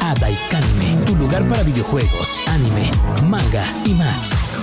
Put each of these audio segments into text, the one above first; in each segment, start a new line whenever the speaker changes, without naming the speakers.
A Daikanime, tu lugar para videojuegos, anime, manga y más.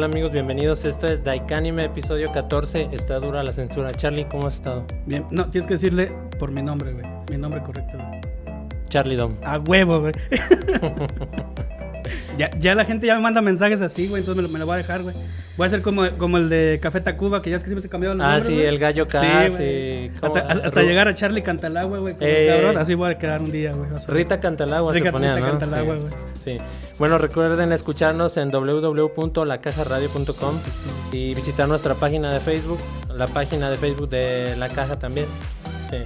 Tal amigos? Bienvenidos. Esto es Daikanime, episodio 14. Está dura la censura. Charlie, ¿cómo has estado?
Bien, no, tienes que decirle por mi nombre, güey. Mi nombre correcto, güey.
Charlie Dom.
A huevo, güey. ya, ya la gente ya me manda mensajes así, güey, entonces me lo, me lo voy a dejar, güey. Voy a hacer como, como el de Café Tacuba, que ya es que siempre se cambiaban los
Ah,
nombres,
sí,
güey.
el gallo
Sí, güey.
¿cómo?
Hasta, llegar a Charlie Cantalagua, güey. como
Eh.
cabrón, así voy a quedar un día, güey.
Rita Cantalagua se
Rita-
ponía,
Rita
¿no?
Cantalagua,
sí.
güey.
Sí. Bueno, recuerden escucharnos en www.lacajaradio.com y visitar nuestra página de Facebook, la página de Facebook de La Caja también. Sí.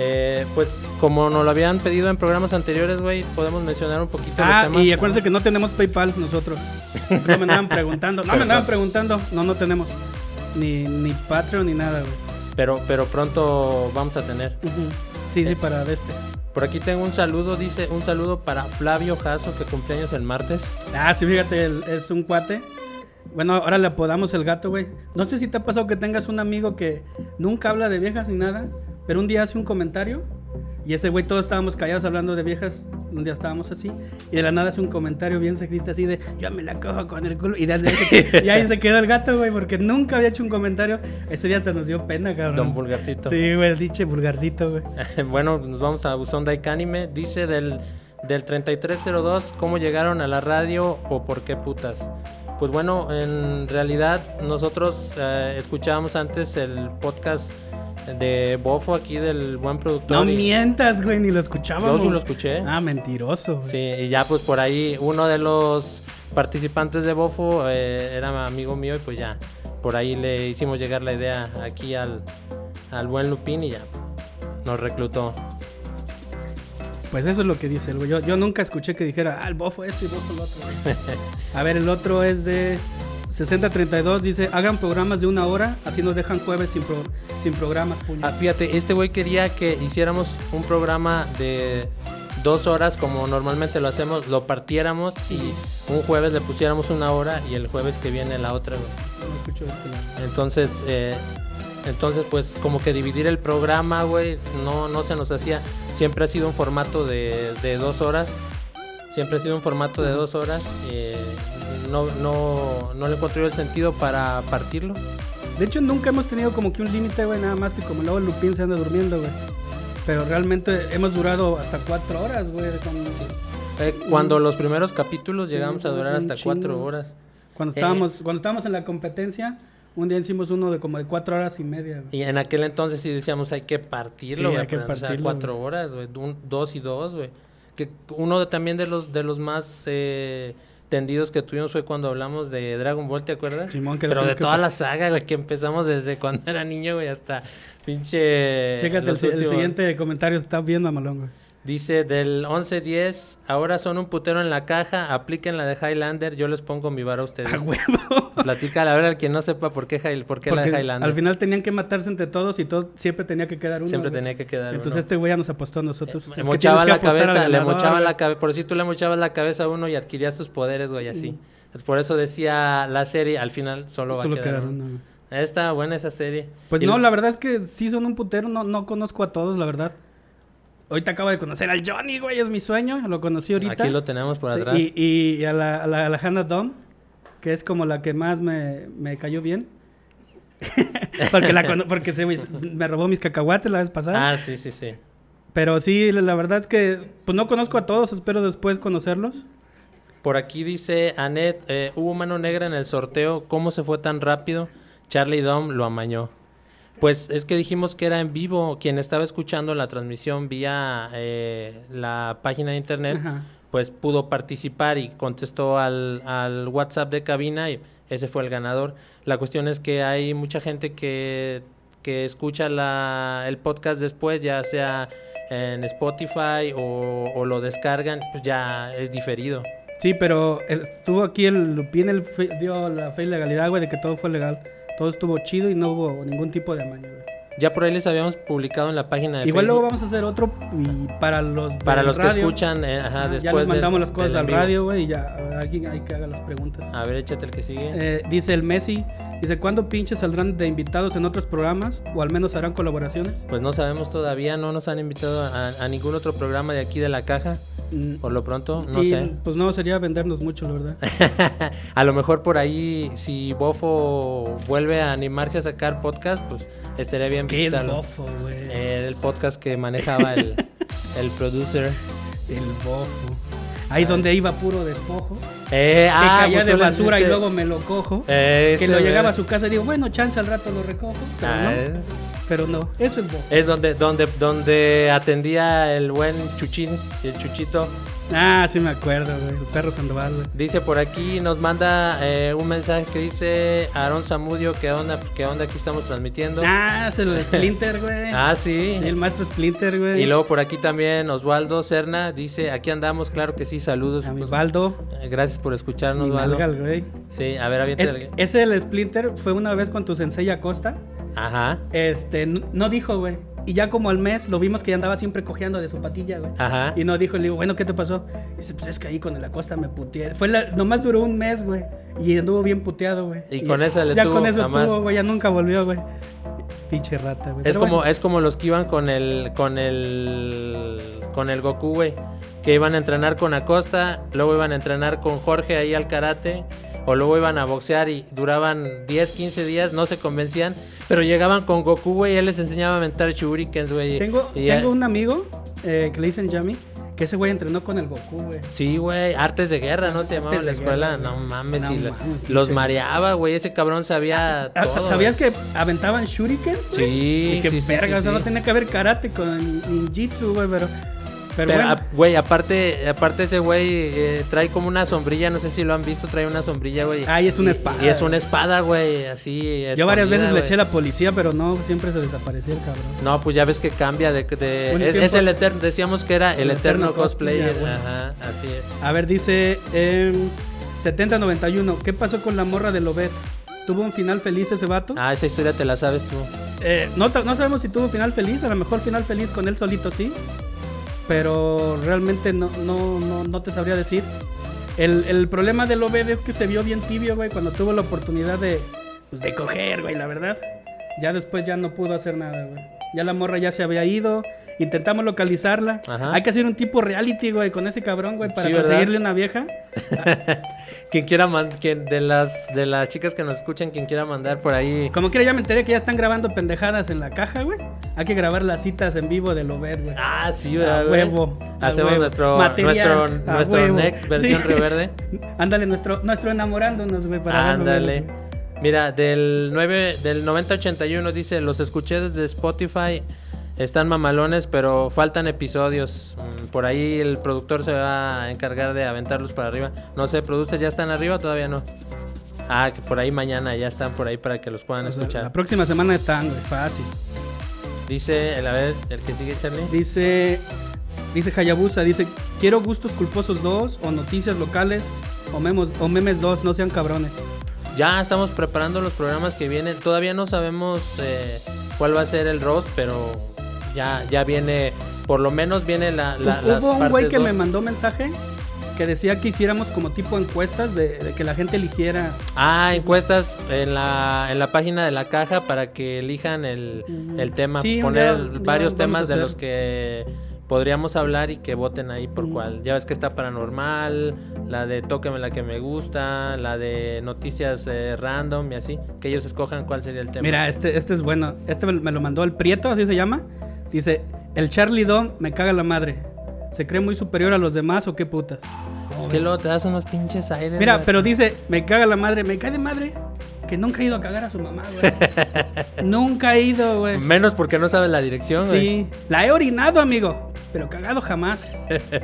Eh, pues como nos lo habían pedido en programas anteriores, güey, podemos mencionar un poquito
Ah,
los temas.
y acuérdense que no tenemos PayPal nosotros. No me andaban preguntando. No me andaban preguntando. No, no tenemos. Ni, ni Patreon ni nada, güey.
Pero, pero pronto vamos a tener.
Ujú. Sí,
Eh.
sí, para de este.
Por aquí tengo un saludo, dice un saludo para Flavio Jasso, que cumpleaños el martes.
Ah, sí, fíjate, es un cuate. Bueno, ahora le apodamos el gato, güey. No sé si te ha pasado que tengas un amigo que nunca habla de viejas ni nada, pero un día hace un comentario y ese güey todos estábamos callados hablando de viejas, un día estábamos así y de la nada hace un comentario bien sexista así de yo me la cojo con el culo y, desde ahí se- y ahí se quedó el gato, güey, porque nunca había hecho un comentario. Ese día hasta nos dio pena, cabrón.
Don Vulgarcito.
Sí, güey, diche vulgarcito, güey.
bueno, nos vamos a Buzón Daikanime. Dice del, del 3302, ¿cómo llegaron a la radio o por qué putas? Pues bueno, en realidad nosotros eh, escuchábamos antes el podcast de Bofo aquí del buen productor.
No
y-
mientas, güey, ni lo escuchábamos.
Yo sí lo escuché.
Ah, mentiroso, güey.
Sí, y ya pues por ahí uno de los participantes de Bofo eh, era amigo mío y pues ya por ahí le hicimos llegar la idea aquí al, al buen Lupín y ya nos reclutó.
Pues eso es lo que dice el güey. Yo, yo nunca escuché que dijera, ah, el bofo esto y bofo el otro. güey". A ver, el otro es de 6032. Dice, hagan programas de una hora, así nos dejan jueves sin, pro- sin programas, puño.
Ah, fíjate, este güey quería que hiciéramos un programa de dos horas como normalmente lo hacemos, lo partiéramos y un jueves le pusiéramos una hora y el jueves que viene la otra. güey.
No escucho este.
Entonces, eh, entonces pues como que dividir el programa, güey, no, no se nos hacía. Siempre ha sido un formato de, de dos horas. Siempre ha sido un formato de dos horas. eh, no, no, no le encontré yo el sentido para partirlo.
De hecho, nunca hemos tenido como que un límite, güey, nada más que como luego Lupín se anda durmiendo, güey. Pero realmente hemos durado hasta cuatro horas, güey.
Eh, cuando los primeros capítulos llegamos a durar hasta cuatro horas.
Cuando
Eh.
estábamos, cuando estábamos en la competencia, un día hicimos uno de como de cuatro horas y media, güey.
Y en aquel entonces sí decíamos hay que partirlo,
Sí,
güey.
hay que
para empezar
partirlo,
cuatro horas, güey. un- dos y dos, güey. Que uno de- también de los de los más eh, tendidos que tuvimos fue cuando hablamos de Dragon Ball, ¿te acuerdas?
Simón, que
Pero de
que
toda la saga, güey, que empezamos desde cuando era niño, güey, hasta pinche...
Chécate, el, siguiente comentario está bien mamalón, güey.
Dice del 11-10, ahora son un putero en la caja, apliquen la de Highlander, yo les pongo mi vara a ustedes.
A huevo.
Platica, a ver, al quien no sepa por qué, por qué la de Highlander.
al final tenían que matarse entre todos y todo siempre tenía que quedar uno.
Siempre
güey.
tenía que quedar
Entonces
uno.
este güey ya nos apostó a nosotros.
Le
Es que que
la cabeza, le mochaba la cabeza. Por si tú le mochabas la cabeza a uno y adquirías sus poderes, güey, así. Por eso decía la serie, al final solo va a quedar uno.
uno.
Está buena esa serie.
Pues
Y
no, la verdad es que sí son un putero, no, no conozco a todos, la verdad. Ahorita acabo de conocer al Johnny, güey, es mi sueño, lo conocí ahorita.
Aquí lo tenemos por
Sí,
atrás.
y, y a la, a la, a la Hannah Dunn, que es como la que más me, me cayó bien. porque la porque se, me robó mis cacahuates la vez pasada.
Ah, sí, sí, sí.
Pero sí, la, la verdad es que pues no conozco a todos, espero después conocerlos.
Por aquí dice Anet, eh, hubo mano negra en el sorteo, ¿cómo se fue tan rápido? Charlie Dom lo amañó. Pues es que dijimos que era en vivo. Quien estaba escuchando la transmisión vía eh, la página de internet,
Ajá.
pues pudo participar y contestó al, al WhatsApp de cabina y ese fue el ganador. La cuestión es que hay mucha gente que, que escucha la, el podcast después, ya sea en Spotify o, o lo descargan, pues ya es diferido.
Sí, pero estuvo aquí el Lupín, fe- dio la fe y legalidad, güey, de que todo fue legal. Todo estuvo chido y no hubo ningún tipo de amaño, güey.
Ya por ahí les habíamos publicado en la página de
Igual
Facebook.
luego vamos a hacer otro y para los
Para los que escuchan, eh, ajá,
ah,
después
ya les
del-
mandamos las cosas al radio, güey, y ya alguien hay que haga las preguntas.
A ver, échate el que sigue.
Eh, dice el Messi, dice, ¿cuándo pinches saldrán de invitados en otros programas? O al menos harán colaboraciones.
Pues no sabemos todavía, no nos han invitado a, a ningún otro programa de aquí de la caja.
Mm,
Por lo pronto, no
y,
sé.
Pues no, sería vendernos mucho, la verdad.
a lo mejor por ahí, si Bofo vuelve a animarse a sacar podcast, pues estaría bien
¿Qué es bofo, güey?
Eh, el podcast que manejaba el, el producer.
el bofo. Ahí donde iba puro despojo.
Eh,
que
ah,
caía
pues
de
le
basura y
hiciste-
luego me lo cojo.
Eh,
que lo llegaba a su casa y digo, bueno, chance al rato lo recojo. Pero,
Ah,
no,
eh.
Pero no, eso es.
Es donde, donde, donde atendía el buen Chuchín el Chuchito.
Ah, sí me acuerdo, güey. El perro Sandoval, güey.
Dice por aquí, nos manda eh, un mensaje que dice Aarón Zamudio, ¿qué onda? ¿Qué onda aquí estamos transmitiendo?
Ah, es el Splinter, güey.
Ah, sí.
Sí, el maestro Splinter, güey.
Y luego por aquí también Osvaldo Serna dice, aquí andamos, claro que sí, saludos.
A mi Baldo.
eh, gracias por escucharnos, Osvaldo.
el güey.
Sí, a ver, avienta
El-
el...
ese el Splinter fue una vez con tu sensei Acosta.
Ajá,
Este, no dijo, güey. Y ya como al mes lo vimos que andaba siempre cojeando de su patilla, güey.
ajá.
Y no dijo, le digo, bueno, ¿qué te pasó? Y dice, pues es que ahí con el Acosta me puteé. Fue la, nomás duró un mes, güey. Y anduvo bien puteado, güey.
Y con esa le
Ya
tuvo
con eso
jamás.
tuvo, güey. Ya nunca volvió, güey. Pinche rata, güey.
Es
Pero
como,
bueno.
es como los que iban con el, con el, con el Goku, güey. Que iban a entrenar con Acosta, luego iban a entrenar con Jorge ahí al karate, o luego iban a boxear y duraban 10, 15 días, no se convencían, pero llegaban con Goku, güey, y él les enseñaba a aventar shurikens, güey. y-
Tengo,
ya-
tengo un amigo eh, que le dicen Yami, que ese güey entrenó con el Goku, güey.
Sí, güey, artes de guerra, ¿no? Se llamaba
Artes
la escuela.
guerra,
no mames,
No
y los mareaba, güey. Ese cabrón sabía
Ah,
todo.
¿Sabías que aventaban shurikens, güey?
Sí,
Y que
sí,
verga,
sí,
o sea, no tenía que haber karate con ninjitsu, güey, pero... Pero,
Pero,
bueno,
güey, aparte, aparte ese güey eh, trae como una sombrilla, no sé si lo han visto, trae una sombrilla, güey.
Ay, es una
Y-
espada,
Y, es una espada, güey, así.
yo varias veces le eché a la policía, pero no, siempre se desaparecía el cabrón.
No, pues ya ves que cambia de... de- es, el eterno, decíamos que era el,
El
eterno,
eterno
cosplayer. Ajá, así es.
A ver, dice em, 7091, ¿qué pasó con la morra de Lobet? ¿Tuvo un final feliz ese vato?
Ah, esa historia te la sabes tú.
Eh, no, no sabemos si tuvo final feliz, a lo mejor final feliz con él solito sí, pero realmente no, no, no, no te sabría decir. El, el problema de Lobed es que se vio bien tibio, güey, cuando tuvo la oportunidad de, pues, de coger, güey, la verdad. Ya después ya no pudo hacer nada, güey. Ya la morra ya se había ido, intentamos localizarla.
Ajá.
Hay que hacer un tipo reality, güey, con ese cabrón, güey, para conseguirle una vieja.
Quien quiera man- quien de las de las chicas que nos escuchan, quien quiera mandar por ahí.
Como quiera, ya me enteré que ya están grabando pendejadas en la caja, güey. Hay que grabar las citas en vivo de Lobed, güey.
Ah, sí,
A
¿verdad, güey?
huevo, a
Hacemos
huevo.
nuestro
Material,
nuestro
a
nuestro
huevo.
next versión
Sí.
reverde.
Ándale, nuestro, nuestro enamorándonos, güey, para
Ándale. Mira, del 9 del 9081 dice, "Los escuché desde Spotify. Están mamalones, pero faltan episodios. Mm, Por ahí el productor se va a encargar de aventarlos para arriba. No sé, producer, ¿ya están arriba o todavía no? Ah, que por ahí mañana ya están por ahí para que los puedan
O sea,
escuchar.
la próxima semana están, fácil.
Dice, el, a ver, el que sigue, Charlie.
Dice, dice Hayabusa, dice, quiero gustos culposos 2 o noticias locales o, memos, o memes 2, no sean cabrones.
Ya estamos preparando los programas que vienen. Todavía no sabemos eh, cuál va a ser el roast, pero ya, ya viene, por lo menos viene la, la las
Hubo un güey que
dos.
me mandó mensaje que decía que hiciéramos como tipo encuestas de, de que la gente eligiera.
Ah, encuestas en la, en la página de la caja para que elijan el, el tema,
Sí,
poner
día- un día
varios temas de los que podríamos hablar y que voten ahí por
Ujú.
cuál. Ya ves que está paranormal, la de tóqueme la que me gusta, la de noticias eh, random y así, que ellos escojan cuál sería el tema.
Mira, este, este es bueno. Este me, me lo mandó el Prieto, así se llama. Dice, el Charlie Don me caga la madre. ¿Se cree muy superior a los demás o qué putas?
es que luego te das unos pinches aires.
Mira,
güey.
pero dice, me caga la madre, me cae de madre que nunca ha ido a cagar a su mamá, güey. nunca ha ido, güey.
Menos porque no sabes la dirección, güey.
Sí, la he orinado, amigo. pero cagado jamás.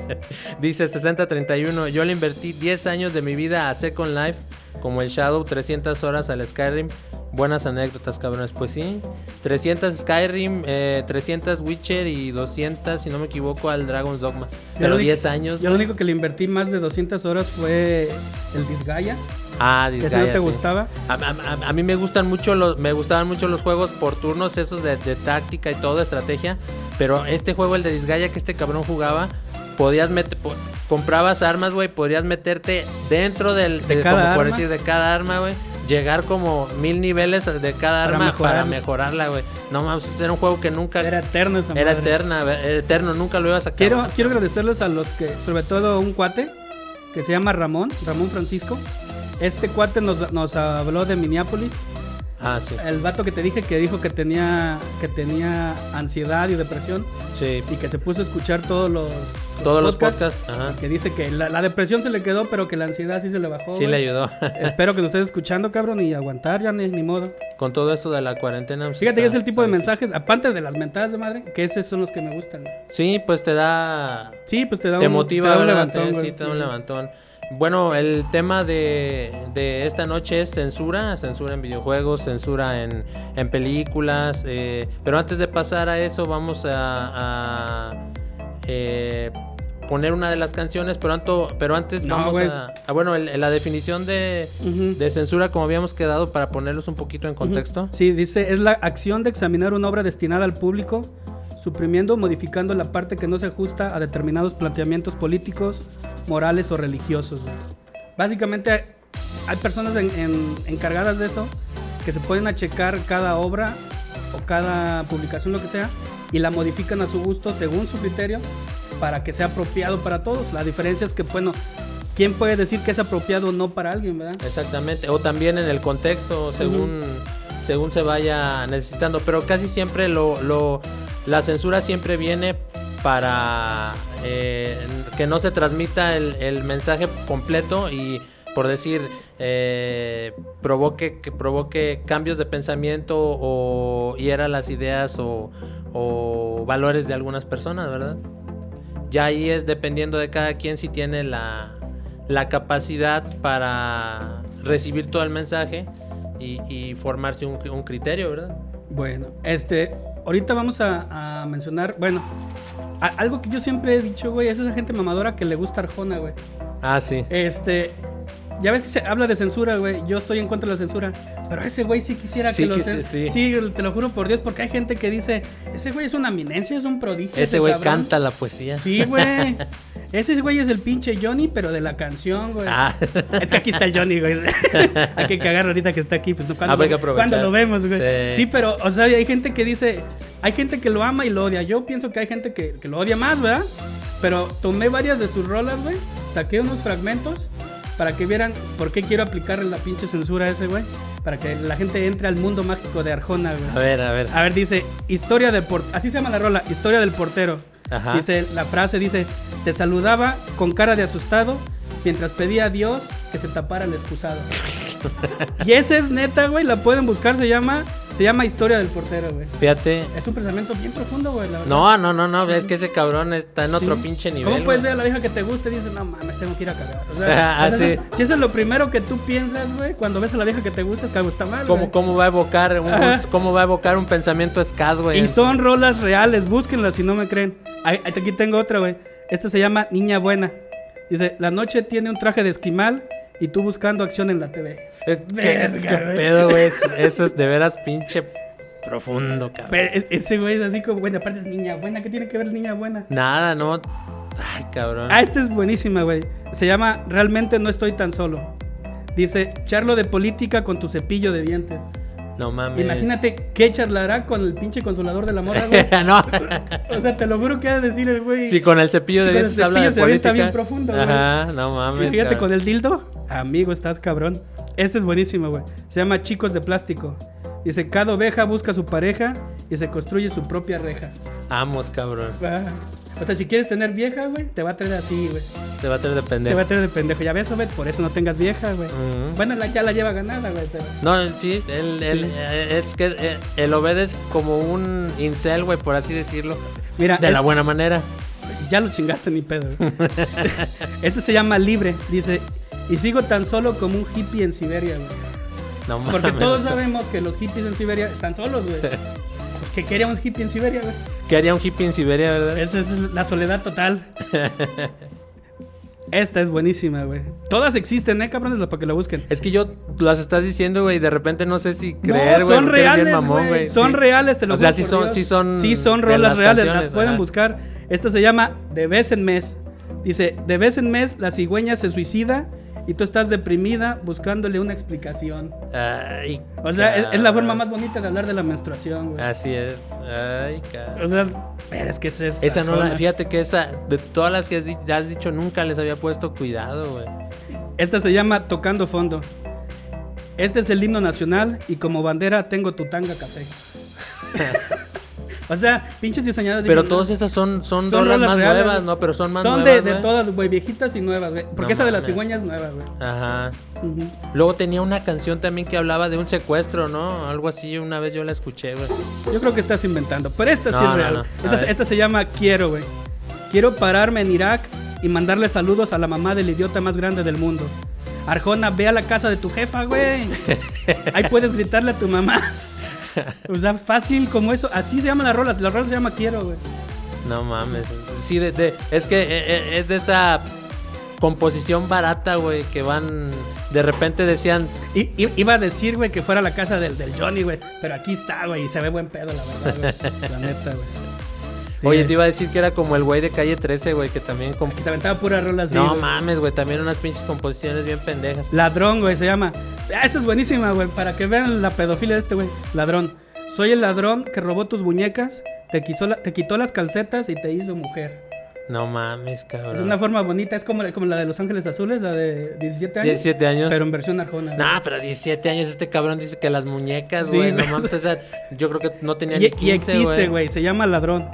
Dice 6031, yo le invertí 10 años de mi vida a Second Life, como el Shadow, 300 horas al Skyrim. Buenas anécdotas, cabrones. Pues sí, 300 Skyrim, eh, 300 Witcher y 200, si no me equivoco, al Dragon's Dogma. Pero
lo único-
10 años.
Yo lo único que le invertí más de 200 horas fue el Disgaea,
Ah,
que si no
Disgaea,
te
sí.
gustaba.
A, a- a- a mí me gustan mucho los, me gustaban mucho los juegos por turnos, esos de, de táctica y todo, de estrategia. Pero este juego, el de Disgaea que este cabrón jugaba, podías meter, comprabas armas, güey, podrías meterte dentro del,
De
como por
arma.
decir, de cada arma, güey. Llegar como mil niveles de cada
Para
arma para
mejorarla.
güey. No mames, era un juego que nunca
Era eterno esa
era
madre.
eterna, era eterno, nunca lo ibas a
Quiero,
acabar.
quiero agradecerles a los que, sobre todo un cuate, que se llama Ramón, Ramón Francisco. Este cuate nos, nos habló de Minneapolis.
Ah, sí.
El vato que te dije que dijo que tenía, que tenía ansiedad y depresión
Sí.
y que se puso a escuchar todos los,
Todos los podcasts, ajá.
Que dice que la, la depresión se le quedó, pero que la ansiedad sí se le bajó.
Sí le ayudó.
Espero que lo estés escuchando, cabrón, y aguantar, ya ni, ni modo.
Con todo esto de la cuarentena. pues,
Fíjate que es
está-
el tipo de
está
mensajes, aparte de las mentadas de madre, que esos son los que me gustan.
Sí, pues te da.
Sí, pues te da
Te
un,
motiva,
te da un levantón,
sí, te da un levantón. Bueno, el tema de, de esta noche es censura, censura en videojuegos, censura en, en películas. eh, pero antes de pasar a eso, vamos a, a, eh, poner una de las canciones. Pero, anto- pero antes
No,
vamos a, a- Bueno, el- la definición de, de censura, como habíamos quedado, para ponerlos un poquito en contexto.
Sí, dice, es la acción de examinar una obra destinada al público, suprimiendo o modificando la parte que no se ajusta a determinados planteamientos políticos, morales o religiosos. güey. Básicamente hay personas en- en- encargadas de eso que se pueden a checar cada obra o cada publicación, lo que sea, y la modifican a su gusto según su criterio para que sea apropiado para todos. La diferencia es que, bueno, ¿quién puede decir que es apropiado o no para alguien, verdad?
Exactamente, o también en el contexto, según, según se vaya necesitando, pero casi siempre lo, lo- la censura siempre viene para eh, que no se transmita el, mensaje completo y por decir eh, provoque que provoque cambios de pensamiento o hiera las ideas o, valores de algunas personas, ¿verdad? Ya ahí es dependiendo de cada quien si tiene la, capacidad para recibir todo el mensaje y, y formarse un, un criterio, ¿verdad?
Bueno, este, ahorita vamos a, a mencionar, bueno, a- algo que yo siempre he dicho, güey, es esa gente mamadora que le gusta Arjona, güey.
Ah, sí.
Este, ya ves que se habla de censura, güey. Yo estoy en contra de la censura. Pero ese güey sí quisiera
Sí
que lo
que
cen-
sí, sí.
Sí, te lo juro por Dios, porque hay gente que dice, ese güey es una eminencia, es un prodigio.
Ese güey
cabrón".
canta la poesía.
Sí, güey. Ese güey es el pinche Johnny, pero de la canción, güey.
Ah.
Es que aquí está el Johnny, güey. hay que cagarlo ahorita que está aquí. Pues, ¿no? ¿Cuándo,
Ah, pues hay que aprovechar.
cuándo lo vemos, güey?
Sí.
Sí. pero, o sea, hay gente que dice... Hay gente que lo ama y lo odia. Yo pienso que hay gente que, que lo odia más, ¿verdad? Pero tomé varias de sus rolas, güey. Saqué unos fragmentos para que vieran por qué quiero aplicarle la pinche censura a ese, güey. Para que la gente entre al mundo mágico de Arjona, güey.
A ver, a ver.
A ver, dice, historia del portero. Así se llama la rola, historia del portero. Dice, la frase dice, te saludaba con cara de asustado mientras pedía a Dios que se tapara el excusado. Y ese es neta, güey, la pueden buscar, se llama, se llama historia del portero, güey.
Fíjate.
Es un pensamiento bien profundo, güey, la.
No, no, no, no. Es que ese cabrón está en otro pinche nivel.
¿Cómo puedes
güey.
ver a la vieja que te gusta y dices, no mames, tengo que ir a cagar? O sea,
Ah, sí.
es- si eso es lo primero que tú piensas, güey, cuando ves a la vieja que te gusta, es que está mal,
¿Cómo,
güey.
cómo va a evocar un, cómo va a evocar un pensamiento escad, güey?
Y son rolas reales, búsquenlas si no me creen. Ahí- aquí tengo otra, güey. Esta se llama Niña Buena. Dice, la noche tiene un traje de esquimal y tú buscando acción en la TV.
Eh, ¿Qué, pedo, güey? Eso, es de veras pinche profundo, cabrón.
Pero ese güey es así como, bueno, aparte es Niña Buena. ¿Qué tiene que ver Niña Buena?
Nada, no. Ay, cabrón.
Ah, esta es buenísima, güey. Se llama Realmente no estoy tan solo. Dice, charlo de política con tu cepillo de dientes.
No mames.
Imagínate qué charlará con el pinche consolador de la moda, güey.
no.
O sea, te lo juro que ha de decir el güey.
Si con el cepillo de
Sí,
dientes habla de
se
política.
bien profundo, güey.
Ajá, no
Y
mames.
Fíjate
cabrón.
con el dildo. Amigo, estás cabrón. Este es buenísimo, güey. Se llama Chicos de Plástico. Dice, cada oveja busca a su pareja y se construye su propia reja.
Vamos, cabrón.
Ah. O sea, si quieres tener vieja, güey, te va a traer así, güey.
Te va a tener de
Te
pendejo.
va a traer de pendejo. Ya ves, Obed, por eso no tengas vieja, güey. Bueno, la, ya la lleva ganada, güey. pero-
No, sí, él, él,
Sí.
eh, es que eh, el Obed es como un incel, güey, por así decirlo.
Mira,
De la buena manera.
Ya lo chingaste, ni pedo. este se llama Libre. Dice, y sigo tan solo como un hippie en Siberia, güey.
No
Porque
mames.
todos sabemos que los hippies en Siberia están solos, güey. ¿Qué quería un hippie en Siberia, güey?
¿Qué haría un hippie en Siberia, verdad?
Esa es la soledad total. Esta es buenísima, güey. Todas existen, ¿eh, cabrones? Para que la busquen.
Es que yo las estás diciendo, güey, y de repente no sé si creer,
no,
güey.
son
porque eres bien
reales,
mamón,
güey. Son
Sí.
reales, te lo
O sea,
juro
sí
por
son,
Dios.
sí son.
Sí son
de
rolas
las
reales,
canciones,
las pueden
ajá.
buscar. Esta se llama De vez en mes. Dice, de vez en mes la cigüeña se suicida y tú estás deprimida buscándole una explicación.
Ay,
O sea, es, es la forma más bonita de hablar de la menstruación, güey.
Así es. Ay, cabrón.
O sea, pero es que esa es...
Esa no la. Fíjate que esa, de todas las que has dicho, nunca les había puesto cuidado, güey.
Esta se llama Tocando Fondo. Este es el himno nacional y como bandera tengo tu tanga café. o sea, pinches diseñadores.
Pero todas
"No,
esas son, son,
Son
rolas
rolas
más
reales,
nuevas. ¿no? Pero son más
Son
nuevas.
de, de
güey.
todas, güey, viejitas y nuevas, güey. Porque
No
esa de la
mames.
cigüeña es nueva, güey.
Ajá. Luego tenía una canción también que hablaba de un secuestro, ¿no? Algo así, una vez yo la escuché, güey.
Yo creo que estás inventando. Pero esta sí es
no,
real. esta se llama Quiero, güey. Quiero pararme en Irak y mandarle saludos a la mamá del idiota más grande del mundo. Arjona, ve a la casa de tu jefa, güey. Ahí puedes gritarle a tu mamá. O sea, fácil como eso. Así se llaman las rolas. La rola se llama Quiero, güey.
No mames. Sí, de, de- es que eh, eh, es de esa composición barata, güey, que van... De repente decían,
I- iba a decir, güey, que fuera a la casa del, del Johnny, güey. Pero aquí está, güey. Y se ve buen pedo, la verdad, güey. La neta, güey. Sí,
oye, te iba a decir que era como el güey de calle 13, güey, que también... comp-
que se aventaba pura rola así.
no
güey.
mames, güey, también unas pinches composiciones bien pendejas.
Ladrón, güey, se llama. Ah, esta es buenísima, güey, para que vean la pedofilia de este güey. Ladrón. Soy el ladrón que robó tus muñecas, te, quiso la- te quitó las calcetas y te hizo mujer.
No mames, cabrón.
Es una forma bonita, es como, la- como la de Los Ángeles Azules, la de 17 años.
17 años.
Pero en versión arjona.
No, pero 17 años este cabrón dice que las muñecas,
Sí,
güey. no mames, esa, yo creo que no tenía
y,
ni
y
15,
existe, güey, se llama Ladrón.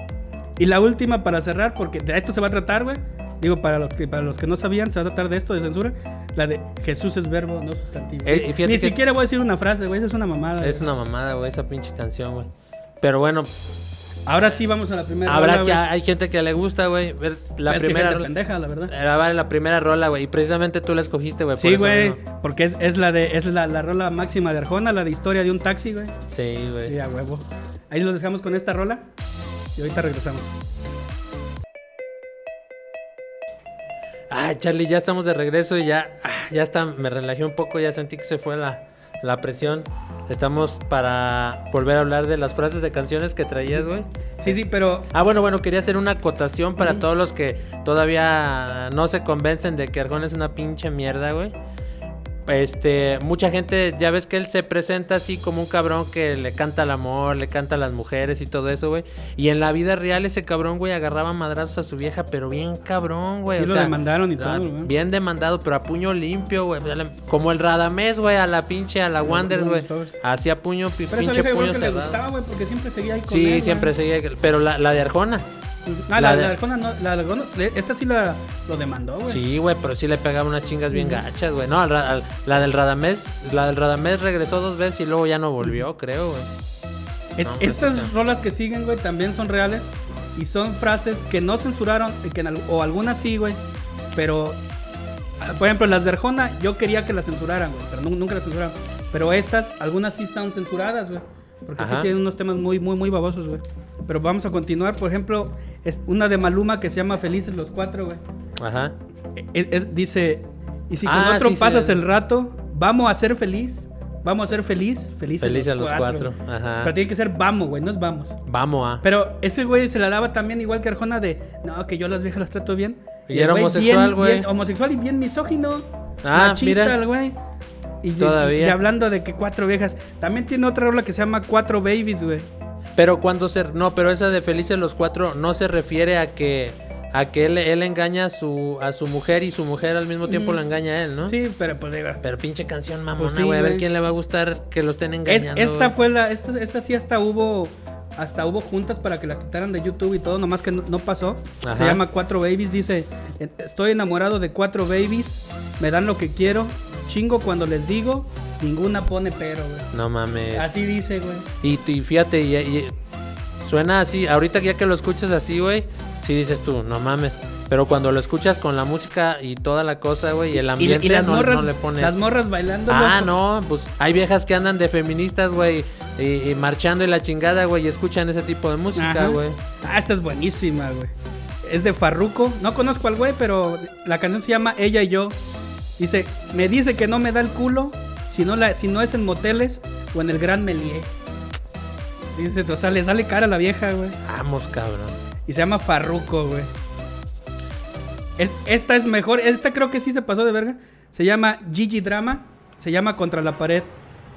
Y la última para cerrar, porque de esto se va a tratar, güey. Digo, para los, que, para los que no sabían, se va a tratar de esto, de censura. La de Jesús es verbo, no sustantivo.
Eh,
Ni-
que-
siquiera voy a decir una frase, güey, esa es una mamada.
Es
güey.
una mamada, güey, esa pinche canción, güey. Pero bueno,
Ahora sí vamos a la primera
habrá
rola,
que
güey.
hay gente que le gusta, güey. ver La
Es que
primera
gente
rola.
pendeja, la verdad.
Era vale, la primera rola, güey. Y precisamente tú la escogiste, güey. por
Sí,
eso
güey, porque es, es la de es la, la rola máxima de Arjona, la de historia de un taxi, güey.
Sí, güey.
Sí, a huevo. Ahí lo dejamos con esta rola y ahorita regresamos.
Ay, Charlie, ya estamos de regreso y ya, ah, ya está, me relajé un poco, ya sentí que se fue la, la presión. Estamos para volver a hablar de las frases de canciones que traías, güey.
Sí, sí, pero
Ah, bueno, bueno, quería hacer una acotación para todos los que todavía no se convencen de que Arjona es una pinche mierda, güey. Este, mucha gente, ya ves que él se presenta así como un cabrón que le canta al amor, le canta a las mujeres y todo eso, güey. Y en la vida real ese cabrón, güey, agarraba madrazos a su vieja, pero bien cabrón, güey.
Sí,
o
lo
sea,
demandaron y todo, güey.
Bien demandado, pero a puño limpio, güey. Como el Radamés, güey, a la pinche, a la Wanderers, güey. Hacía puño,
pero
pinche puño
que le
cerrado.
gustaba, güey, porque siempre seguía ahí con
Sí,
él,
siempre
güey.
seguía. Pero la, la de Arjona.
Ah,
la
la,
de-
de Arjona no, la le- esta sí la lo demandó, güey.
Sí, güey, pero sí le pegaba unas chingas bien gachas, güey. No, al ra- al- la del Radamés, la del Radamés regresó dos veces y luego ya no volvió, creo, güey.
Et-
No, hombre,
Estas
sí, sí.
rolas que siguen, güey, también son reales y son frases que no censuraron que en o algunas sí, güey, pero ah, por ejemplo, las de Arjona yo quería que las censuraran, güey, pero nu- nunca las censuraron. Pero estas algunas sí son censuradas, güey. Porque sí
Ajá.
tienen unos temas muy muy muy babosos, güey. Pero vamos a continuar, por ejemplo, es una de Maluma que se llama Felices los Cuatro, güey.
Ajá.
Es- es- dice, y si con
Ah,
otro
sí,
pasas
sí.
el rato, vamos a ser feliz, vamos a ser feliz, felices
Feliz a los cuatro. Ajá.
Pero tiene que ser vamos, güey, no es vamos.
Vamos a.
Pero ese güey se la daba también igual que Arjona de, no, que yo las viejas las trato bien.
Y era
güey
homosexual, güey.
homosexual y bien misógino.
Ah,
machista
mira.
el güey. Y, y hablando de que cuatro viejas. También tiene otra rola que se llama Cuatro Babies, güey.
Pero cuando se. No, pero esa de Felices los Cuatro no se refiere a que. A que él, él engaña a su, a su mujer y su mujer al mismo tiempo
Mm.
lo engaña a él, ¿no?
Sí, pero pues digo,
Pero pinche canción mamona,
Pues sí,
güey. a ver
güey.
quién le va a gustar que lo estén
Es-
engañando.
esta
güey.
fue la, esta, esta sí hasta hubo, hasta hubo juntas para que la quitaran de YouTube y todo, nomás que no, no pasó. Se llama Cuatro Babies, dice, estoy enamorado de cuatro babies, me dan lo que quiero, chingo cuando les digo, ninguna pone pero, güey.
No mames.
Así dice, güey.
Y, y fíjate, y, y suena así, ahorita ya que lo escuchas así, güey, sí dices tú, no mames. Pero cuando lo escuchas con la música y toda la cosa, güey, y el ambiente,
y las,
no,
morras,
no le pones.
las morras bailando.
Ah,
loco.
no, pues hay viejas que andan de feministas, güey, y, y marchando y la chingada, güey, y escuchan ese tipo de música, güey.
Ah, esta es buenísima, güey. Es de Farruko. No conozco al güey, pero la canción se llama Ella y yo. Dice, me dice que no me da el culo si no, la, si no es en moteles o en el Gran Melié. Dice, o sea, le sale cara a la vieja, güey.
Vamos, cabrón.
Y se llama Farruko, güey. Es- Esta es mejor. Esta creo que sí se pasó de verga. Se llama Gigi Drama. Se llama Contra la Pared.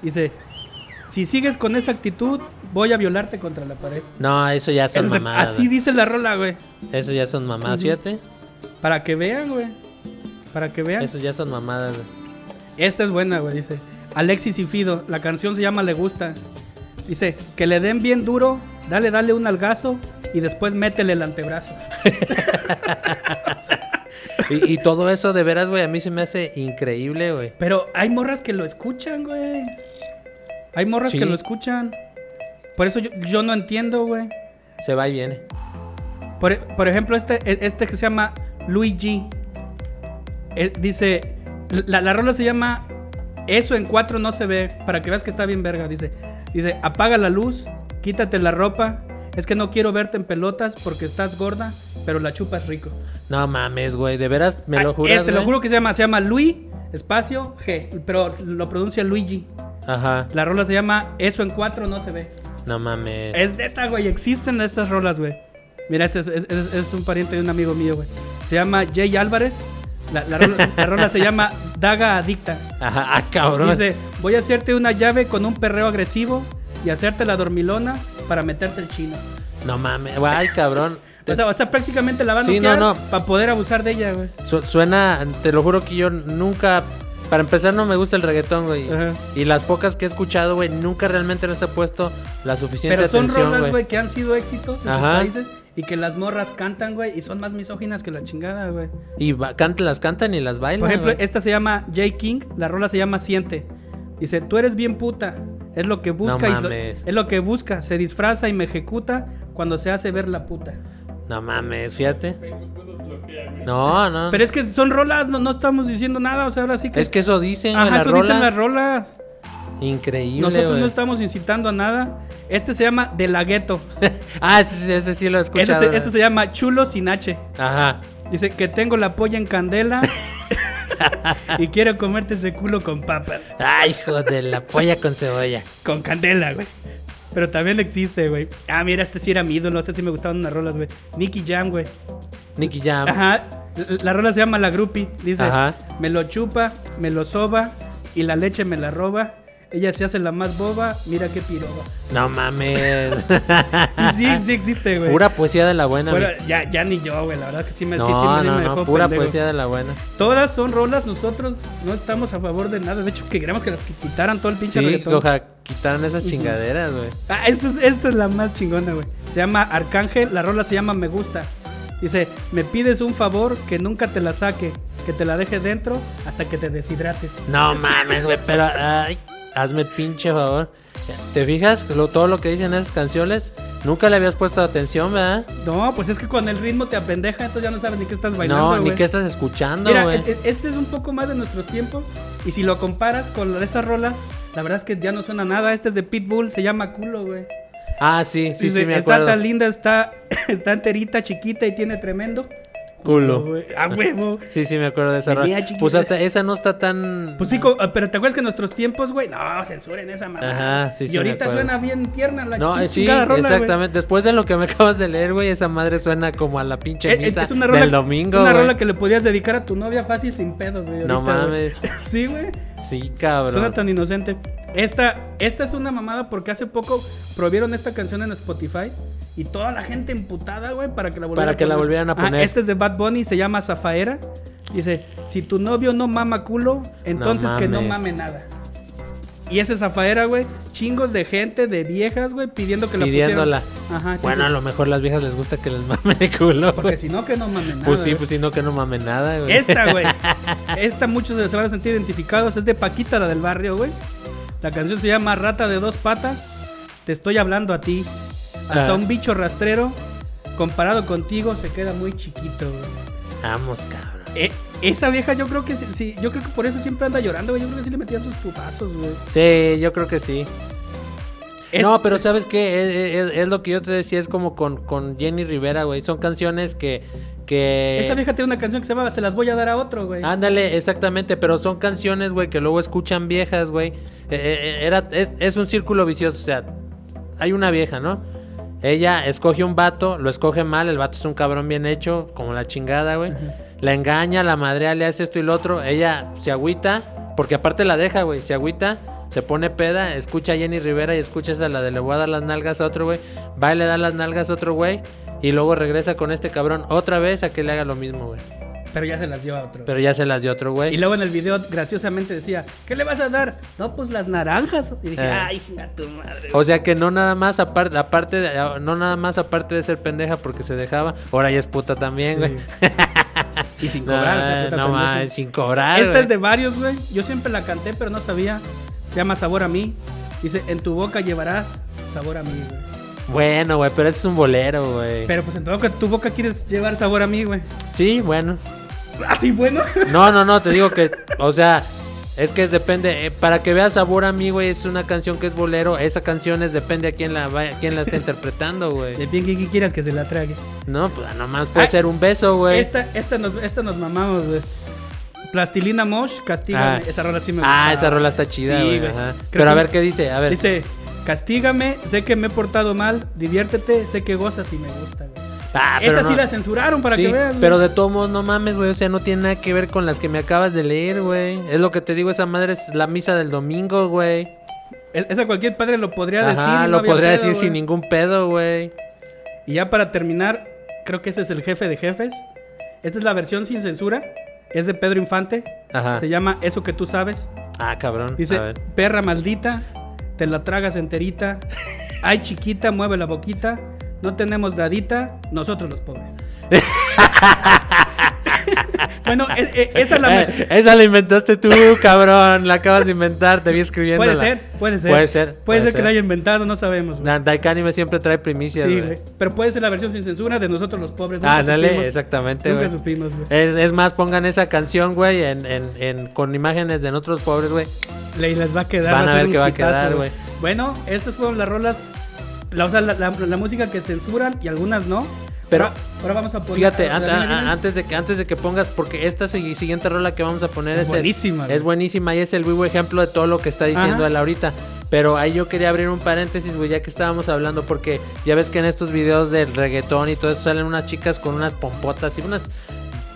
Dice, si sigues con esa actitud, voy a violarte contra la pared.
No, eso ya son
Ese-
mamadas.
así dice la rola, güey.
Eso ya son mamadas, fíjate.
Para que vean, güey. Para que vean.
Eso ya son mamadas. güey.
Esta es buena, güey. Dice Alexis y Fido. La canción se llama Le Gusta. Dice que le den bien duro. Dale, dale un algazo. Y después métele el antebrazo.
Y, y todo eso, de veras, güey, a mí se me hace increíble, güey.
Pero hay morras que lo escuchan, güey. Hay morras
Sí.
que lo escuchan. Por eso yo, yo no entiendo, güey.
Se va y viene.
Por, por ejemplo, este, este que se llama Luigi. Eh, dice, la, la rola se llama Eso en cuatro no se ve. Para que veas que está bien verga. Dice, dice, apaga la luz, quítate la ropa. Es que no quiero verte en pelotas porque estás gorda, pero la chupas rico.
No mames, güey, de veras, me lo
Ah,
juras,
eh, te lo juro que se llama, se llama Luis, espacio G, pero lo pronuncia Luigi.
Ajá,
La rola se llama Eso en cuatro no se ve.
no mames.
Es neta, güey. Existen estas rolas, güey. Mira, ese es, es- es- es un pariente de un amigo mío, güey. Se llama Jay Álvarez. La, la rola, la rola se llama Daga Adicta.
Ajá, ah, cabrón.
Dice, voy a hacerte una llave con un perreo agresivo y hacerte la dormilona para meterte el chino.
No mames, ay, cabrón.
O sea, o sea, prácticamente la van a
Sí, no, no.
para poder abusar de ella, güey.
Su- suena, te lo juro que yo nunca, para empezar no me gusta el reggaetón, güey.
Ajá.
Y las pocas que he escuchado, güey, nunca realmente les he puesto la suficiente
Pero son
atención,
rolas, güey, que han sido éxitos en sus países y que las morras cantan, güey, y son más misóginas que la chingada, güey.
Y va- cantan, las cantan y las bailan,
Por ejemplo,
güey.
esta se llama J. King, la rola se llama Siente. Dice, tú eres bien puta, es lo que busca, y lo-
mames.
es lo que busca, se disfraza y me ejecuta cuando se hace ver la puta.
No mames, fíjate. No, no.
Pero es que son rolas, no, no estamos diciendo nada, o sea, ahora sí que...
Es que eso dicen,
Ajá,
las
eso dicen las
rolas. Increíble,
Nosotros no estamos incitando a nada. Este se llama De la Gueto.
ah, ese, sí- ese sí lo he
Este
escuchado.
este se llama Chulo sin H.
Ajá.
Dice que tengo la polla en candela y quiero comerte ese culo con papas.
Ay, hijo de la polla con cebolla.
Con candela, güey. Pero también existe, güey. Ah, mira, este sí era mi ídolo. Este sí me gustaban unas rolas, güey. Nicky Jam, güey.
Nicky Jam.
Ajá. La- La rola se llama La Grupi. Dice,
Ajá.
me lo chupa, me lo soba y la leche me la roba. Ella se hace la más boba, mira qué piroba.
No mames.
Y sí, sí existe, güey.
Pura poesía de la buena.
Bueno,
güey.
ya, ya ni yo, güey. La verdad que sí me, sí,
no,
sí me,
no,
me
no,
dejó
pura
pendejo.
poesía de la buena.
Todas son rolas, nosotros no estamos a favor de nada. De hecho, que queremos que las quitaran todo el pinche
Sí,
reggaetón.
quitaran esas chingaderas, güey.
Ah, esta es, esta es la más chingona, güey. Se llama Arcángel, la rola se llama Me Gusta. Dice, me pides un favor que nunca te la saque, que te la deje dentro hasta que te deshidrates.
No mames, güey, pero ay, hazme pinche favor. ¿Te fijas lo, todo lo que dicen esas canciones? Nunca le habías puesto atención, ¿verdad?
No, pues es que con el ritmo te apendeja, entonces ya no sabes ni qué estás bailando,
no, ni qué estás escuchando,
Mira,
güey.
e- e- este es un poco más de nuestros tiempos. Y si lo comparas con esas rolas, la verdad es que ya no suena nada. Este es de Pitbull, se llama culo, güey.
Ah, sí, sí,
Dice,
sí, me
está
acuerdo.
tan linda, está, está enterita, chiquita y tiene tremendo.
Culo.
A huevo.
Sí, sí, me acuerdo de esa rola. Pues hasta esa no está tan.
Pues sí, co- pero ¿te acuerdas que en nuestros tiempos, güey? No, censuren esa mamá.
Ajá, sí, sí,
Y ahorita suena bien tierna la
No, eh, sí,
rola,
exactamente. Después de lo que me acabas de leer, güey, esa madre suena como a la pinche
Es,
misa
es una rola,
del domingo,
es una rola que le podías dedicar a tu novia fácil sin pedos, güey.
No mames.
Sí, güey.
Sí, cabrón.
Suena tan inocente. Esta, esta es una mamada porque hace poco prohibieron esta canción en Spotify y toda la gente emputada, güey, para que la volvieran
Para que la volvieran a
Ah,
poner.
este es de Bad Bunny, se llama Zafaera. Dice, si tu novio no mama culo, entonces que no mame nada. Y ese Zafaera, güey, chingos de gente, de viejas, güey, pidiendo que la
Pidiéndola.
pusieran. Ajá.
Bueno, a lo mejor las viejas les gusta que les mame de culo,
Porque si no, que no mame nada.
Pues sí, pues si no, que no mame nada, güey.
Esta, güey. Esta muchos se van a sentir identificados. Es de Paquita, la del barrio, güey. La canción se llama Rata de dos patas. Te estoy hablando a ti. Hasta
Ah.
un bicho rastrero comparado contigo se queda muy chiquito, güey.
Vamos, cabrón.
Eh, esa vieja yo creo que sí, sí, yo creo que por eso siempre anda llorando, güey. Yo creo que sí le metían sus putazos, güey.
Sí, yo creo que sí.
Es-
No, pero ¿sabes qué? Es, es- es lo que yo te decía, es como con, con Jenny Rivera, güey. Son canciones que... que...
Esa vieja tiene una canción que se llama Se las voy a dar a otro, güey.
Ándale, exactamente, pero son canciones, güey, que luego escuchan viejas, güey. Eh, eh, era, es, es un círculo vicioso, o sea, hay una vieja, ¿no? Ella escoge un vato, lo escoge mal, el vato es un cabrón bien hecho, como la chingada, güey. La engaña, la madrea, le hace esto y lo otro. Ella se agüita, porque aparte la deja, güey, se agüita, se pone peda, escucha a Jenny Rivera y escucha esa la de le voy a dar las nalgas a otro güey. Va y le da las nalgas a otro güey. Y luego regresa con este cabrón otra vez a que le haga lo mismo, güey.
Pero ya se las dio a otro.
Pero ya se las dio otro güey.
Y luego en el video graciosamente decía, ¿qué le vas a dar? No, pues las naranjas. Y dije,
Eh.
ay, chinga tu madre.
O sea que no nada más aparte, aparte de, no nada más aparte de ser pendeja porque se dejaba, ahora ya es puta también, güey.
y sin
No,
cobrar.
no
pendeja.
mames, sin cobrar.
Esta
güey.
es de varios, güey. Yo siempre la canté, pero no sabía. Se llama Sabor a mí. Dice, en tu boca llevarás sabor a mí, güey.
Bueno, güey, pero ese es un bolero, güey.
Pero pues en tu boca, tu boca quieres llevar sabor a mí, güey.
Sí, bueno.
Así bueno.
No, no, no, te digo que, o sea, es que es depende, eh, para que veas sabor a mí, güey, es una canción que es bolero, esa canción es depende a quién la vaya, quién la está interpretando, güey.
De bien que que quieras que se la trague.
No, pues nomás puede
Ay,
ser un beso, güey.
Esta, esta, nos, esta nos mamamos, güey. Plastilina Mosh, castígame.
Ah.
Esa rola sí me gusta.
Ah, esa rola está chida,
Sí,
güey.
güey.
ajá.
Creo
Pero a ver qué dice, a ver.
Dice, castígame, sé que me he portado mal, diviértete, sé que gozas y me gusta, güey.
Ah, pero
Esa sí la censuraron para
Sí,
que güey.
pero de todos modos, no mames, güey. O sea, no tiene nada que ver con las que me acabas de leer, güey. Es lo que te digo, esa madre es la misa del domingo, güey.
E- Esa cualquier padre lo podría decir.
Ajá,
no
lo podría
pedo,
decir sin ningún pedo, güey.
Y ya para terminar, creo que ese es el jefe de jefes. Esta es la versión sin censura. Es de Pedro Infante.
Ajá.
Se llama Eso que tú sabes.
Ah, cabrón.
Dice,
A ver.
perra maldita, te la tragas enterita. Ay, chiquita, mueve la boquita. No tenemos dadita, nosotros los pobres. bueno, e- e- esa es la...
Eh, esa la inventaste tú, cabrón. La acabas de inventar, te vi escribiendo.
Puede ser, puede ser.
Puede ser.
Puede ser que la haya inventado, no sabemos. güey.
Daikani siempre trae primicias,
Sí,
güey.
Pero puede ser la versión sin censura de nosotros los pobres. nunca
Ah, dale,
supimos.
exactamente,
Nunca
güey.
supimos, güey.
Es, es más, pongan esa canción, güey, en, en, en- con imágenes de nosotros pobres, güey.
Le- les va a quedar.
Van a
ser
ver qué va a quedar, güey.
Bueno, estas fueron las rolas. La, o sea, la, la- la música que censuran y algunas no.
Pero-
ahora, ahora vamos a poner.
Fíjate,
a- a-
a- antes de que antes de que pongas, porque esta siguiente rola que vamos a poner
Es
es, el-
buenísima, güey.
es buenísima y es el vivo ejemplo de todo lo que está diciendo
Ajá.
él ahorita. Pero ahí yo quería abrir un paréntesis, güey, ya que estábamos hablando, porque ya ves que en estos videos del reggaetón y todo eso salen unas chicas con unas pompotas y unas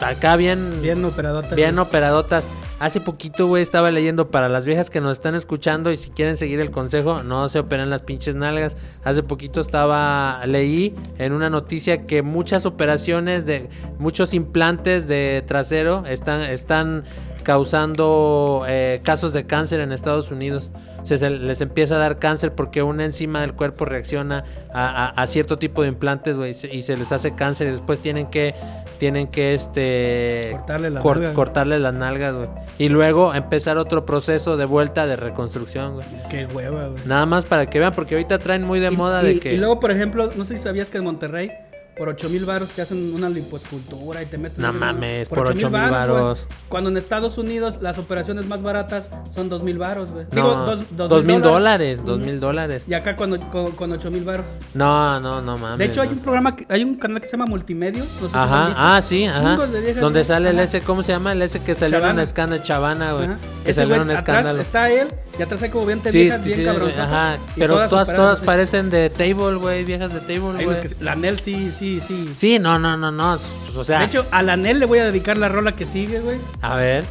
acá bien,
Bien operadota.
bien operadotas. Hace poquito, güey, estaba leyendo para las viejas que nos están escuchando y si quieren seguir el consejo, no se operen las pinches nalgas. Hace poquito estaba, leí en una noticia que muchas operaciones de, muchos implantes de trasero están, están causando eh, casos de cáncer en Estados Unidos. Se, se les empieza a dar cáncer porque una enzima del cuerpo reacciona a, a- a cierto tipo de implantes, güey, y se- y se les hace cáncer y después tienen que, tienen que, este,
Cortarle la
cor-
nalga.
cortarle las nalgas, güey. Y luego empezar otro proceso de vuelta de reconstrucción, güey.
Qué hueva, güey.
Nada más para que vean, porque ahorita traen muy de
Y-
moda
y,
de que...
y luego, por ejemplo, no sé si sabías que en Monterrey, por 8 mil baros te hacen una lipoescultura y te meten.
No
una-
mames, por 8,000
8,000
varos.
güey. Cuando en Estados Unidos las operaciones más baratas son 2 mil baros, güey. Digo, dos, dos
dos mil dólares,
Ujú.
dos mil dólares.
Y acá cuando, con, con 8 mil baros.
No, no, no mames.
De hecho, hay
no.
un programa, que- hay un canal que se llama Multimedios. no sé si
Ajá,
visto.
ah, sí, ajá.
Chingos de viejas,
Donde sale el ese, ¿cómo se llama? El ese que salió en
Chavana.
un escándalo, Chavana, güey. Que salió en un escándalo.
está él y atrás hay como 20
Sí,
viejas
sí,
bien
sí, ajá. Pero todas, todas parecen de table, güey, viejas de table,
Hay
güey.
la Nel sí, sí, sí.
Sí, no, no, no, no. pues, O sea,
De hecho, a la Nel le voy a dedicar la rola que sigue, güey.
a ver.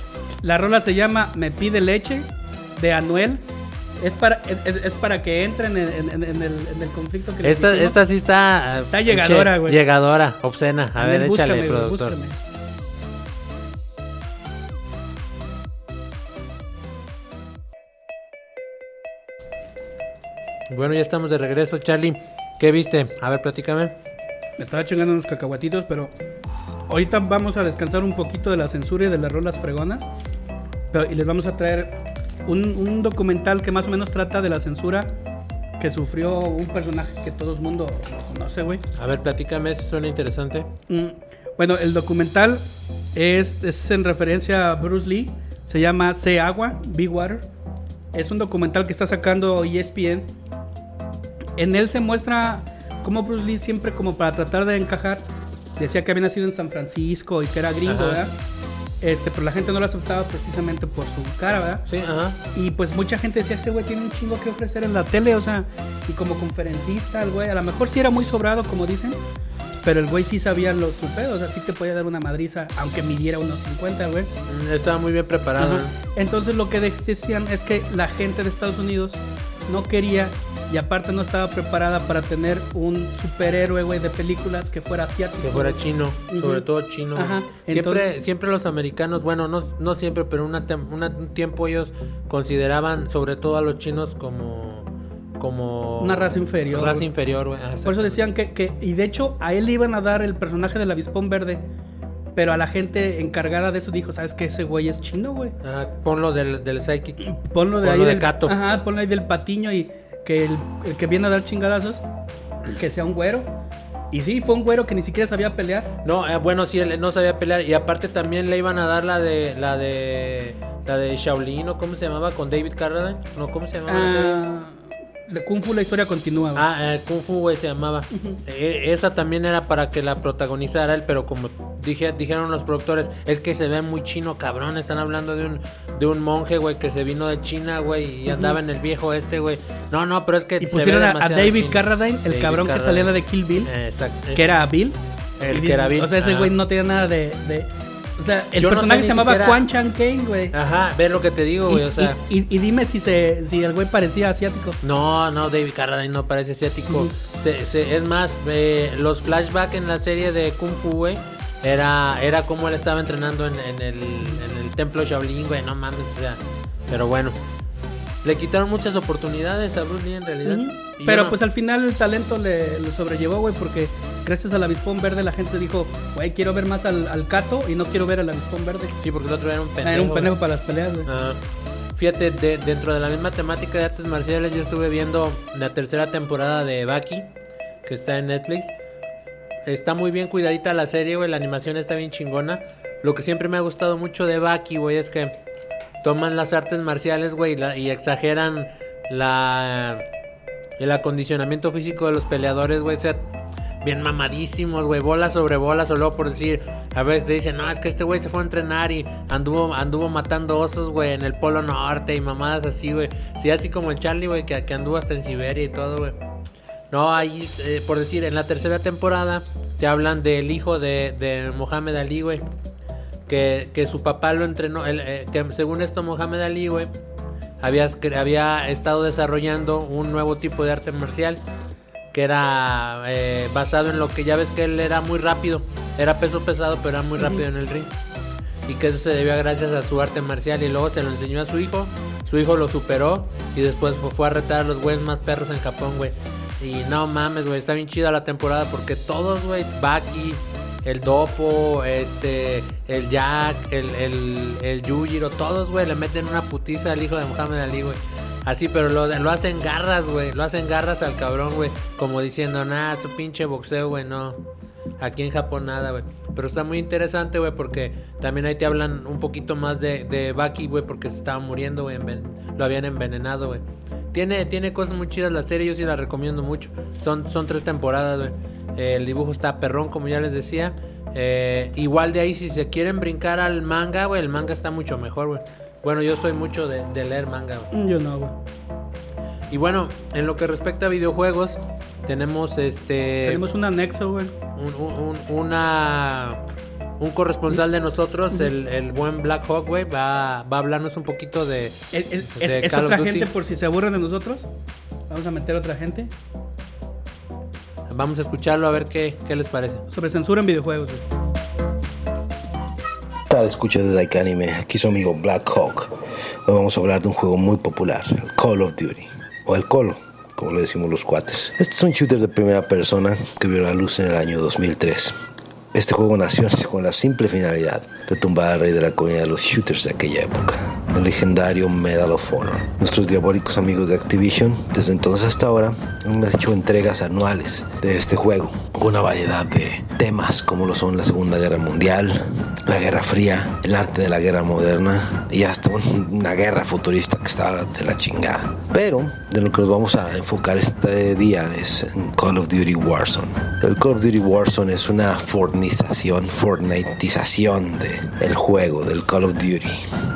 La rola se llama Me pide leche de Anuel. Es para, es, es- para que entren en, en- en el, en el conflicto que
Esta, esta sí está. eh,
Está llegadora, güey.
Llegadora, obscena. A ver,
búscame,
échale,
güey,
productor.
búscame.
Bueno, ya estamos de regreso, Charlie. ¿Qué viste? A ver, platícame.
Me estaba chingando unos cacahuatitos, pero ahorita vamos a descansar un poquito de la censura y de las rolas fregonas. Pero, y les vamos a traer un, un documental que más o menos trata de la censura que sufrió un personaje que todo el mundo lo conoce, güey.
A ver, platícame, eso suena interesante.
Mm, Bueno, el documental es, es en referencia a Bruce Lee. Se llama Sea Agua, Big Water. Es un documental que está sacando ESPN. En él se muestra cómo Bruce Lee siempre como para tratar de encajar decía que había nacido en San Francisco y que era gringo,
Ajá.
¿verdad? Este, pero la gente no lo aceptaba precisamente por su cara, ¿verdad?
Sí, ajá.
Y pues mucha gente decía, ese güey tiene un chingo que ofrecer en la tele, o sea, y como conferencista, el güey, a lo mejor sí era muy sobrado, como dicen, pero el güey sí sabía lo su pedo, o sea, sí te podía dar una madriza, aunque midiera unos 50, güey.
Mm, Estaba muy bien preparado.
Ajá. Entonces lo que decían es que la gente de Estados Unidos no quería y aparte no estaba preparada para tener un superhéroe, güey, de películas que fuera asiático.
Que fuera chino, sobre todo chino.
Ajá,
Siempre,
entonces-
siempre los americanos, bueno, no, no siempre, pero una un tiempo ellos consideraban sobre todo a los chinos como... como
Una raza inferior.
Raza inferior, güey.
Por eso decían que, que- y de hecho a él le iban a dar el personaje del avispón verde, pero a la gente encargada de eso dijo, ¿sabes qué? Ese güey es chino, güey.
Ah, ponlo del, del psychic.
Ponlo de
Ponlo
ahí
de
del
Cato.
Ajá, ponlo ahí del patiño y que el, el que viene a dar chingadazos, que sea un güero. Y sí, fue un güero que ni siquiera sabía pelear.
No, eh, bueno, sí, él no sabía pelear. Y aparte también le iban a dar la de. la de. la de Shaolin, ¿o cómo se llamaba? Con David Carradine. No, ¿cómo se llamaba?
Ah, de Kung Fu la historia continúa. güey.
Ah, eh, Kung Fu, güey, se llamaba. Eh, esa también era para que la protagonizara él, pero como dije, dijeron los productores, es que se ve muy chino, cabrón. Están hablando de un, de un monje, güey, que se vino de China, güey, y andaba en el viejo este, güey. No, no, pero es que
y
se
pusieron
ve
a, David
chino.
Carradine, el
David
cabrón que
Carradine.
salía de Kill Bill,
Eh, exacto.
que era Bill.
El que era Bill.
O sea, ese güey no tenía nada de... de- o sea, el
Yo no sé
personaje se llamaba
siquiera-
Quan Chan Kane, güey.
Ajá, ve lo que te digo, güey,
Y,
o sea.
y- y- y dime si se si el güey parecía asiático.
No, no, David Carradine no parece asiático. Se- se- es más, eh, los flashbacks en la serie de Kung Fu, güey, era, era como él estaba entrenando en, en el, en el templo Shaolin, güey, no mames, o sea. Pero bueno, le quitaron muchas oportunidades a Bruce Lee en realidad. Yo
Pero
no-
pues al final el talento le, le sobrellevó, güey, porque gracias al avispón verde la gente dijo, güey, quiero ver más al, al Cato y no quiero ver al avispón verde.
Sí, porque el otro era un pendejo.
Era un pendejo para las peleas, güey.
Ah, fíjate, de- dentro de la misma temática de artes marciales, yo estuve viendo la tercera temporada de Baki, que está en Netflix. Está muy bien cuidadita la serie, güey. La animación está bien chingona. Lo que siempre me ha gustado mucho de Baki, güey, es que toman las artes marciales, güey, y, exageran la el acondicionamiento físico de los peleadores, güey. Sea, bien mamadísimos, güey, bolas sobre bolas, o luego por decir, a veces te dicen, no, es que este güey se fue a entrenar y anduvo, anduvo matando osos, güey, en el Polo Norte y mamadas así, güey. Sí, así como el Charlie, güey, que, que anduvo hasta en Siberia y todo, güey. No, ahí, eh, por decir, en la tercera temporada te hablan del hijo de, de Mohamed Ali, güey. Que, que su papá lo entrenó, el, eh, que según esto Mohamed Ali, güey, había, había estado desarrollando un nuevo tipo de arte marcial que era eh, basado en lo que ya ves que él era muy rápido, era peso pesado, pero era muy rápido en el ring. Y que eso se debía gracias a su arte marcial y luego se lo enseñó a su hijo, su hijo lo superó y después fue, fue a retar a los güeyes más perros en Japón, güey. Y no mames, güey, está bien chida la temporada porque todos, güey, Baki, el Dopo, este, el Jack, el, el, el Yujiro, todos, güey, le meten una putiza al hijo de Muhammad Ali, güey. Así, pero lo, lo hacen garras, güey. Lo hacen garras al cabrón, güey. Como diciendo, nah, su pinche boxeo, güey, no. Aquí en Japón nada, güey. Pero está muy interesante, güey, porque también ahí te hablan un poquito más de, de Baki, güey, porque se estaba muriendo, güey. Lo habían envenenado, güey. Tiene, tiene cosas muy chidas la serie, yo sí la recomiendo mucho. Son, son tres temporadas, güey. Eh, el dibujo está perrón, como ya les decía. Eh, igual de ahí, si se quieren brincar al manga, güey, el manga está mucho mejor, güey. Bueno, yo soy mucho de, de leer manga, güey.
Mm, Yo no, güey.
Y bueno, en lo que respecta a videojuegos, tenemos este
Tenemos un anexo, güey.
un, un- un- una un corresponsal de nosotros, el, el buen Black Hawk, güey, va, va a hablarnos un poquito de,
Es, es-
de
es- es
Call of
otra
Duty.
gente por si se aburren de nosotros. Vamos a meter otra gente.
Vamos a escucharlo a ver qué, qué les parece.
Sobre censura en videojuegos, güey.
tal? Escucha de Like Anime, aquí su amigo Black Hawk. Hoy vamos a hablar de un juego muy popular, el Call of Duty, o el Colo, como le decimos los cuates. Este es un shooter de primera persona que vio la luz en el año 2003. Este juego nació con la simple finalidad de tumbar al rey de la comunidad de los shooters de aquella época, el legendario Medal of Honor. Nuestros diabólicos amigos de Activision, desde entonces hasta ahora, han hecho entregas anuales de este juego, con una variedad de temas como lo son la Segunda Guerra Mundial, la Guerra Fría, el arte de la guerra moderna y hasta una guerra futurista que está de la chingada. Pero de lo que nos vamos a enfocar este día es en Call of Duty Warzone. El Call of Duty Warzone es una fornización, fortnitización del juego, del Call of Duty.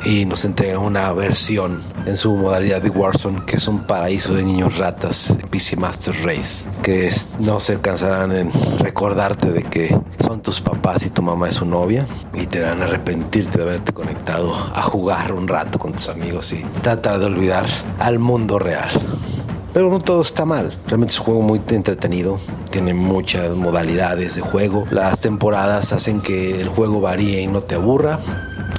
Y nos entrega una versión en su modalidad de Warzone que es un paraíso de niños ratas, PC Master Race, que no se cansarán en recordarte de que son tus papás y tu mamá es su novia y te harán arrepentirte de haberte conectado a jugar un rato con tus amigos y tratar de olvidar al mundo real. Pero no todo está mal. Realmente es un juego muy entretenido. Tiene muchas modalidades de juego. Las temporadas hacen que el juego varíe y no te aburra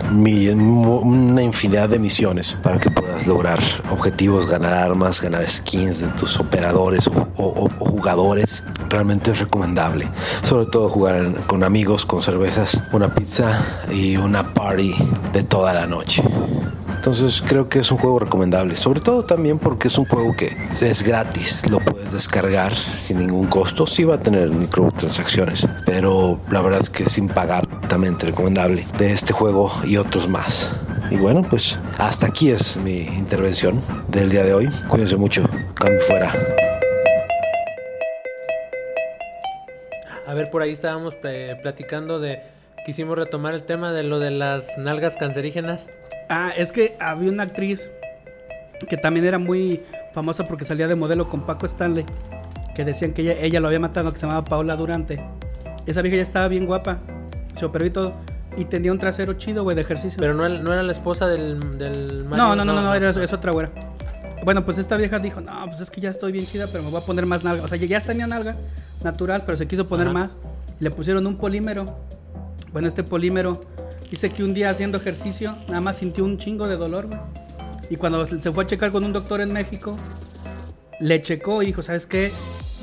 una infinidad de misiones para que puedas lograr objetivos, ganar armas, ganar skins de tus operadores o, jugadores. Realmente es recomendable. Sobre todo jugar con amigos, con cervezas, una pizza y una party de toda la noche. Entonces creo que es un juego recomendable, sobre todo también porque es un juego que es gratis, lo puedes descargar sin ningún costo, sí va a tener microtransacciones, pero la verdad es que sin pagar, también recomendable de este juego y otros más. Y bueno, pues hasta aquí es mi intervención del día de hoy. Cuídense mucho, cambio fuera.
A ver, por ahí estábamos platicando de, quisimos retomar el tema de lo de las nalgas cancerígenas.
Ah, es que había una actriz que también era muy famosa porque salía de modelo con Paco Stanley. Que decían que ella, lo había matado, que se llamaba Paola Durante. Esa vieja ya estaba bien guapa. Se operó y todo. Y tenía un trasero chido, güey, de ejercicio.
Pero no, no era la esposa del, del
No, no, no, no, era, es otra güera. Bueno, pues esta vieja dijo, no, pues es que ya estoy bien chida, pero me voy a poner más nalga. O sea, ya tenía nalga natural, pero se quiso poner más. Le pusieron un polímero. Bueno, este polímero Dice que un día haciendo ejercicio nada más sintió un chingo de dolor, güey. Y cuando se fue a checar con un doctor en México, le checó y dijo, ¿sabes qué?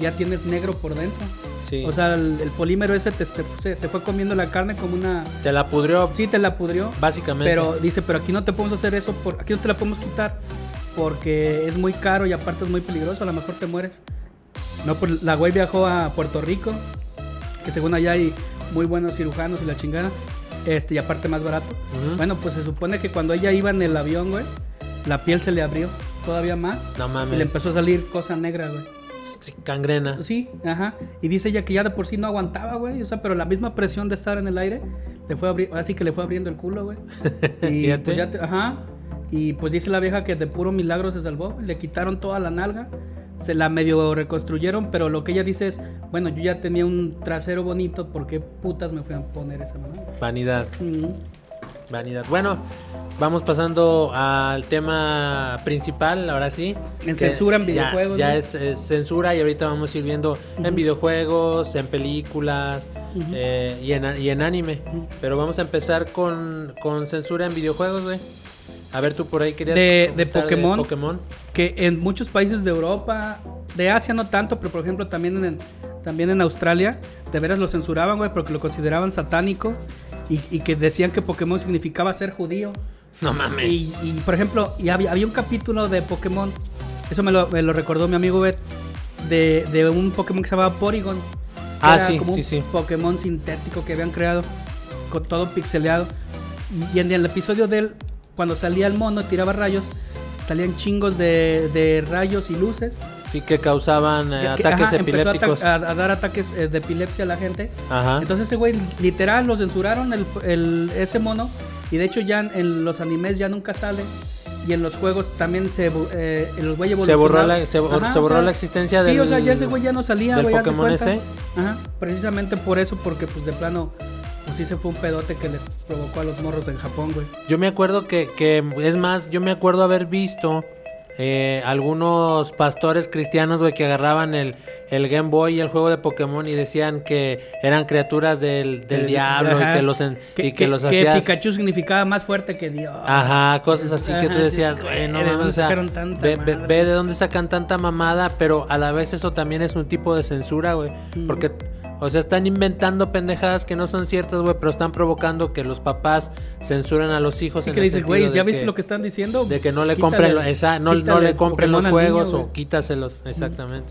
Ya tienes negro por dentro. Sí. O sea, el, polímero ese te, te, fue comiendo la carne como una...
Te la pudrió.
Sí, te la pudrió.
Básicamente.
Pero dice, pero aquí no te podemos hacer eso, por, aquí no te la podemos quitar porque es muy caro y aparte es muy peligroso, a lo mejor te mueres. No, pues la güey viajó a Puerto Rico, que según allá hay muy buenos cirujanos y la chingada. Este, y aparte más barato. Bueno, pues se supone que cuando ella iba en el avión, güey, la piel se le abrió todavía más.
No mames.
Y le empezó a salir cosa negra, güey.
Cangrena.
Sí, ajá. Y dice ella que ya de por sí no aguantaba, güey. O sea, pero la misma presión de estar en el aire le fue abriendo, así que le fue abriendo el culo, güey. Y pues ya ajá. Y pues dice la vieja que de puro milagro se salvó. Le quitaron toda la nalga se la medio reconstruyeron, pero lo que ella dice es, bueno, yo ya tenía un trasero bonito, ¿por qué putas me fui a poner esa mano?
Vanidad. Vanidad. Bueno, vamos pasando al tema principal, ahora sí.
En censura en videojuegos.
Ya, es, censura y ahorita vamos a ir viendo en videojuegos, en películas eh, y, en, y en anime. Pero vamos a empezar con, con censura en videojuegos, güey. A ver, tú por ahí querías.
De, de Pokémon, Pokémon. Que en muchos países de Europa, de Asia no tanto, pero por ejemplo también en, también en Australia, de veras lo censuraban, güey, porque lo consideraban satánico y, que decían que Pokémon significaba ser judío.
No mames.
Y, por ejemplo, y había, había, un capítulo de Pokémon, eso me lo, me lo recordó mi amigo Bet, de, de, un Pokémon que se llamaba Porygon.
Ah, sí, sí, sí.
Pokémon sintético que habían creado, con todo pixeleado. Y en el episodio de él cuando salía el mono, tiraba rayos, salían chingos de, rayos y luces.
Sí, que causaban eh, ataques epilépticos.
A, dar ataques eh, de epilepsia a la gente. Ajá. Entonces ese güey, literal, lo censuraron el, ese mono. Y de hecho ya en los animes ya nunca sale. Y en los juegos también se, eh, el güey
Se borró la, se, borró la existencia
sí, Sí, o sea, ya ese güey ya no salía, del Pokémon ese. Ajá, precisamente por eso, porque pues de plano pues sí se fue un pedote que le provocó a los morros en Japón, güey.
Yo me acuerdo que, que es más, yo me acuerdo haber visto eh, algunos pastores cristianos, güey, que agarraban el, el, Game Boy y el juego de Pokémon y decían que eran criaturas del, del diablo y que los, que, y que, los
hacías... Que Pikachu significaba más fuerte que Dios.
Ajá, cosas así que tú decías, güey, no o sea, ve, ve, de dónde sacan tanta mamada, pero a la vez eso también es un tipo de censura, güey, porque O sea, están inventando pendejadas que no son ciertas, güey, pero están provocando que los papás censuren a los hijos.
Y
en
que
sentido
güey, ¿ya viste lo que están diciendo?
De que no le
Quítale-
compren, lo- esa- no, no
quítale
le compren los juegos
niño,
o quítaselos, exactamente.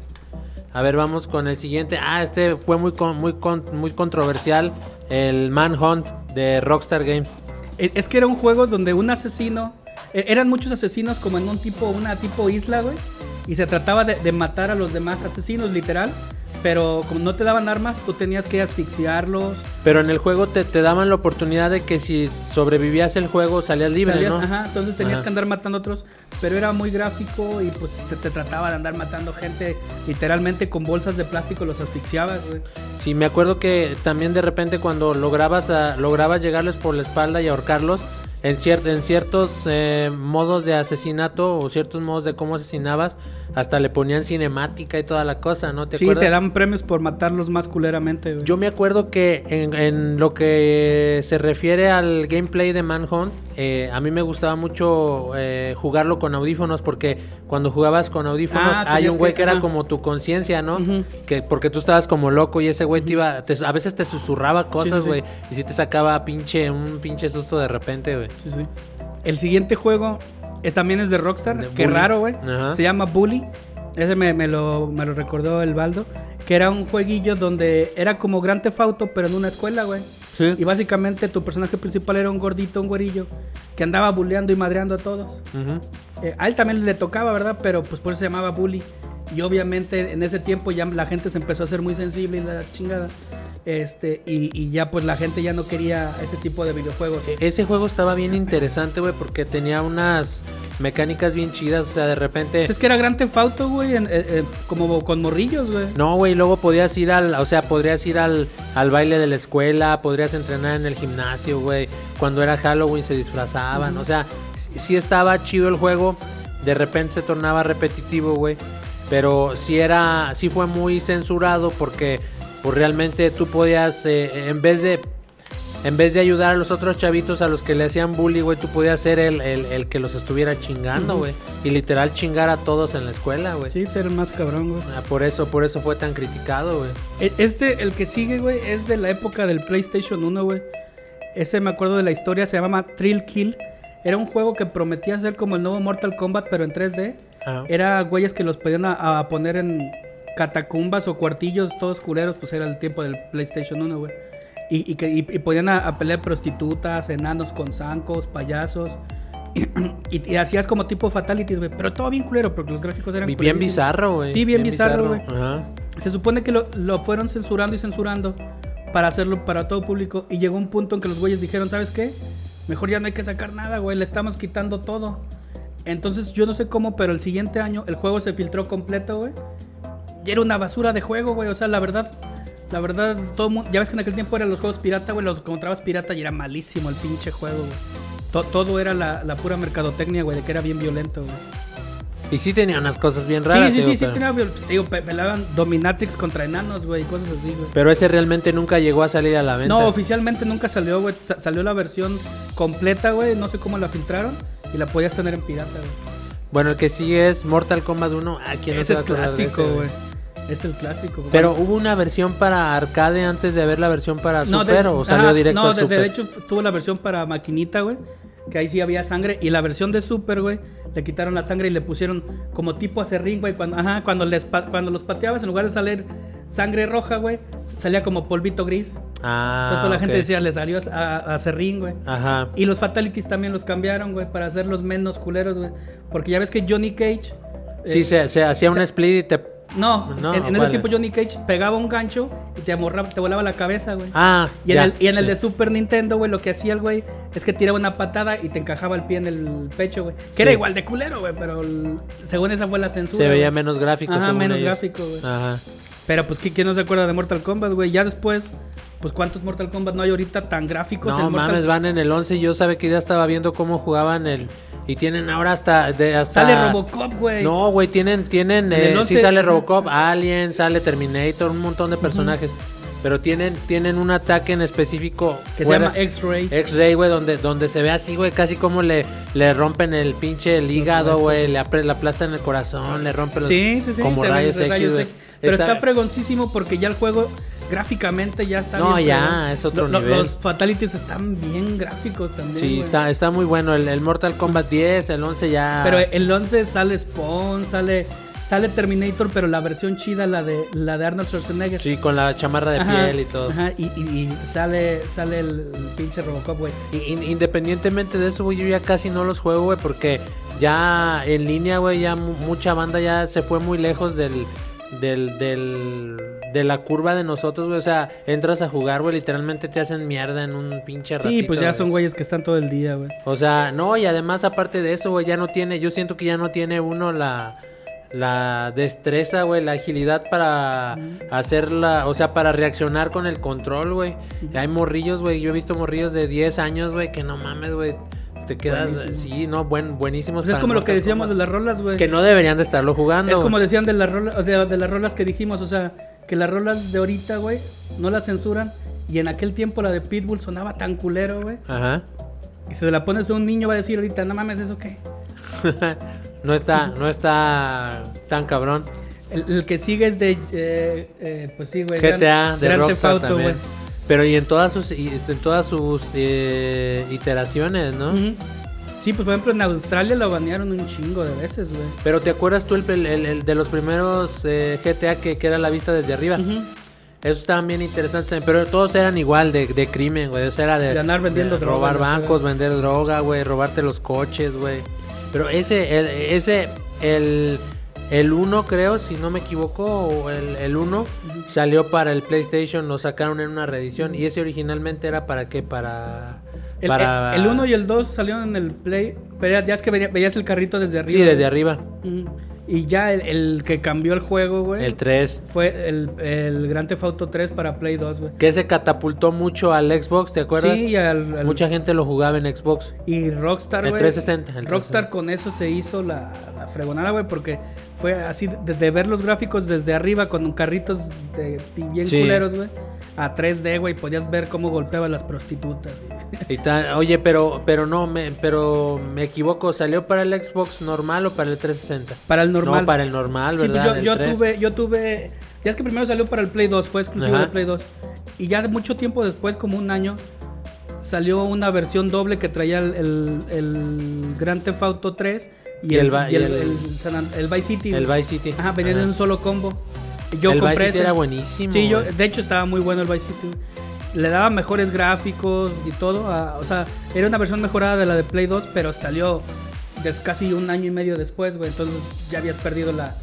A ver, vamos con el siguiente. Ah, este fue muy con- muy con- muy controversial, el Manhunt de Rockstar Games.
E- Es que era un juego donde un asesino. e- Eran muchos asesinos como en un tipo, una tipo isla, güey. Y se trataba de, de matar a los demás asesinos, literal. Pero como no te daban armas, tú tenías que asfixiarlos.
Pero en el juego te, te daban la oportunidad de que si sobrevivías el juego salías libre,
salías-
¿no?
Ajá, entonces tenías
Ajá.
que andar matando a otros. Pero era muy gráfico y pues te, te trataba de andar matando gente. Literalmente con bolsas de plástico los asfixiabas, güey.
Sí, me acuerdo que también de repente cuando lograbas, a- lograbas llegarles por la espalda y ahorcarlos, en, cier- en ciertos eh, modos de asesinato o ciertos modos de cómo asesinabas, hasta le ponían cinemática y toda la cosa, ¿no? ¿Te
sí,
acuerdas?
te dan premios por matarlos más culeramente, güey.
Yo me acuerdo que en, en lo que se refiere al gameplay de Manhunt, eh, a mí me gustaba mucho eh, jugarlo con audífonos porque cuando jugabas con audífonos
Ah,
hay un güey
que-
que, era como tu conciencia, ¿no? Que Porque tú estabas como loco y ese güey te iba, te- a veces te susurraba cosas,
sí.
güey, y si te sacaba pinche, un pinche susto de repente, güey.
Sí, sí. El siguiente juego eh, también es de Rockstar.
De
Qué raro, güey. Se llama Bully. Ese me, me lo, me lo recordó el Baldo. Que era un jueguillo donde era como Grand Theft Auto, pero en una escuela, güey.
Sí.
Y básicamente tu personaje principal era un gordito, un güerillo, que andaba bulleando y madreando a todos.
Ujú.
Eh, a él también le tocaba, ¿verdad? Pero pues por eso se llamaba Bully. Y obviamente en ese tiempo ya la gente se empezó a hacer muy sensible y la chingada. Este, y, y ya pues la gente ya no quería ese tipo de videojuegos.
Ese juego estaba bien interesante, güey, porque tenía unas mecánicas bien chidas, o sea, de repente...
Es que era Grand Theft Auto, güey, eh, eh, como con morrillos, güey.
No, güey, luego podías ir al, o sea, podrías ir al, al baile de la escuela, podrías entrenar en el gimnasio, güey. Cuando era Halloween se disfrazaban, o sea, sí- sí estaba chido el juego. De repente se tornaba repetitivo, güey. Pero sí era, sí fue muy censurado porque, pues realmente tú podías, eh, en vez de, en vez de ayudar a los otros chavitos a los que le hacían bully, güey, tú podías ser el, el, el que los estuviera chingando, güey. Y literal chingar a todos en la escuela, güey.
Sí, ser más cabrón, güey.
Ah, por eso, por eso fue tan criticado, güey.
E- Este, el que sigue, güey, es de la época del PlayStation 1, güey. Ese me acuerdo de la historia, se llama Thrill Kill. Era un juego que prometía ser como el nuevo Mortal Kombat, pero en 3D.
Ah.
Era güeyes que los podían a, a poner en catacumbas o cuartillos todos culeros, pues era el tiempo del PlayStation 1, güey. Y, y que y, y podían a, a pelear prostitutas, enanos con zancos, payasos. Y, y hacías como tipo fatalities, güey. Pero todo bien culero, porque los gráficos eran
Bien bizarro, güey.
Sí, bien bizarro, güey. Se supone que lo, lo fueron censurando y censurando para hacerlo para todo público. Y llegó un punto en que los güeyes dijeron, ¿sabes qué? Mejor ya no hay que sacar nada, güey. Le estamos quitando todo. Entonces yo no sé cómo, pero el siguiente año el juego se filtró completo, güey. Y era una basura de juego, güey. O sea, la verdad, la verdad, todo mu- ya ves que en aquel tiempo eran los juegos pirata, güey. Los encontrabas pirata y era malísimo el pinche juego, güey. To- todo era la, la pura mercadotecnia, güey, de que era bien violento, güey.
Y sí tenía unas cosas bien raras.
sí, sí,
digo,
sí, sí,
pero,
tenía, viol- te digo, pe- pelaban Dominatrix contra enanos, güey, y cosas así, güey.
pero ese realmente nunca llegó a salir a la venta.
No, oficialmente nunca salió, güey. Sa- salió la versión completa, güey. No sé cómo la filtraron. Y la podías tener en pirata, güey.
Bueno, el que sigue es Mortal Kombat 1. Ah, ¿quién no
Ese
se
es clásico, güey. Es el clásico. güey.
Pero hubo una versión para arcade antes de haber la versión para
No,
Super
de-
o salió directo
no,
a Super.
de hecho tuvo la versión para maquinita, güey. Que ahí sí había sangre. Y la versión de Super, güey, le quitaron la sangre y le pusieron como tipo acerrín, güey. Cuando, ajá, cuando, les cuando los pateabas, en lugar de salir sangre roja, güey, salía como polvito gris.
Ah,
Entonces toda la gente decía, le salió a, a güey.
Ajá.
Y los Fatalities también los cambiaron, güey, para hacerlos menos culeros, güey. Porque ya ves que Johnny Cage.
Sí,
eh,
se, se hacía un split y te.
No,
No,
en, en ese tiempo Johnny Cage pegaba un gancho y te, amorraba- te volaba la cabeza, güey.
Ah,
y en, el, y en el de Super Nintendo, güey, lo que hacía el güey es que tiraba una patada y te encajaba el pie en el pecho, güey. Que
Sí.
era igual de culero, güey, pero el- según esa fue la censura.
Se veía
güey.
menos gráfico.
Ajá,
según
menos
ellos.
gráfico, güey.
Ajá.
Pero pues, ¿qui- ¿quién no se acuerda de Mortal Kombat, güey? Ya después, pues, ¿cuántos Mortal Kombat no hay ahorita tan gráficos?
No
El Mortal-
mames, van en el 11 y yo sabe que ya estaba viendo cómo jugaban el... Y tienen ahora hasta... De, hasta
Sale Robocop, güey.
No, güey, tienen... tienen eh,
11,
sí sale. Robocop, Alien, sale Terminator, un montón de personajes. Pero tienen, tienen un ataque en específico...
Que
fuera-
se llama X-Ray.
X-Ray, güey, donde, donde se ve así, güey, casi como le, le rompen el pinche el hígado, güey, le, apre- le aplastan el corazón, le rompen los-
Sí, sí, sí.
como rayos X,
rayos. X. Pero está...
Está-
fregoncísimo porque ya el juego gráficamente ya está
No,
bien,
ya,
pero
es otro
lo-
nivel.
Los fatalities están bien gráficos también.
Sí, está, está muy bueno. El, el Mortal Kombat 10, el 11 ya.
Pero el 11 sale Spawn, sale sale Terminator, pero la versión chida, la de la de Arnold Schwarzenegger.
Sí, con la chamarra de
Ajá,
piel y todo.
Ajá, y, y- y sale, sale el, el pinche Robocop, güey.
Independientemente de eso, güey, yo ya casi no los juego, güey, porque ya en línea, güey, ya mu- mucha banda ya se fue muy lejos del, del, del, de la curva de nosotros, güey. O sea, entras a jugar, güey, literalmente te hacen mierda en un pinche ratito.
Sí, pues ya son
güey.
güeyes que están todo el día, güey.
O sea, no, y además aparte de eso, güey, ya no tiene, yo siento que ya no tiene uno la, la destreza, güey, la agilidad para hacerla, o sea, para reaccionar con el control, güey. Hay morrillos, güey, yo he visto morrillos de 10 años, güey, que no mames, güey, te quedas,
Buenísimo.
sí, no, buen, buenísimos.
Pues es como lo que decíamos de las rolas, güey.
Que no deberían de estarlo jugando.
Es como decían de las rolas, de, de las rolas que dijimos, o sea, que las rolas de ahorita, güey, no las censuran. Y en aquel tiempo la de Pitbull sonaba tan culero, güey.
Ajá.
Y si se la pones a un niño va a decir ahorita, no mames, ¿eso qué?
no está, no está tan cabrón.
El, el que sigue es de, eh, eh, pues sí, güey.
GTA de
Grand
Rockstar
Auto,
también.
güey.
Pero y en todas sus en todas sus eh, iteraciones, ¿no?
Sí, pues por ejemplo en Australia lo banearon un chingo de veces, güey.
Pero ¿te acuerdas tú el, el- el de los primeros eh, GTA que, que era la vista desde arriba?
Ujú.
Esos estaban bien interesantes, pero todos eran igual de, de crimen, güey. O sea, era de,
De andar vendiendo
de
droga,
robar bancos,
fregada.
vender droga, güey, robarte los coches, güey. Pero ese, el, ese, el, el 1 creo, si no me equivoco, o el, el 1 salió para el PlayStation, lo sacaron en una reedición. Y ese originalmente era para qué? Para...
El,
para...
el 1 y el 2 salieron en el Play, pero ya es que veía- veías el carrito desde arriba.
Sí, desde arriba.
Ujú. Y ya el, el que cambió el juego, güey,
El 3.
fue el, el Grand Theft Auto 3 para Play 2, güey.
Que se catapultó mucho al Xbox, ¿te acuerdas?
Sí, y al, al-
Mucha gente lo jugaba en Xbox.
Y Rockstar,
El
güey.
360, el
Rockstar con eso se hizo la, la fregonada, güey, porque fue así de, de ver los gráficos desde arriba con carritos de, bien
Sí.
culeros, güey. A 3D, güey, podías ver cómo golpeaba a las prostitutas.
Y Oye, pero pero no me pero me equivoco, ¿salió para el Xbox normal o para el 360?
Para el normal.
No, para el normal,
Sí, pues
¿verdad?
yo,
El
yo
3.
tuve, yo tuve, ya es que primero salió para el Play 2, fue exclusivo
Ajá.
de Play 2. Y ya de mucho tiempo después, como un año, salió una versión doble que traía el, el, el Grand Theft Auto 3 y,
Y
el,
el
y el, Vice City.
El. Vice City.
Ajá, venían en un solo combo. Yo
el
compré
Vice City
ese.
era buenísimo.
Sí, yo, de hecho estaba muy bueno el Vice City. Le daba mejores gráficos y todo. a- o sea, era una versión mejorada de la de Play 2, pero salió casi un año y medio después, güey. Entonces ya habías perdido la,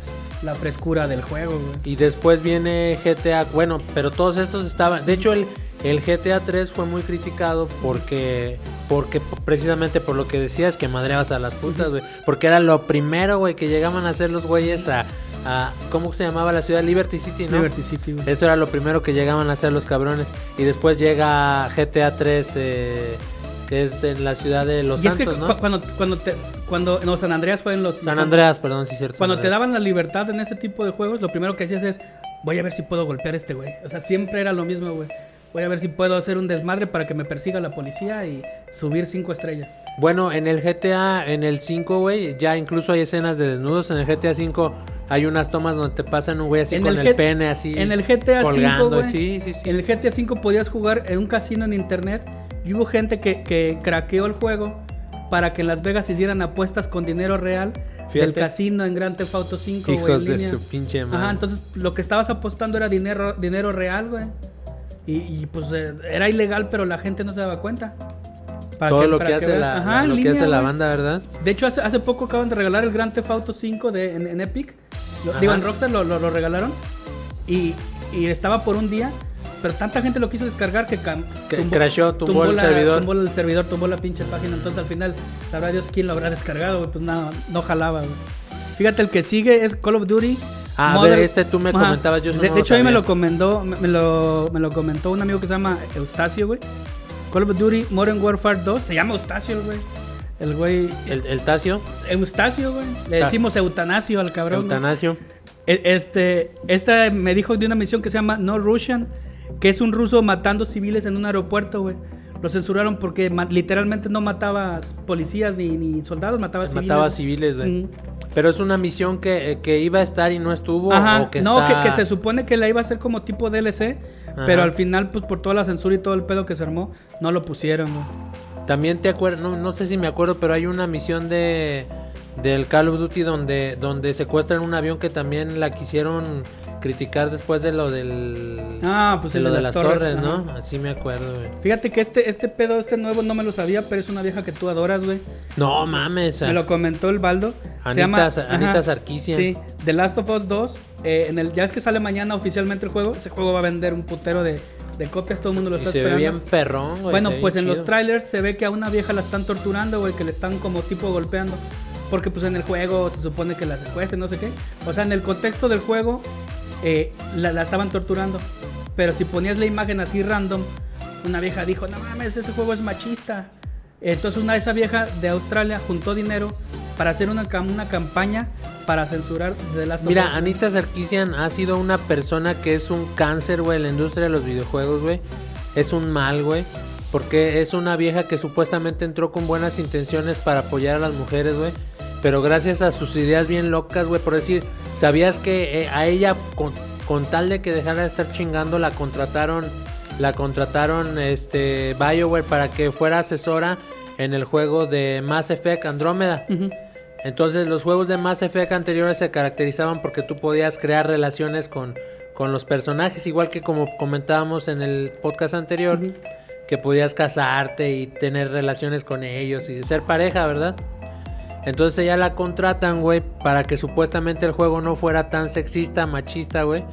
la frescura del juego, güey.
Y después viene GTA, bueno, pero todos estos estaban, de hecho el, el GTA 3 fue muy criticado porque porque precisamente por lo que decías que madreabas a las putas, güey, porque era lo primero, güey, que llegaban a hacer los güeyes a, a ¿cómo se llamaba la ciudad? Liberty City, ¿no?
Liberty City, güey.
Eso era lo primero que llegaban a hacer los cabrones. Y después llega GTA 3, eh, que es en la ciudad de Los
y es que
Santos, ¿no?
cuando, cuando te, cuando, no, San Andreas fue en los...
San Andreas, perdón, sí es cierto.
Cuando te daban la libertad en ese tipo de juegos, lo primero que hacías es, voy a ver si puedo golpear a este güey. O sea, siempre era lo mismo, güey. Voy a ver si puedo hacer un desmadre para que me persiga la policía y subir cinco estrellas.
Bueno, en el GTA, en el 5, güey, ya incluso hay escenas de desnudos. En el GTA 5 hay unas tomas donde te pasan un güey así con el, pene así.
En el GTA
colgando.
5,
sí, sí, sí.
En el GTA 5 podías jugar en un casino en internet y hubo gente que, que craqueó el juego para que en Las Vegas hicieran apuestas con dinero real del
Fíjate.
casino en Grand Theft Auto 5, güey,
Hijos
en
de
línea.
su pinche madre.
Ajá, entonces lo que estabas apostando era dinero, dinero real, güey. Y, y, pues eh, era ilegal, pero la gente no se daba cuenta. Para
Todo lo
para
que hace, la,
Ajá,
lo que
línea,
hace la banda, ¿verdad?
De hecho, hace, hace poco acaban de regalar el Grand Theft Auto 5 de, en, en Epic. Lo- digo, en Rockstar lo, lo- lo regalaron. Y, y estaba por un día. Pero tanta gente lo quiso descargar que, cam-
Que crashó, tumbó el
la,
servidor.
Tumbó el servidor, tumbó la pinche página. Entonces al final, sabrá Dios quién lo habrá descargado. Pues no, no jalaba, güey. Fíjate, el que sigue es Call of Duty.
Ah, a ver, este tú me comentabas, yo
de,
no
de hecho, a mí me lo comentó, me, lo, me lo comentó un amigo que se llama Eustacio, güey. Call of Duty Modern Warfare 2. Se llama Eustacio, güey. El güey.
El, el Tasio,
Eustacio, güey. Le decimos eutanasio al cabrón.
Eutanasio.
E- Este, esta me dijo de una misión que se llama No Russian, que es un ruso matando civiles en un aeropuerto, güey. Lo censuraron porque literalmente no mataba policías ni, ni soldados, mataba civiles.
Mataba civiles, güey.
Mm.
Pero es una misión que, eh, que iba a estar y no estuvo.
Ajá,
o que
no,
está-
que, que se supone que la iba a hacer como tipo DLC,
Ajá.
pero al final, pues por toda la censura y todo el pedo que se armó, no lo pusieron, güey.
También te acuerdas, no, no sé si me acuerdo, pero hay una misión de del Call of Duty donde, donde secuestran un avión que también la quisieron criticar después de lo del
Ah, pues
de lo
de las
las torres,
torres,
¿no? Así me acuerdo, güey.
Fíjate que este, este pedo, este nuevo, no me lo sabía, pero es una vieja que tú adoras, güey.
No mames,
Me lo comentó el Baldo.
Anita Sa- Anita Sarkeesian.
Sí, The Last of Us 2. eh, en el, ya es que sale mañana oficialmente el juego. Ese juego va a vender un putero de, de copias. Todo el mundo lo
y
está
se ve
esperando.
bien perrón, güey.
bueno,
se ve
pues en los trailers se ve que a una vieja la están torturando, güey. Que le están como tipo golpeando. Porque pues en el juego se supone que la secuestran, no sé qué. O sea, en el contexto del juego eh, la, la estaban torturando. Pero si ponías la imagen así random, una vieja dijo, no mames, ese juego es machista. Entonces una de esa vieja de Australia juntó dinero para hacer una, una campaña para censurar de las
Mira, Anita Sarkeesian ha sido una persona que es un cáncer, güey, en la industria de los videojuegos, güey. Es un mal, güey. Porque es una vieja que supuestamente entró con buenas intenciones para apoyar a las mujeres, güey. Pero gracias a sus ideas bien locas, güey, por decir, ¿sabías que eh, a ella, con, con tal de que dejara de estar chingando, la contrataron, la contrataron, este, BioWare para que fuera asesora en el juego de Mass Effect Andrómeda? Entonces los juegos de Mass Effect anteriores se caracterizaban porque tú podías crear relaciones con, con los personajes, igual que como comentábamos en el podcast anterior, que podías casarte y tener relaciones con ellos y ser pareja, ¿verdad? Entonces ya la contratan, güey, para que supuestamente el juego no fuera tan sexista, machista, güey.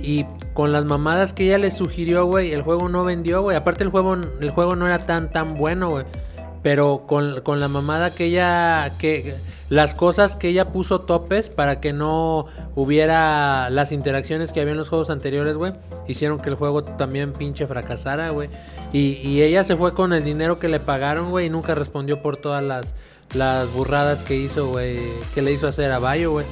Y con las mamadas que ella le sugirió, güey, el juego no vendió, güey. Aparte el juego, el juego no era tan, tan bueno, güey. Pero con, con la mamada que ella, que las cosas que ella puso topes para que no hubiera las interacciones que había en los juegos anteriores, güey, hicieron que el juego también pinche fracasara, güey. Y, y ella se fue con el dinero que le pagaron, güey, y nunca respondió por todas las, las burradas que hizo, güey, que le hizo hacer a Bayo, güey.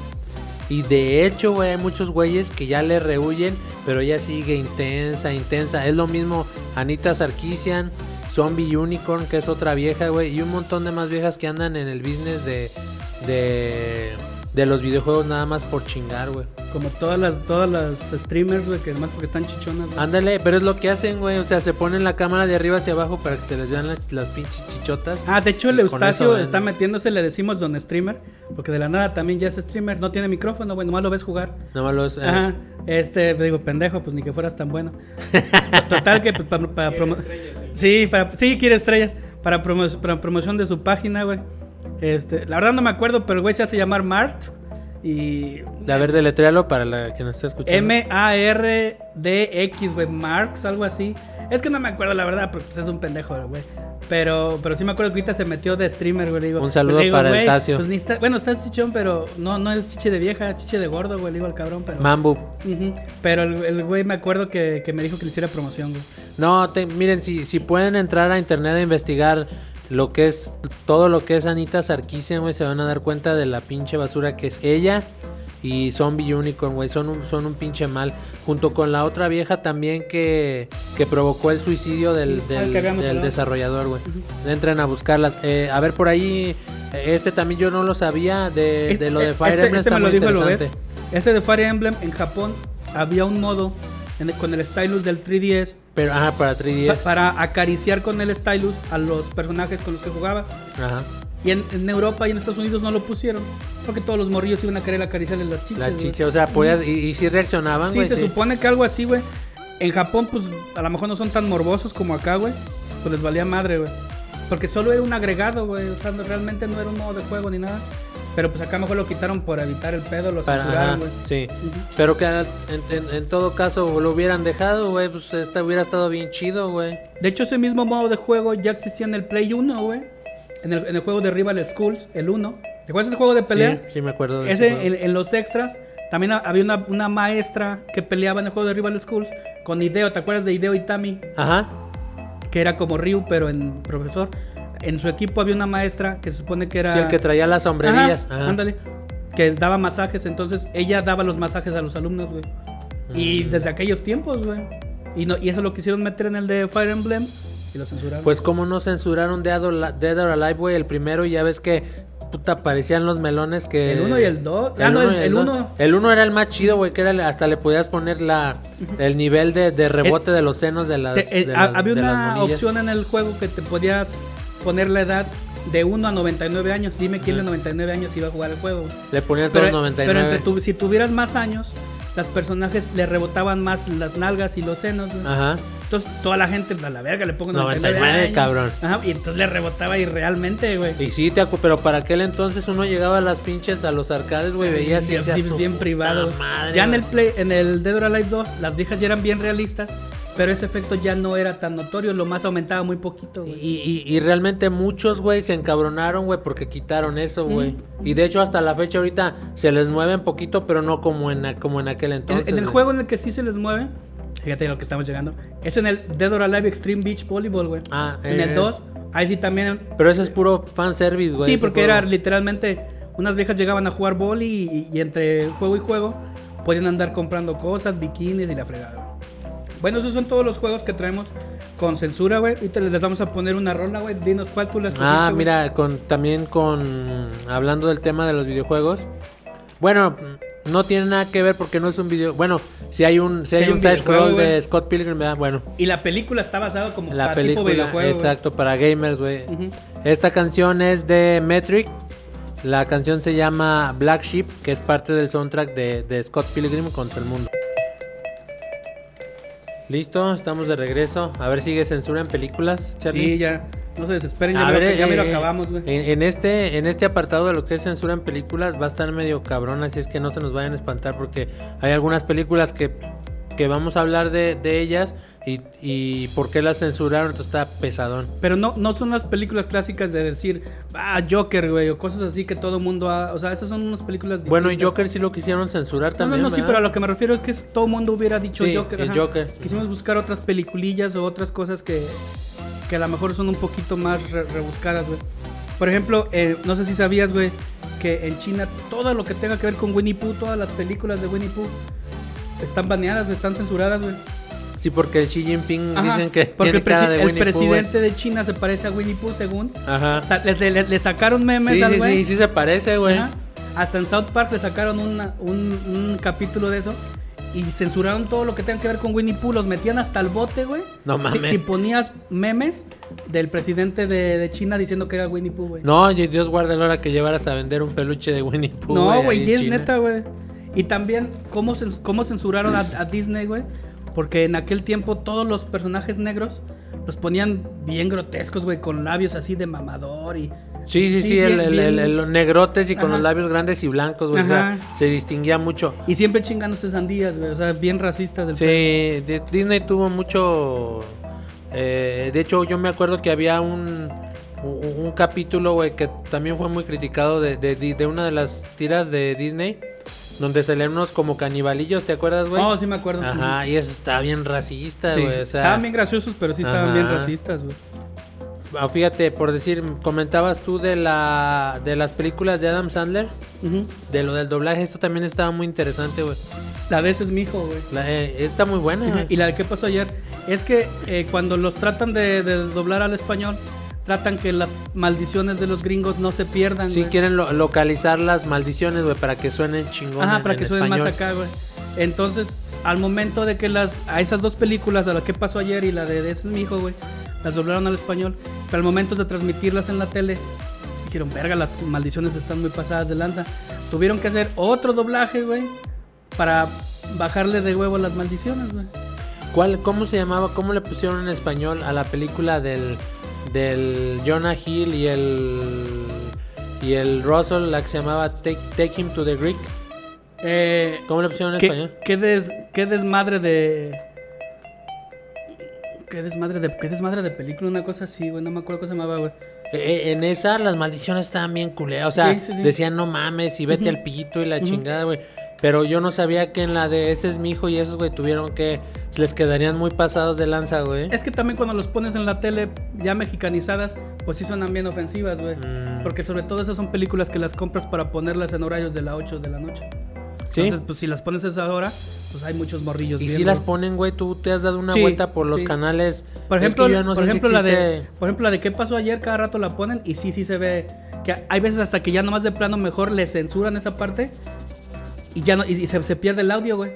Y de hecho, güey, hay muchos güeyes que ya le rehuyen, pero ella sigue intensa, intensa. Es lo mismo Anita Sarkeesian, Zombie Unicorn, que es otra vieja, güey, y un montón de más viejas que andan en el business de, de, de los videojuegos nada más por chingar, güey.
Como todas las, todas las streamers, güey, que además porque están chichonas. güey.
Ándale, pero es lo que hacen, güey. O sea, se ponen la cámara de arriba hacia abajo para que se les vean las, las pinches chichotas.
Ah, de hecho el Eustacio
eso
está metiéndose, le decimos don streamer, porque de la nada también ya es streamer, no tiene micrófono, güey, nomás lo ves jugar.
Nada más los.
Ajá, este, digo, pendejo, pues ni que fueras tan bueno. Total que pues, para, para promo- Sí, para, sí, quiere estrellas. Para, promo- para promoción de su página, güey. Este, la verdad no me acuerdo, pero el güey se hace llamar Mart. Y.
A ver, deletréalo para la que nos está escuchando.
M-A-R-D-X, güey. Marx, algo así. Es que no me acuerdo, la verdad, porque pues, es un pendejo, güey. Pero, pero sí me acuerdo que ahorita se metió de streamer, güey. Digo,
Un saludo
digo,
para el
güey,
Tacio.
Pues ni está, bueno, estás chichón, pero no, no es chiche de vieja, chiche de gordo, güey. Le digo al cabrón, pero.
Mambu.
Pero el, el güey me acuerdo que, que me dijo que le hiciera promoción, güey.
No, te- miren, si, si pueden entrar a internet a investigar lo que es todo lo que es Anita Sarkeesian, güey, se van a dar cuenta de la pinche basura que es ella y Zombie Unicorn, güey, son un, son un pinche mal. Junto con la otra vieja también que, que provocó el suicidio del, desarrollador, güey. Entren a buscarlas. Eh, a ver, por ahí, este también yo no lo sabía, de, de lo de Fire
Este-
Emblem
este
está
me lo
muy
dijo
interesante.
Ese de Fire Emblem en Japón había un modo en el- con el stylus del 3DS
Pero, ajá, para 3DS.
pa- para acariciar con el stylus a los personajes con los que jugabas.
Ajá.
Y en, en Europa y en Estados Unidos no lo pusieron porque todos los morrillos iban a querer acariciarle las chichas.
La
güey.
chicha, o sea, podías, y, y sí reaccionaban,
Sí,
güey.
se
sí.
supone que algo así, güey. En Japón, pues a lo mejor no son tan morbosos como acá, güey. Pues les valía madre, güey. Porque solo era un agregado, güey. O sea, no- realmente no era un modo de juego ni nada. Pero pues acá mejor lo quitaron por evitar el pedo, lo
Para-
censuraron, güey.
sí. Pero que en, en- en todo caso lo hubieran dejado, güey, pues esta hubiera estado bien chido, güey.
De hecho, ese mismo modo de juego ya existía en el Play 1, güey. En el, en el juego de Rival Schools, el 1. ¿Te acuerdas ese juego de pelea?
Sí, sí me acuerdo de ese
Ese,
juego.
en, los extras, también ha- había una, una maestra que peleaba en el juego de Rival Schools con Hideo. ¿Te acuerdas de Hideo Itami?
Ajá.
Que era como Ryu, pero en profesor. En su equipo había una maestra que se supone que era.
Sí, el que traía las sombrerillas.
Ajá,
Ajá.
ándale. Que daba masajes, entonces ella daba los masajes a los alumnos, güey. Y
Mm.
desde aquellos tiempos, güey. Y, no, y eso lo quisieron meter en el de Fire Emblem y lo censuraron.
Pues como no censuraron Dead or, Dead or Alive, güey, el primero, y ya ves que puta, parecían los melones que...
El uno y el dos. Ah, no, el-
y
el
dos.
uno.
El uno era el más chido, güey, que era hasta le podías poner la el nivel de, de rebote de los senos de las...
Te- eh,
de las-
había
de
una opción en el juego que te podías poner la edad de 1 a 99 años. Dime quién de 99 años iba a jugar el juego.
Le ponían todos
Pero,
99.
pero entre tu- si tuvieras más años, los personajes le rebotaban más las nalgas y los senos. güey.
Ajá.
Entonces toda la gente, a la verga, le pongo 99,
99,
años.
cabrón.
Ajá, y entonces le rebotaba y realmente, güey.
Y sí, te pero para aquel entonces uno llegaba a las pinches, a los arcades, güey, veías y "Su
bien privado.
madre,
ya en
güey".
el play, en el Dead or Alive 2, las viejas ya eran bien realistas, pero ese efecto ya no era tan notorio, lo más aumentaba muy poquito, güey.
Y, y- y realmente muchos, güey, se encabronaron, güey, porque quitaron eso, güey.
Mm.
Y de hecho, hasta la fecha ahorita se les mueve un poquito, pero no como en, como en aquel
En-
entonces.
en el juego en el que sí se les mueve, fíjate lo que estamos llegando, es en el Dead or Alive Extreme Beach Volleyball, güey.
Ah,
en
eh,
el 2, ahí sí también...
Pero ese es puro fanservice, güey.
sí, porque
juego.
era literalmente, unas viejas llegaban a jugar boli y, y entre juego y juego podían andar comprando cosas, bikinis y la fregada. Bueno, esos son todos los juegos que traemos con censura, güey. Ahorita les vamos a poner una rola, güey. Dinos cuál tú las
Ah, mira, con, también con... Hablando del tema de los videojuegos. Bueno, no tiene nada que ver porque no es un video... Bueno, si hay un, si hay un
un
scroll de. Scott Pilgrim, ¿verdad? Bueno,
Y la película está basada como
la
para tipo
película,
videojuego.
exacto, para gamers, güey. Esta canción es de Metric. La canción se llama Black Sheep, que es parte del soundtrack de, de Scott Pilgrim contra el mundo. Listo, estamos de regreso. A ver, sigue censura en películas, Charlie.
Sí, ya. No se desesperen, ya,
A
me,
ver,
lo, ya me lo
eh,
acabamos, güey.
En, en este, en este apartado de lo que es censura en películas va a estar medio cabrón, así es que no se nos vayan a espantar porque hay algunas películas que, que vamos a hablar de, de ellas y, y por qué las censuraron, entonces está pesadón.
Pero no, no son las películas clásicas de decir, ah, Joker, güey, o cosas así que todo mundo ha. O sea, esas son unas películas
Bueno, y
distintas.
Joker sí lo quisieron censurar
No,
también.
no, no, sí,
¿verdad?
pero a lo que me refiero es que todo el mundo hubiera dicho
Sí,
Joker.
el. Joker.
Quisimos buscar otras peliculillas o otras cosas que, que a lo mejor son un poquito más re- rebuscadas, güey. Por ejemplo, eh, no sé si sabías, güey, que en China todo lo que tenga que ver con Winnie Pooh, todas las películas de Winnie Pooh, están baneadas, están censuradas, güey.
Sí, porque el Xi Jinping
Ajá,
dicen que
porque
tiene
el,
cara
presi-
de
el
Winnie Pooh, güey.
presidente de China se parece a Winnie Pooh, según.
Ajá.
Le, le sacaron memes
Sí,
al
sí,
güey.
sí, sí se parece, güey.
Hasta en South Park le sacaron una- un, un capítulo de eso y censuraron todo lo que tenga que ver con Winnie Pooh. Los metían hasta el bote, güey.
No mames.
Si, ponías memes del presidente de, de China diciendo que era Winnie Pooh, güey.
No, Dios guarde la hora que llevaras a vender un peluche de Winnie Pooh.
No, güey, y es
China.
neta, güey. Y también, ¿cómo, cómo censuraron a, a Disney, güey? Porque en aquel tiempo todos los personajes negros los ponían bien grotescos, güey, con labios así de mamador y...
Sí, sí, sí,
bien-
el, el-
bien-
el- el- los negrotes y con los labios grandes y blancos, güey. o sea, se distinguía mucho.
Y siempre chingándose sandías, güey. O sea, bien racistas del
Sí, Disney tuvo mucho. eh, de hecho, yo me acuerdo que había un, un, un capítulo, güey, que también fue muy criticado de, de, de una de las tiras de Disney, donde salían unos como canibalillos, ¿te acuerdas, güey?
Oh, sí me acuerdo.
Ajá, y eso está bien racista,
Sí,
güey. o sea,
estaban bien graciosos, pero sí estaban
Ajá.
bien racistas, güey.
ah, fíjate, por decir, comentabas tú de la de las películas de Adam Sandler, de lo del doblaje, esto también estaba muy interesante, güey.
La de ese es mi hijo, güey.
Eh, está muy buena, güey.
Y la de qué pasó ayer es que eh, cuando los tratan de, de doblar al español, tratan que las maldiciones de los gringos no se pierdan.
Sí, quieren lo- localizar las maldiciones, güey, para que suenen chingón.
Ajá,
en-
para
en
que suenen más acá, güey. Entonces, al momento de que las a esas dos películas, a la que pasó ayer y la de, de ese es mi hijo, güey, las doblaron al español, pero al momento de transmitirlas en la tele, dijeron, verga, las maldiciones están muy pasadas de lanza. Tuvieron que hacer otro doblaje, güey, para bajarle de huevo las maldiciones, güey.
¿Cuál, ¿Cómo se llamaba? ¿Cómo le pusieron en español a la película del, del Jonah Hill y el y el Russell, la que se llamaba Take, Take Him to the Greek?
Eh,
¿Cómo le pusieron en
¿Qué,
español?
qué des- qué desmadre de. Qué desmadre de. Qué desmadre de película, una cosa así, güey. No me acuerdo cómo se llamaba, güey.
Eh, en esa las maldiciones estaban bien culeras. O sea,
Sí, sí, sí.
decían no mames y vete al pito y la chingada, güey. Pero yo no sabía que en la de ese es mi hijo y esos, güey, tuvieron que. Les quedarían muy pasados de lanza, güey.
Es que también cuando los pones en la tele ya mexicanizadas, pues sí suenan bien ofensivas, güey.
Mm.
Porque sobre todo esas son películas que las compras para ponerlas en horarios de la 8 de la noche.
Sí.
Entonces, pues si las pones a esa hora, pues hay muchos morrillos.
Y si las ponen, güey, tú te has dado una
Sí,
vuelta por los
sí.
canales.
Por
Es
ejemplo,
que no
por
si
ejemplo la de, por ejemplo la de qué pasó ayer, cada rato la ponen y sí, sí se ve que hay veces hasta que ya nomás de plano mejor le censuran esa parte y ya no y, y se, se pierde el audio, güey.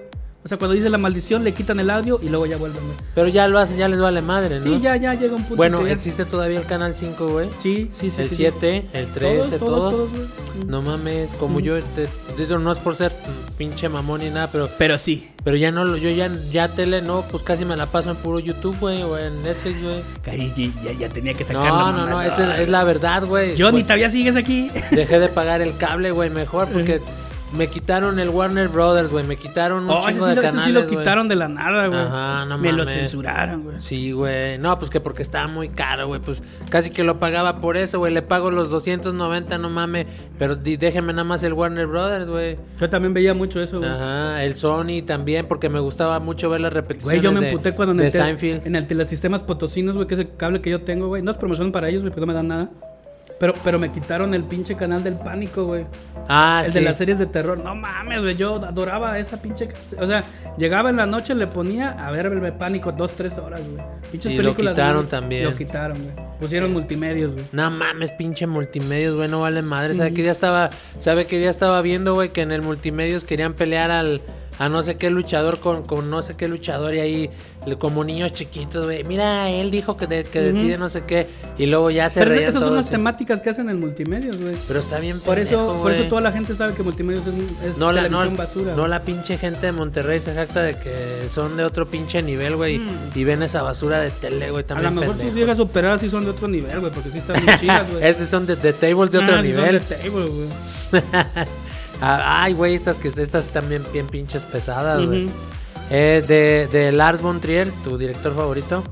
O sea, cuando dice la maldición le quitan el audio y luego ya vuelven, güey.
Pero ya lo hacen, ya les vale madre, ¿no?
Sí, ya, ya llega un punto.
Bueno,
que ya-
existe todavía el canal 5, güey.
Sí, sí, sí.
el
sí, sí.
7, el 13,
Todos,
todo.
todos, todos, güey. Mm.
No mames, como yo, te- digo, no es por ser pinche mamón ni nada, pero
Pero sí.
pero ya no, lo- yo ya, ya tele, no, pues casi me la paso en puro YouTube, güey, o en Netflix, güey.
Ya, ya tenía que
No,
sacarlo.
no, no, esa es, es la verdad, güey.
Johnny,
Güey,
todavía sigues aquí.
Dejé de pagar el cable, güey, mejor, porque me quitaron el Warner Brothers, güey, me quitaron un
Oh,
chingo
sí,
de canales,
sí lo quitaron de la nada, güey.
Ajá, no
Me lo
mames.
censuraron, güey.
Sí, güey. No, pues que porque estaba muy caro, güey. Pues casi que lo pagaba por eso, güey. Le pago los 290, no mames. Pero déjeme nada más el Warner Brothers, güey.
Yo también veía mucho eso, güey.
Ajá, el Sony también, porque me gustaba mucho ver las repeticiones
Güey, yo me
de-
emputé cuando en el,
Seinfeld.
en el telesistemas potosinos, güey, que es el cable que yo tengo, güey. No es promoción para ellos, güey, porque no me dan nada. Pero, pero me quitaron el pinche canal del pánico, güey.
Ah,
el
sí.
de las series de terror. No mames, güey. Yo adoraba esa pinche. O sea, llegaba en la noche, le ponía a ver el pánico dos, tres horas, güey. Pinches
Y lo
películas.
quitaron
güey,
también.
Lo quitaron, güey. Pusieron multimedios, güey.
No mames, pinche multimedios, güey, no vale madre. ¿Sabe qué día estaba, sabe qué día estaba viendo, güey, que en el multimedios querían pelear al a no sé qué luchador con, con no sé qué luchador y ahí como niños chiquitos, güey. Mira, él dijo que de, que de ti
Ujú.
de no sé qué y luego ya se
Pero
reían
esas son las
sí.
temáticas que hacen en multimedios, güey.
Pero está bien
Por eso,
pendejo,
por eso toda la gente sabe que multimedios es, es
no la, no,
televisión basura.
no la pinche gente de Monterrey se jacta de que son de otro pinche nivel, güey,
Mm.
y ven esa basura de tele, güey,
A
también
lo mejor sus
pendejo.
viejas operadas sí son de otro nivel, güey, porque sí están muy chidas, güey.
Esos son de, de tables de otro
Ah, sí son
nivel.
de table, güey.
Ah, Ay, güey, estas que estas también bien pinches pesadas, güey.
Ujú.
Eh, de, de Lars von Trier, tu director favorito.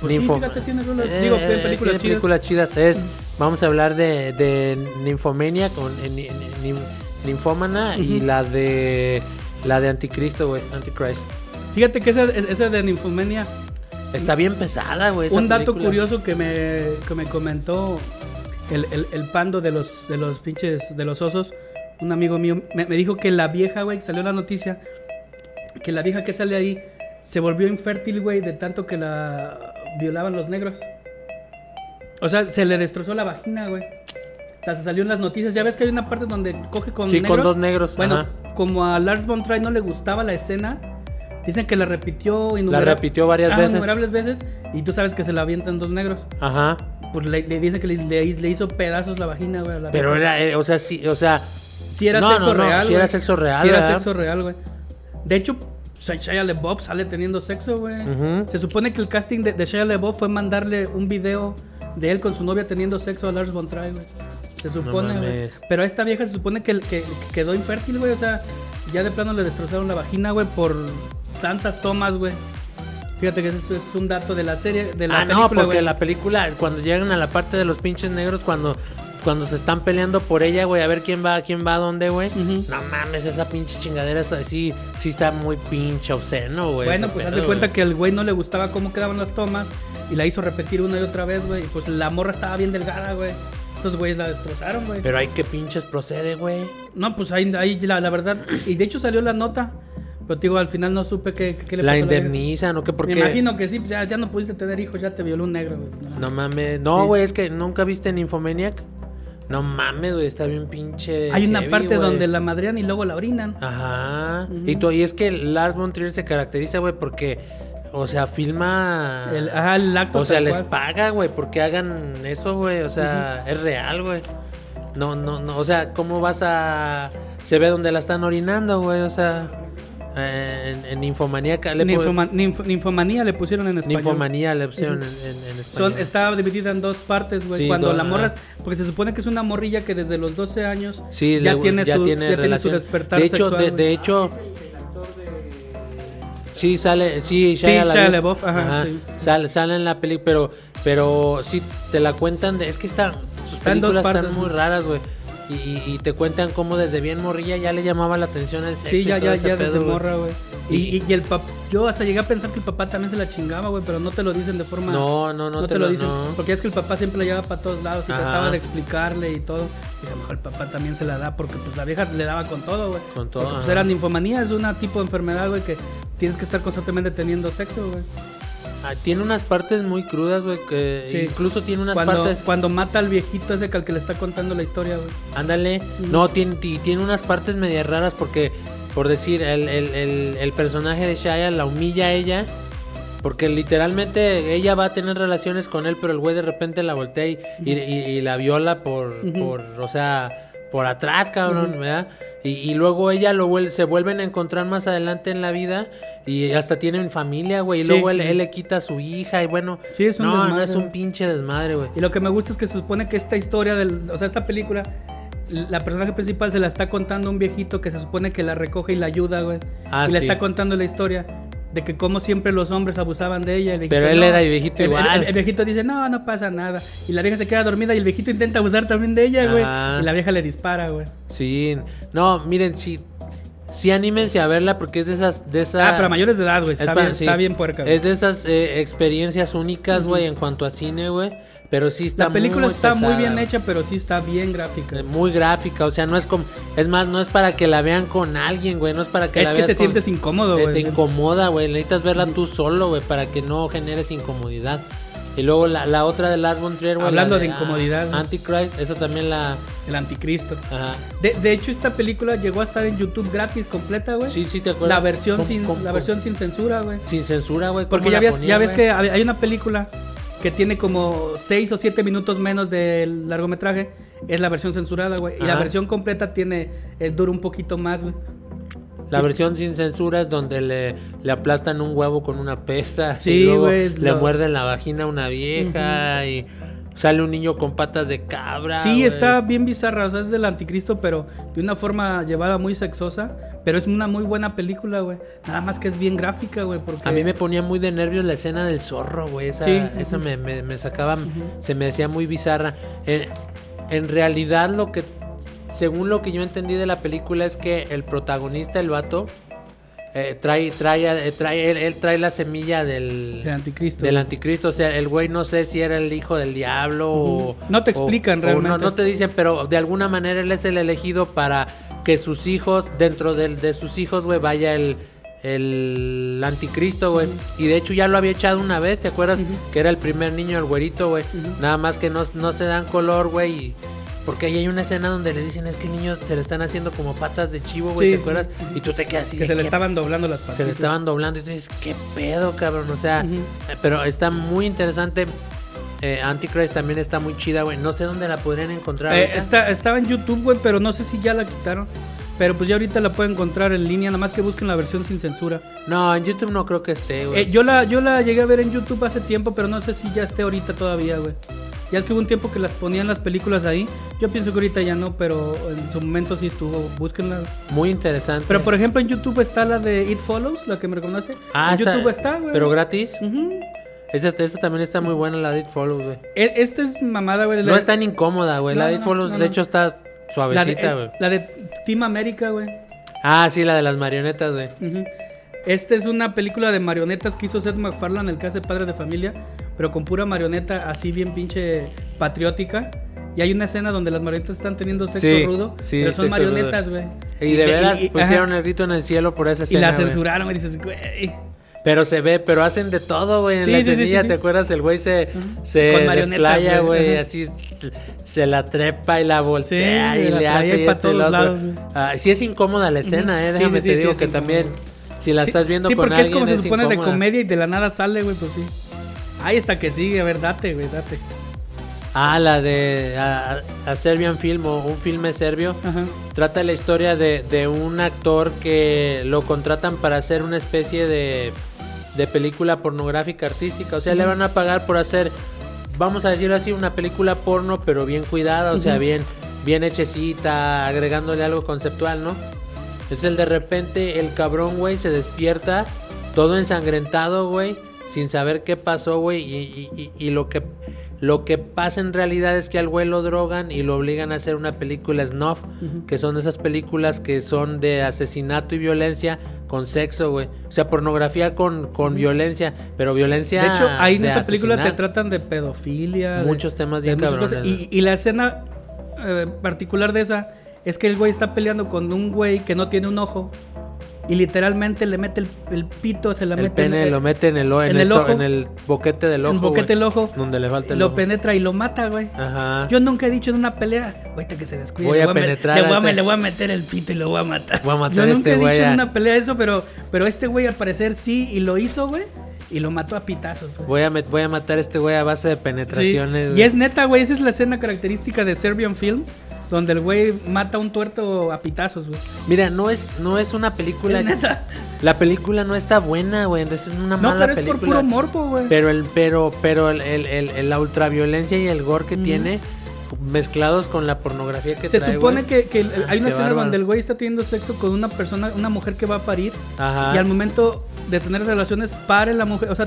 Pues sí,
Ninfo-
fíjate, tiene rolas-
Eh,
digo,
eh,
películas
tiene
chidas.
películas chidas. Es, vamos a hablar de, de Nymphomania con eh, ni- ni- nim- Nymphomana y la de la de Anticristo, güey, Antichrist.
Fíjate que esa, esa de Ninfomania,
Está bien pesada, güey.
un dato
película.
curioso que me, que me comentó el, el, el pando de los, de los pinches, de los osos, un amigo mío, me, me dijo que la vieja, güey, salió la noticia, que la vieja que sale ahí se volvió infértil, güey, de tanto que la violaban los negros. O sea, se le destrozó la vagina, güey. O sea, se salió en las noticias. Ya ves que hay una parte donde coge con
Sí, con
negros.
dos negros,
Bueno,
ajá.
como a Lars von Trier no le gustaba la escena, dicen que la repitió innumera-
repitió varias
Ah,
veces.
innumerables veces. Y tú sabes que se la avientan dos negros.
Ajá.
Pues le, le dicen que le, le- le hizo pedazos la vagina, güey. a la
Pero era, eh, o sea, sí, o sea,
Sí era
no,
sexo
no, no,
real,
sí era sexo real,
Sí era
¿verdad?
sexo real, güey. De hecho, Shia LaBeouf sale teniendo sexo, güey.
Ujú.
Se supone que el casting de, de Shia LaBeouf fue mandarle un video de él con su novia teniendo sexo a Lars von Trier, güey. Se supone, güey. Pero a esta vieja se supone que, que- que quedó infértil, güey. O sea, ya de plano le destrozaron la vagina, güey, por tantas tomas, güey. Fíjate que eso es un dato de la serie, de la
ah,
película,
no, porque
güey.
la película, cuando llegan a la parte de los pinches negros, cuando, cuando se están peleando por ella, güey, a ver quién va, quién va a dónde, güey. No mames, esa pinche chingadera es así, sí está muy pinche obsceno, güey.
Bueno, pues de cuenta que al güey no le gustaba cómo quedaban las tomas y la hizo repetir una y otra vez, güey. Y pues la morra estaba bien delgada, güey. Estos güeyes la destrozaron, güey.
Pero hay que pinches procede, güey.
No, pues ahí, ahí la, la verdad. Y de hecho salió la nota. Pero digo, al final no supe qué, qué le
La
pasó a vieja.
indemnizan o qué,
Me
porque...
imagino que sí, pues ya, ya no pudiste tener hijos, ya te violó un negro, güey.
No mames, no,
Sí.
güey, es que nunca viste Nymphomaniac. No mames, güey, está bien pinche.
Hay una
heavy,
parte
güey.
donde la madrean y luego la orinan.
Ajá. Y, tú- y es que Lars von Trier se caracteriza, güey, porque, o sea, filma.
El, ajá, el acto
o sea, les
cual.
paga, güey, porque hagan eso, güey. O sea, es real, güey. No, no, no. O sea, ¿cómo vas a. Se ve donde la están orinando, güey. O sea, eh, en, en Ninfomaníaca. Le
Ninfoma- ninf- ninfomanía le pusieron en español.
Ninfomanía le pusieron en, en, en español.
Son, está dividida en dos partes, güey.
Sí,
Cuando
dos,
la morra,
ajá.
es- porque se supone que es una morrilla que desde los 12 años
Sí,
ya,
le-
tiene, su, ya tiene su despertar
de hecho,
sexual.
de,
güey.
de hecho, sí sale, sí,
Sí,
Shia
Shia
LaBeouf,
LaBeouf, ajá, sí.
sale, sale en la película, pero, pero sí te la cuentan, de, es que está, sus
Está en dos
películas
partes,
están muy raras, güey. Y, y te cuentan cómo desde bien morrilla ya le llamaba la atención el sexo.
Sí,
y
ya,
todo
ya,
ese
ya
pedo,
desde
güey.
morra, güey. Y, y, y el papá, yo hasta llegué a pensar que el papá también se la chingaba, güey, pero no te lo dicen de forma...
No, no, no
te,
te
lo dicen.
no.
Porque es que el papá siempre la llevaba para todos lados y
Ajá.
trataba de explicarle y todo. Y a lo mejor el papá también se la da porque pues la vieja le daba con todo, güey.
Con todo,
Porque, pues era ninfomanía, es una tipo de enfermedad, güey, que tienes que estar constantemente teniendo sexo, güey.
Ah, tiene unas partes muy crudas, güey, que
Sí.
incluso tiene unas
Cuando,
partes...
cuando mata al viejito ese que al que le está contando la historia, güey.
Ándale. No, tiene, ti- tiene unas partes medias raras porque, por decir, el, el- el- el personaje de Shia la humilla a ella. Porque literalmente ella va a tener relaciones con él, pero el güey de repente la voltea y, y- y- y la viola por, por, o sea, por atrás, cabrón, ¿verdad? Y, y luego ella lo vuel- se vuelven a encontrar más adelante en la vida y hasta tienen familia, güey. Y
Sí,
luego él,
sí.
él le quita a su hija y bueno,
Sí, es un
no, no
desmadre,
es un pinche desmadre, güey.
Y lo que me gusta es que se supone que esta historia del, o sea, esta película, la personaje principal se la está contando a un viejito que se supone que la recoge y la ayuda, güey.
Ah,
y le está contando la historia de que como siempre los hombres abusaban de ella. el viejito,
Pero él
no.
era el viejito
El-
igual.
El, el viejito dice, no, no pasa nada. Y la vieja se queda dormida y el viejito intenta abusar también de ella, güey. Y la vieja le dispara, güey.
Sí, no, miren, sí, sí anímense a verla porque es de esas, de esas.
Ah, pero a mayores de edad, güey.
es
Está,
para-
bien,
sí,
está bien puerca, güey.
Es de esas eh, experiencias únicas, güey, en cuanto a cine, güey. Pero sí está
La película
muy
está muy bien hecha, pero sí está bien gráfica.
Eh, Muy gráfica, o sea, no es como. Es más, no es para que la vean con alguien, güey. No es para que
Es
la
que
veas
te
con-
sientes incómodo,
eh,
güey.
Te incomoda, güey. Necesitas verla tú solo, güey, para que no generes incomodidad. Y luego la, la otra de Last One Trier, güey.
Hablando
la
de incomodidad, güey.
Antichrist, esa también la.
El anticristo.
Ajá.
De, de hecho, esta película llegó a estar en YouTube gratis, completa, güey.
Sí, sí, te acuerdas.
La versión
¿Cómo-
sin,
cómo-
la versión sin censura, güey.
Sin censura, güey.
Porque
¿cómo
ya ya ves que hay una película que tiene como 6 o 7 minutos menos del largometraje. Es la versión censurada, güey. Y la versión completa tiene, eh, dura un poquito más, güey.
La versión sin censura es donde le, le aplastan un huevo con una pesa.
Sí,
y luego Le
lo-
muerden la vagina a una vieja y sale un niño con patas de cabra.
Sí, está bien bizarra, o sea, es del anticristo, pero de una forma llevada muy sexosa. Pero es una muy buena película, güey. Nada más que es bien gráfica, güey. Porque
A mí me ponía muy de nervios la escena del zorro, güey. Esa,
Sí,
esa me, me- me sacaba, se me hacía muy bizarra. En, en realidad, lo que, según lo que yo entendí de la película, es que el protagonista, el vato, eh, trae, trae, eh, trae, él, él trae la semilla del,
El anticristo.
del anticristo. O sea, el güey no sé si era el hijo del diablo o.
No te explican
o
realmente.
No, no te dicen, pero de alguna manera él es el elegido para que sus hijos, dentro del- de, sus hijos, güey, vaya el. El anticristo, güey. Y de hecho ya lo había echado una vez, ¿te acuerdas? Que era el primer niño, el güerito, güey. Nada más que no, no se dan color, güey. y- Porque ahí hay una escena donde le dicen, es que niños se le están haciendo como patas de chivo, güey,
Sí.
¿te acuerdas? Y tú te quedas así.
que se le
"¿Qué
estaban doblando las patas.
se le estaban doblando y tú dices, ¿qué pedo, cabrón? O sea, eh, pero está muy interesante. Eh, Antichrist también está muy chida, güey. No sé dónde la podrían encontrar.
Eh, está, estaba en YouTube, güey, pero no sé si ya la quitaron. Pero pues ya ahorita la pueden encontrar en línea, nada más que busquen la versión sin censura.
No, en YouTube no creo que esté, güey.
Eh, yo, la, yo la llegué a ver en YouTube hace tiempo, pero no sé si ya esté ahorita todavía, güey. Ya es que hubo un tiempo que las ponían las películas ahí. Yo pienso que ahorita ya no, pero en su momento sí estuvo. Búsquenla.
Muy interesante.
Pero por ejemplo en YouTube está la de It Follows, la que me reconoce.
ah,
en YouTube está, güey.
Pero gratis.
Ujú.
Esta, esta también está muy buena, la de It Follows, güey.
E- Esta es mamada, güey.
No es tan incómoda, güey.
No,
la de It Follows,
no,
de hecho, está suavecita, güey.
la de Team America, güey.
Ah, sí, la de las marionetas, güey.
Ujú. Esta es una película de marionetas que hizo Seth MacFarlane, el que hace padre de familia, pero con pura marioneta así bien pinche patriótica. Y hay una escena donde las marionetas están teniendo sexo
Sí,
rudo,
sí,
pero son marionetas, güey.
Y de veras
y-
pusieron
ajá.
el grito en el cielo por esa
Y
escena,
la
güey.
censuraron, y dices, güey.
Pero se ve, pero hacen de todo, güey. En
Sí,
la
sí, sí, sí,
¿te
sí.
acuerdas? El güey se, se
Con marionetas,
desplaya,
güey.
Así se la trepa y la voltea
Sí,
y
la
le hace y
todos
lo otro.
lados.
Ah, sí es incómoda la escena, eh.
Sí,
Déjame
sí,
te
sí,
digo
sí,
que también, si la
Sí,
estás viendo
sí,
con
porque es como
alguien,
se supone de comedia y de la nada sale, güey, pues sí. Ahí está que sigue, a ver, date, güey, date.
Ah, la de a, a Serbian Film o un filme serbio.
Ajá.
Trata la historia de, de un actor que lo contratan para hacer una especie de, de película pornográfica artística. O sea, le van a pagar por hacer, vamos a decirlo así, una película porno, pero bien cuidada, o sea, bien, bien hechecita, agregándole algo conceptual, ¿no? Entonces, de repente, el cabrón, güey, se despierta, todo ensangrentado, güey, sin saber qué pasó, güey, y, y- y- y lo que Lo que pasa en realidad es que al güey lo drogan y lo obligan a hacer una película snuff, que son esas películas que son de asesinato y violencia con sexo, güey. O sea, pornografía con, con violencia, pero violencia.
De hecho, ahí en esa película te tratan de pedofilia. de-
Muchos temas bien
de
cabrones.
Y, y la escena eh, particular de esa es que el güey está peleando con un güey que no tiene un ojo. Y literalmente le mete el, el pito, se la
El
mete en
pene
el-
lo mete en el, en
en
el,
ojo.
en el boquete del
en
ojo.
el boquete del ojo.
Donde le falta el
Lo
ojo.
penetra y lo mata, güey.
Ajá.
Yo nunca he dicho en una pelea, güey, que se descuide.
Voy a penetrar
Le voy a,
este-
le voy a meter el pito y lo voy a matar.
Voy a matar
Yo
a
nunca
este
he dicho en
a-
una pelea eso, pero, pero este güey al parecer sí, y lo hizo, güey. Y lo mató a pitazos, güey.
Voy a, voy a matar a este güey a base de
Sí,
penetraciones.
Y
güey.
es neta, güey, esa es la escena característica de Serbian Film, donde el güey mata a un tuerto a pitazos, güey.
Mira, no es, no es una película.
Es neta.
La película no está buena, güey. Entonces es una
No,
mala
pero es por
película.
puro morbo, güey.
Pero el, pero, pero el, el- el- la ultraviolencia y el gore que tiene mezclados con la pornografía que
Se
trae,
supone
güey.
que, que el- hay una
Qué
escena
bárbaro.
donde el güey está teniendo sexo con una persona, una mujer que va a parir.
Ajá.
Y al momento de tener relaciones, pare la mujer. O sea,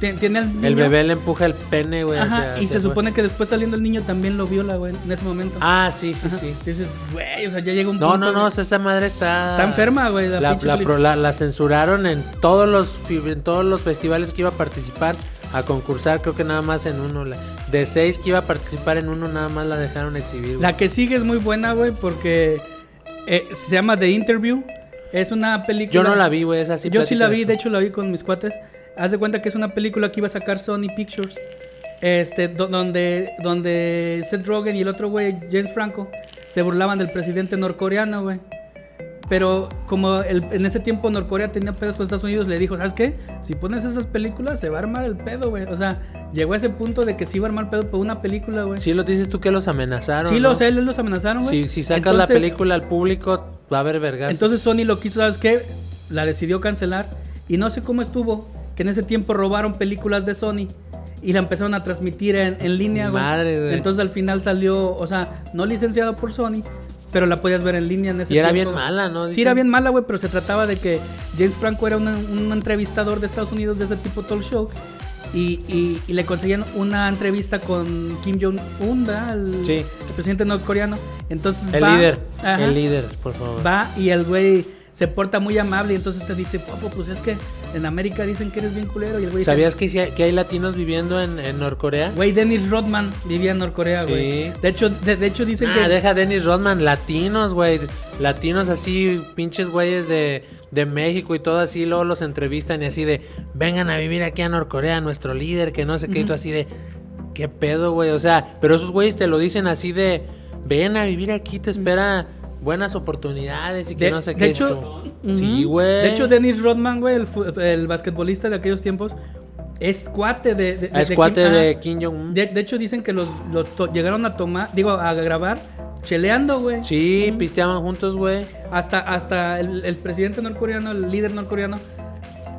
ti- tiene al niño.
El bebé le empuja el pene, güey.
Ajá,
hacia-
y
hacia
se supone que después saliendo el niño también lo viola, güey, en ese momento.
Ah, sí, sí,
Ajá.
sí.
Dices, güey, o sea, ya llega un
No,
punto.
no, no,
güey.
o sea, esa madre está...
Está enferma, güey, la
La, la la- la censuraron en todos los en todos los festivales que iba a participar a concursar, creo que nada más en uno. de seis que iba a participar en uno, nada más la dejaron exhibir. güey.
La que sigue es muy buena, güey, porque eh, se llama The Interview. Es una película.
Yo no la vi, güey, esa sí.
Yo sí la vi, de hecho la vi con mis cuates. Haz de cuenta que es una película que iba a sacar Sony Pictures. Este, do- donde, donde Seth Rogen y el otro güey, James Franco, se burlaban del presidente norcoreano, güey. Pero como el- en ese tiempo Norcorea tenía pedos con Estados Unidos, le dijo, ¿sabes qué? Si pones esas películas, se va a armar el pedo, güey. O sea, llegó a ese punto de que se iba a armar pedo por una película, güey.
Sí, lo dices tú que los amenazaron.
Sí,
¿no?
los, sé, los amenazaron, güey.
Si, si sacas la película al público, va a haber vergas.
Entonces Sony lo quiso, ¿sabes qué? La decidió cancelar. Y no sé cómo estuvo, que en ese tiempo robaron películas de Sony y la empezaron a transmitir en, en línea, güey.
Madre, güey.
Entonces al final salió, o sea, no licenciado por Sony, pero la podías ver en línea en ese
Y era
tiempo.
bien mala, ¿no?
Sí, era bien mala, güey, pero se trataba de que James Franco era una- un entrevistador de Estados Unidos de ese tipo talk show. Y, y- y le conseguían una entrevista con Kim Jong-un. El,
Sí.
el presidente norcoreano. Entonces
El
va-
líder,
Ajá
el líder, por favor.
va y el güey se porta muy amable y entonces te dice, Popo, pues es que en América dicen que eres bien culero y el güey
¿Sabías que, hay- que hay latinos viviendo en, en Norcorea?
Güey, Dennis Rodman vivía en Norcorea,
Sí.
güey. De hecho, de, de hecho dicen
Ah,
que
deja Dennis Rodman, latinos, güey. Latinos así, pinches güeyes de, de México y todo así, luego los entrevistan y así de, vengan a vivir aquí a Norcorea, nuestro líder, que no sé qué, y tú así de, ¿qué pedo, güey? O sea, pero esos güeyes te lo dicen así de, ven a vivir aquí, te espera buenas oportunidades y que
de,
no sé
de
qué.
hecho,
Esto. Sí, güey.
De hecho, Dennis Rodman, güey, el, el basquetbolista de aquellos tiempos, es cuate de, de,
Ah, es
de
cuate
Kim-
de
ah,
Kim Jong-un.
de, de hecho, dicen que los, los llegaron a tomar, digo, a grabar cheleando, güey.
Sí,
Ujú.
pisteaban juntos, güey.
Hasta, hasta el, el presidente norcoreano, el líder norcoreano,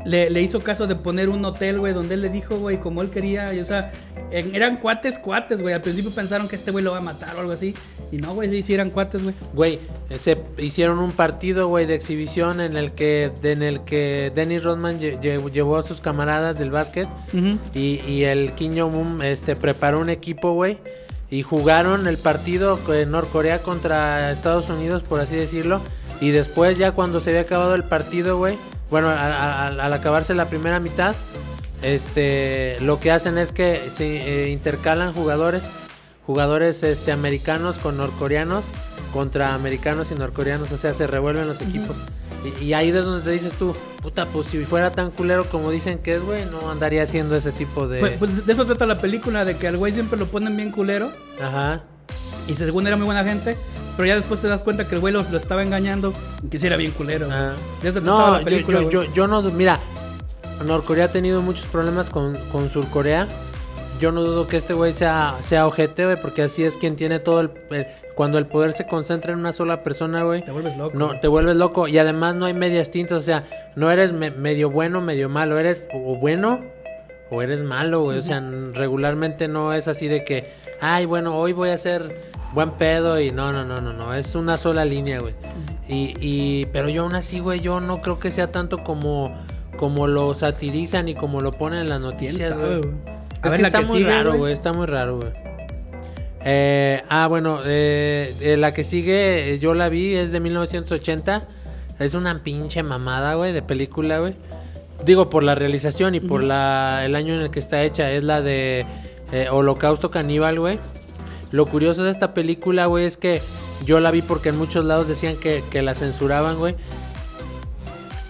le, le hizo caso de poner un hotel, güey, donde él le dijo, güey, como él quería. Y, o sea, eran cuates, cuates, güey. Al principio pensaron que este güey lo va a matar o algo así. Y no, güey, sí, sí eran cuates, güey.
Güey, se hicieron un partido, güey, de exhibición en el que en el que Dennis Rodman lle- lle- llevó a sus camaradas del básquet
Ujú.
y, y el Kim Jong-un este, preparó un equipo, güey, y jugaron el partido en Norcorea contra Estados Unidos, por así decirlo, y después ya cuando se había acabado el partido, güey, bueno, a- a- al- al acabarse la primera mitad, este, lo que hacen es que se eh, intercalan jugadores, jugadores este, americanos con norcoreanos contra americanos y norcoreanos, o sea, se revuelven los equipos. Y, y ahí es donde te dices tú, puta, pues si fuera tan culero como dicen que es, güey, no andaría haciendo ese tipo de...
Pues, pues de eso trata la película, de que al güey siempre lo ponen bien culero.
Ajá.
Y según era muy buena gente. Pero ya después te das cuenta que el güey lo, lo estaba engañando y que sí era bien culero.
Ah.
De eso
No,
la
yo,
película,
yo,
güey.
yo, yo no, mira, Norcorea ha tenido muchos problemas con, con Surcorea. Yo no dudo que este güey sea, sea ojete, güey, porque así es quien tiene todo el, el- Cuando el poder se concentra en una sola persona, güey,
Te vuelves loco.
no, te vuelves loco. Y además no hay medias tintas, o sea, no eres me- medio bueno, medio malo, eres o bueno o eres malo, güey. O sea, regularmente no es así de que, ay, bueno, hoy voy a ser buen pedo y no, no, no, no, no, es una sola línea, güey. Y, y, pero yo aún así, güey, yo no creo que sea tanto como, como lo satirizan y como lo ponen en las
¿Quién
noticias, güey. Es
ver,
que está
que
muy
sigue,
raro,
güey.
güey. Está muy raro, güey. Eh, ah, bueno, eh, eh, la que sigue, eh, yo la vi, es de 1980. Es una pinche mamada, güey, de película, güey. Digo, por la realización y por la, el año en el que está hecha. Es la de eh, Holocausto Caníbal, güey. Lo curioso de esta película, güey, es que yo la vi porque en muchos lados decían que, que la censuraban, güey.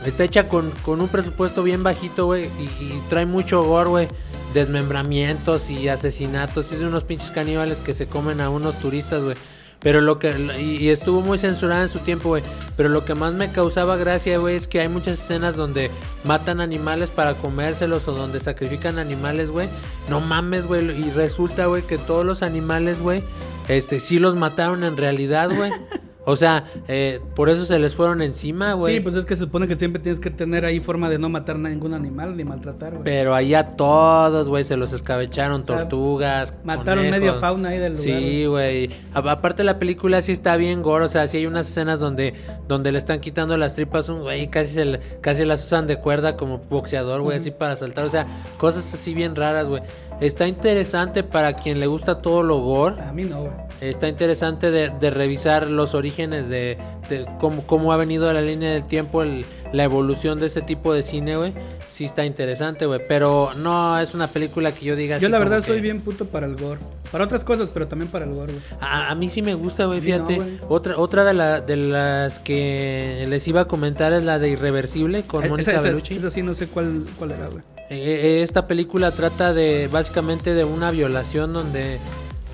Está hecha con, con un presupuesto bien bajito, güey. Y, trae mucho gore, güey. Desmembramientos y asesinatos. Es de unos pinches caníbales que se comen a unos turistas, güey. Pero lo que. Y, y estuvo muy censurada en su tiempo, güey. Pero lo que más me causaba gracia, güey, es que hay muchas escenas donde matan animales para comérselos o donde sacrifican animales, güey. No mames, güey. Y resulta, güey, que todos los animales, güey, este, sí los mataron en realidad, güey. O sea, eh, por eso se les fueron encima, güey.
Sí, pues es que se supone que siempre tienes que tener ahí forma de no matar a ningún animal ni maltratar, güey.
Pero allá todos, güey, se los escabecharon,
sea,
tortugas.
Mataron
conejos.
media fauna ahí del lugar.
Sí, güey. A- Aparte la película sí está bien gore, o sea, sí hay unas escenas donde, donde le están quitando las tripas a un güey, casi se le- casi las usan de cuerda como boxeador, güey, así para saltar, o sea, cosas así bien raras, güey. Está interesante para quien le gusta todo lo gore.
A mí no, güey.
Está interesante de, de revisar los orígenes de, de cómo, cómo ha venido la línea del tiempo, el- la evolución de ese tipo de cine, güey. Sí está interesante, güey. Pero no es una película que yo diga
Yo
así
la verdad
que-
soy bien puto para el gore. Para otras cosas, pero también para el gore, güey.
A, a mí sí me gusta, güey,
A no,
fíjate. otra otra de, la- de las que les iba a comentar es la de Irreversible con
Eh,
Mónica Bellucci.
esa sí no sé cuál, cuál era, güey.
Eh, eh, esta película trata de básicamente de una violación donde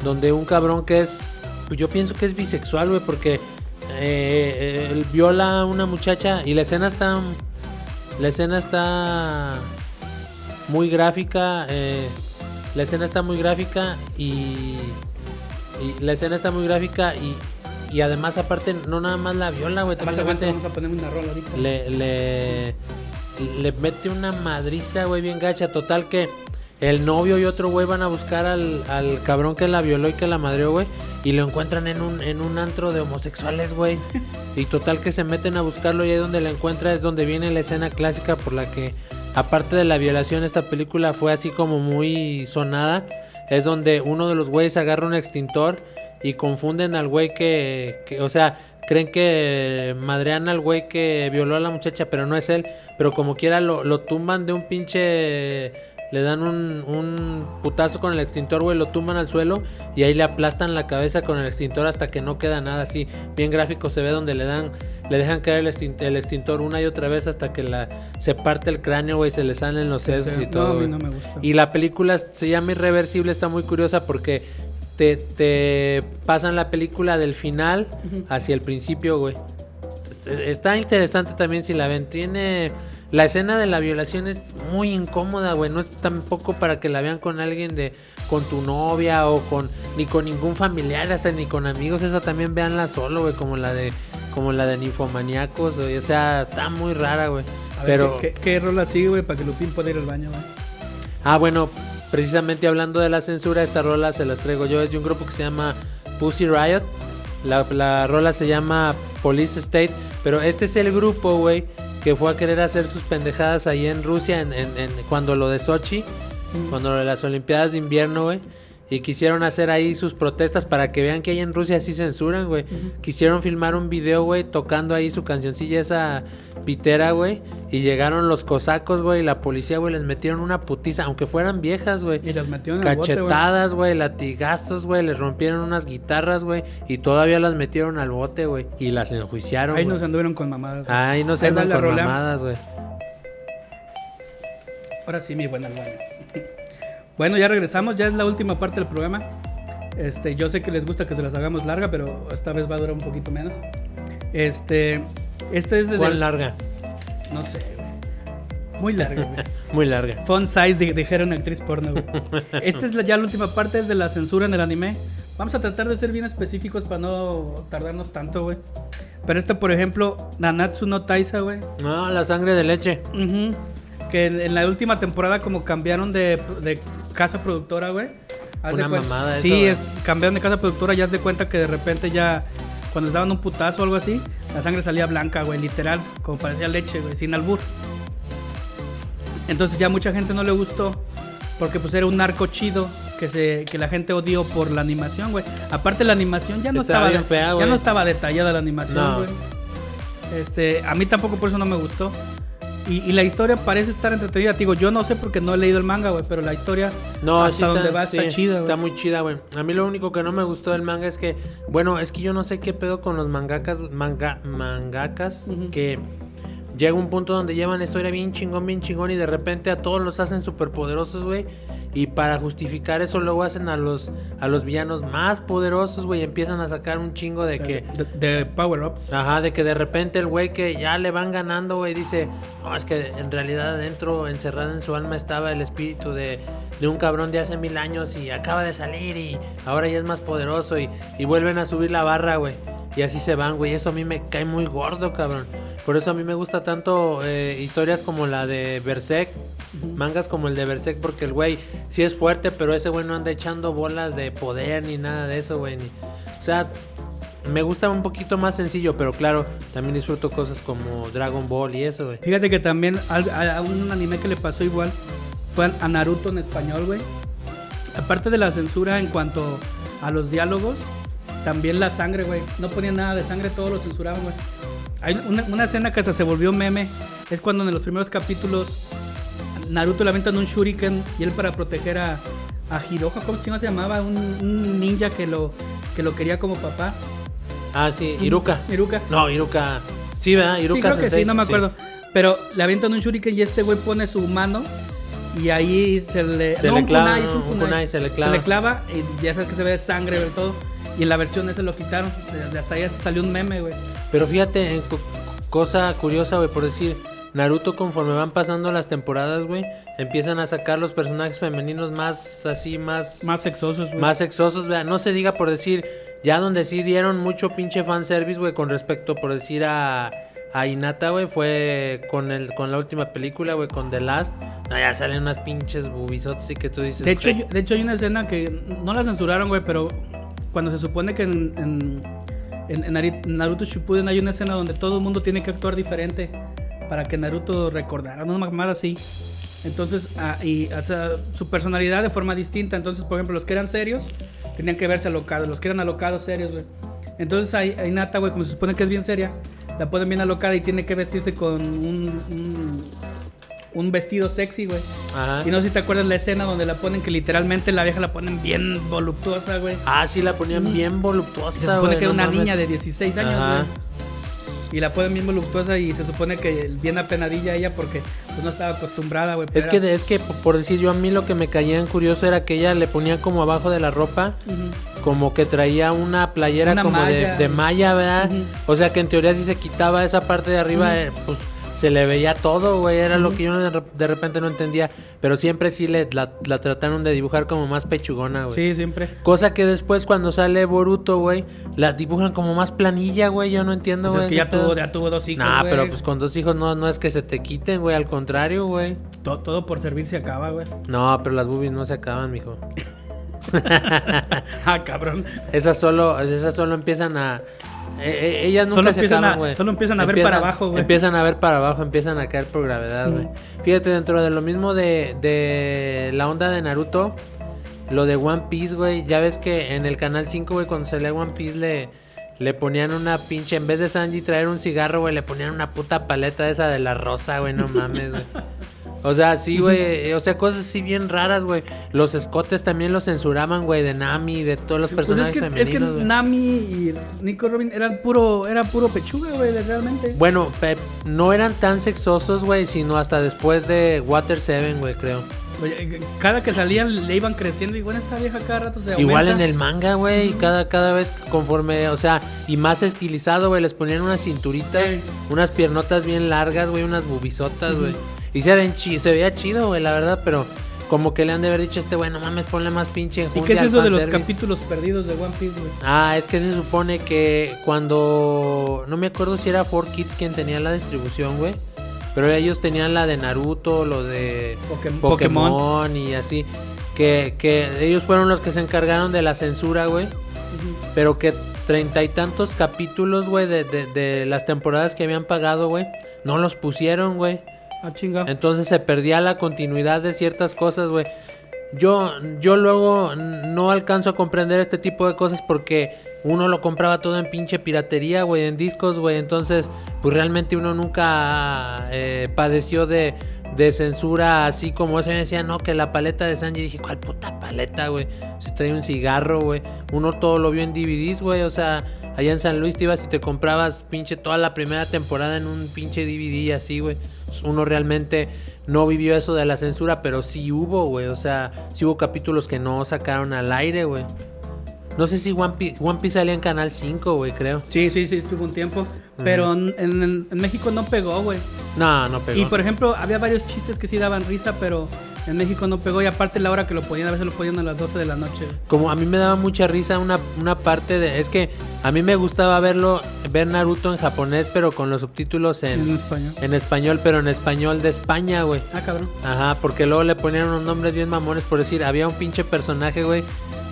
donde un cabrón que es pues yo pienso que es bisexual güey porque eh, eh, él viola a una muchacha y la escena está la escena está muy gráfica eh, la escena está muy gráfica y, y la escena está muy gráfica y, y además aparte no nada más la viola güey también
aguanta,
le mete-
vamos a poner una rola ahorita.
le, le, le mete una madriza, güey, bien gacha. Total que el novio y otro güey van a buscar al, al cabrón que la violó y que la madreó, güey. Y lo encuentran en un, en un antro de homosexuales, güey. Y total que se meten a buscarlo y ahí donde la encuentra es donde viene la escena clásica por la que, aparte de la violación, esta película fue así como muy sonada. Es donde uno de los güeyes agarra un extintor y confunden al güey que, que, o sea, creen que madrean al güey que violó a la muchacha, pero no es él. Pero como quiera lo, lo tumban de un pinche... Le dan un, un putazo con el extintor, güey, lo tumban al suelo y ahí le aplastan la cabeza con el extintor hasta que no queda nada así. Bien gráfico se ve donde le dan, le dejan caer el extin- el extintor una y otra vez hasta que la, se parte el cráneo, güey, se le salen los sesos
Sí,
y
no,
todo.
a mí no me gusta.
Y la película se llama Irreversible, está muy curiosa porque te, te pasan la película del final hacia el principio, güey. Está interesante también si la ven. Tiene. La escena de la violación es muy incómoda, güey. No es tampoco para que la vean con alguien de. con tu novia o con. ni con ningún familiar, hasta ni con amigos. Esa también véanla solo, güey. Como la de. como la de ninfomaníacos, güey. O sea, está muy rara, güey. Pero.
¿qué, qué, qué rola sigue, güey, para que Lupín pueda ir al baño, güey?
Ah, bueno, precisamente hablando de la censura, esta rola se las traigo yo. Es de un grupo que se llama Pussy Riot. La, la rola se llama Police State. Pero este es el grupo, güey, que fue a querer hacer sus pendejadas ahí en Rusia, en, en- en- cuando lo de Sochi, cuando lo de las Olimpiadas de invierno, güey. Y quisieron hacer ahí sus protestas para que vean que ahí en Rusia sí censuran, güey. Quisieron filmar un video, güey, tocando ahí su cancioncilla esa pitera, güey. Y llegaron los cosacos, güey, y la policía, güey, les metieron una putiza, aunque fueran viejas, güey.
Y las metieron en el bote, güey.
Cachetadas, güey, latigazos, güey, les rompieron unas guitarras, güey, y todavía las metieron al bote, güey, y las enjuiciaron.
Ahí
güey.
nos anduvieron con mamadas. güey.
Ahí no se
Ahí va
andan
la
con
rola.
mamadas, güey.
Ahora sí, mi buena al baño. Bueno, ya regresamos, ya es la última parte del programa. Este, yo sé que les gusta que se las hagamos larga, pero esta vez va a durar un poquito menos. Este, este es de
¿Cuán larga?
no sé, güey. Muy larga, güey.
Muy larga.
Font size de- dijeron actriz porno, güey. Esta es la, ya la última parte es de la censura en el anime. Vamos a tratar de ser bien específicos para no tardarnos tanto, güey. Pero esta, por ejemplo, Nanatsu no Taisa, güey.
No, la sangre de leche.
Ujú. Que en, en la última temporada como cambiaron de, de casa productora, güey.
Una mamada eso,
Sí, es, cambiaron de casa productora y haz de cuenta que de repente ya... Cuando les daban un putazo o algo así, la sangre salía blanca, güey, literal, como parecía leche, güey, sin albur. Entonces ya mucha gente no le gustó Porque pues era un arco chido que se que la gente odió por la animación, güey. Aparte la animación ya no
Estaba fea,
ya no estaba detallada la animación,
No.
güey. Este, a mí tampoco por eso no me gustó. Y, y la historia parece estar entretenida. Te Digo, yo no sé porque no he leído el manga, güey, pero la historia
No,
hasta
sí
donde
está,
va está chida,
Está muy chida, güey. A mí lo único que no me gustó del manga es que, bueno, es que yo no sé qué pedo con los mangakas, manga, mangakas, que llega un punto donde llevan la historia bien chingón, bien chingón y de repente a todos los hacen súper poderosos, güey. Y para justificar eso luego hacen a los a los villanos más poderosos, güey. Empiezan a sacar un chingo de que...
De, de power-ups.
Ajá, de que de repente el güey que ya le van ganando, güey, dice, no, es que en realidad adentro, encerrado en su alma, estaba el espíritu de, de un cabrón de hace mil años y acaba de salir y ahora ya es más poderoso y, y vuelven a subir la barra, güey. Y así se van, güey. Eso a mí me cae muy gordo, cabrón. Por eso a mí me gusta tanto eh, historias como la de Berserk, mangas como el de Berserk, porque el güey sí es fuerte, pero ese güey no anda echando bolas de poder ni nada de eso, güey. ni- O sea, me gusta un poquito más sencillo, pero claro, también disfruto cosas como Dragon Ball y eso, güey.
Fíjate que también a, a un anime que le pasó igual fue a Naruto en español, güey. Aparte de la censura en cuanto a los diálogos, también la sangre, güey. No ponían nada de sangre, todo lo censuraban, güey. Hay una, una escena que hasta se volvió meme. Es cuando en los primeros capítulos Naruto le aventan un shuriken y él para proteger a, a Hiroha, ¿cómo se llamaba? Un, un ninja que lo, que lo quería como papá.
Ah, sí, Iruka.
Iruka.
No, Iruka. Sí, ¿verdad? Iruka
Sí, creo que sí, no me acuerdo. Pero le avientan un shuriken y este güey pone su mano y ahí se le...
Se le
un
clava,
kunai, es
¿no? Un kunai, se le clava.
y ya sabes que se ve sangre y todo. Y en la versión ese lo quitaron. Hasta ahí salió un meme, güey.
Pero fíjate, cosa curiosa, güey, por decir, Naruto conforme van pasando las temporadas, güey, empiezan a sacar los personajes femeninos más así, más...
Más sexosos, güey.
más sexosos, vea, no se diga por decir, ya donde sí dieron mucho pinche fanservice, güey, con respecto, por decir, a, a Hinata, güey, fue con el con la última película, güey, con The Last. No, ya salen unas pinches bubisotes y que tú dices.
De hecho, yo- de hecho hay una escena que no la censuraron, güey, pero cuando se supone que en, en, Naruto Shippuden hay una escena donde todo el mundo tiene que actuar diferente para que Naruto recordara, no más así. Entonces, ah, y su personalidad de forma distinta. Entonces, por ejemplo, los que eran serios tenían que verse alocados, los que eran alocados serios, güey. Entonces, ahí, ahí Nata, güey, como se supone que es bien seria, la ponen bien alocada y tiene que vestirse con un, un vestido sexy, güey.
Ajá.
Y no sé si te acuerdas la escena donde la ponen que literalmente la vieja la ponen bien voluptuosa, güey.
Ah, sí, la ponían bien voluptuosa,
Y se supone
güey,
que era
no
una niña de 16 años,
Ajá.
güey. Y la ponen bien voluptuosa y se supone que bien apenadilla ella porque pues, no estaba acostumbrada, güey.
Es que,
era-
es que, por decir yo, a mí lo que me caía en curioso era que ella le ponía como abajo de la ropa, como que traía una playera
Una
como de,
malla.
de malla, ¿verdad? O sea que en teoría si se quitaba esa parte de arriba, eh, pues se le veía todo, güey. Era lo que yo de, re- de repente no entendía. Pero siempre sí le, la, la trataron de dibujar como más pechugona, güey.
Sí, siempre.
Cosa que después cuando sale Boruto, güey, la dibujan como más planilla, güey. Yo no entiendo,
Pues
güey.
es que ya tuvo, ya tuvo dos hijos,
Nah,
güey.
pero pues con dos hijos no, no es que se te quiten, güey. Al contrario, güey.
todo, todo por servir se acaba, güey.
No, pero las boobies no se acaban, mijo.
ah, cabrón.
Esas solo, esas solo empiezan a. eh, eh, ellas nunca
Solo
se
empiezan
acaban, güey.
solo empiezan a ver para abajo, güey.
Empiezan a ver para abajo, empiezan a caer por gravedad, güey. Fíjate, dentro de lo mismo de, de la onda de Naruto, lo de One Piece, güey. Ya ves que en el canal 5, güey, cuando se lee One Piece le. Le ponían una pinche, en vez de Sanji traer un cigarro, güey, le ponían una puta paleta esa de la rosa, güey, no mames, güey. O sea, sí, güey. O sea, cosas así bien raras, güey. Los escotes también los censuraban, güey, de Nami, de todos los
Pues es
personajes
que, es que. Nami y Nico Robin eran puro, era puro pechuga, güey, realmente.
Bueno, Pep, no eran tan sexosos, güey, sino hasta después de Water 7, güey, creo.
Oye, Cada que salían le iban creciendo bueno, esta vieja cada rato se
Igual en el manga, güey, cada, cada vez conforme, o sea, y más estilizado, güey, les ponían unas cinturitas,
Sí.
unas piernotas bien largas, güey, unas bubisotas, güey. Y se, ven chi- se veía chido, güey, la verdad, pero como que le han de haber dicho a este, güey, no mames, ponle más pinche
¿Y qué es eso de los
fanservice".
capítulos perdidos de One Piece, güey?
Ah, es que se supone que cuando. No me acuerdo si era 4Kids quien tenía la distribución, güey. Pero ellos tenían la de Naruto, lo de
Pokémon.
Pokémon, y así. Que, que ellos fueron los que se encargaron de la censura, güey. Pero que treinta y tantos capítulos, güey, de, de, de las temporadas que habían pagado, güey, no los pusieron, güey.
Ah.
Entonces se perdía la continuidad de ciertas cosas, güey. Yo, yo luego no alcanzo a comprender este tipo de cosas porque uno lo compraba todo en pinche piratería, güey, en discos, güey. Entonces, pues realmente uno nunca eh, padeció de, de censura así como ese me decía, no, que la paleta de Sanji. Dije, ¿cuál puta paleta, güey? Se trae un cigarro, güey. Uno todo lo vio en DVDs, güey. O sea, allá en San Luis te ibas y te comprabas pinche toda la primera temporada en un pinche DVD así, güey. Uno realmente no vivió eso de la censura, pero sí hubo, güey. O sea, sí hubo capítulos que no sacaron al aire, güey. No sé si One Piece, One Piece salía en Canal 5, güey, creo.
Sí, sí, sí, estuvo un tiempo. Pero en, en- en México no pegó, güey.
No, no pegó.
Y por ejemplo, había varios chistes que sí daban risa, pero en México no pegó. Y aparte la hora que lo ponían, a veces lo ponían a las 12 de la noche.
Como a mí me daba mucha risa una, una parte de... Es que a mí me gustaba verlo, ver Naruto en japonés, pero con los subtítulos
En
en,
español.
en español, pero en español de España, güey.
Ah, cabrón.
Ajá, porque luego le ponían unos nombres bien mamones, por decir, había un pinche personaje, güey,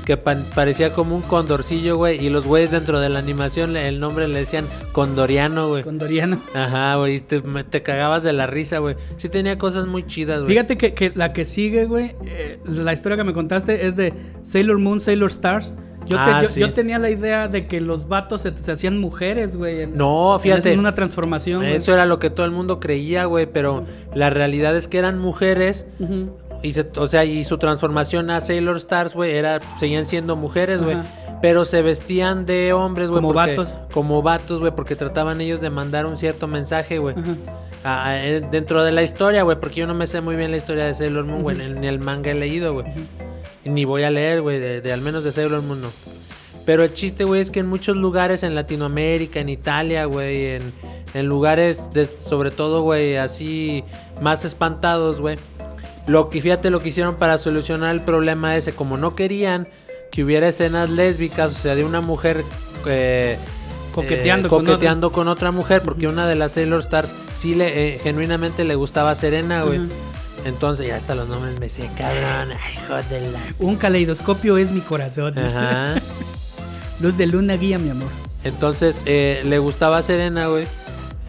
que pa- parecía como un condorcillo, güey, y los güeyes dentro de la animación el nombre le decían condoriano, güey.
Condoriano.
Ajá, güey, y te, te cagabas de la risa, güey. Sí tenía cosas muy chidas, güey.
Fíjate que, que la que sigue, güey, eh, la historia que me contaste es de Sailor Moon, Sailor Stars. Yo, te-
Ah,
yo,
sí.
yo tenía la idea de que los vatos se, se hacían mujeres, güey.
No, fíjate.
En una transformación. güey.
Eso era lo que todo el mundo creía, güey, pero la realidad es que eran mujeres
Ujú.
Y se- o sea, y su transformación a Sailor Stars, güey, era seguían siendo mujeres, güey, pero se vestían de hombres, güey,
Como
porque-
vatos.
como vatos, güey, porque trataban ellos de mandar un cierto mensaje, güey. Eh, dentro de la historia, güey, porque yo no me sé muy bien la historia de Sailor Moon, güey, ni el manga he leído, güey. Ni voy a leer, güey, de, de al menos de Sailor Moon, no. Pero el chiste, güey, es que en muchos lugares en Latinoamérica, en Italia, güey, en, en lugares de, sobre todo, güey, así más espantados, güey. Lo que fíjate lo que hicieron para solucionar el problema ese, como no querían que hubiera escenas lésbicas, o sea, de una mujer eh,
Coqueteando
eh,
con
coqueteando con otra mujer, porque una de las Sailor Stars sí le eh, genuinamente le gustaba a Serena, güey. Entonces ya hasta los nombres me sé, cabrón, ay, hijo de la
Un caleidoscopio es mi corazón.
Ajá.
Luz de luna guía, mi amor.
Entonces eh, le gustaba a Serena, güey.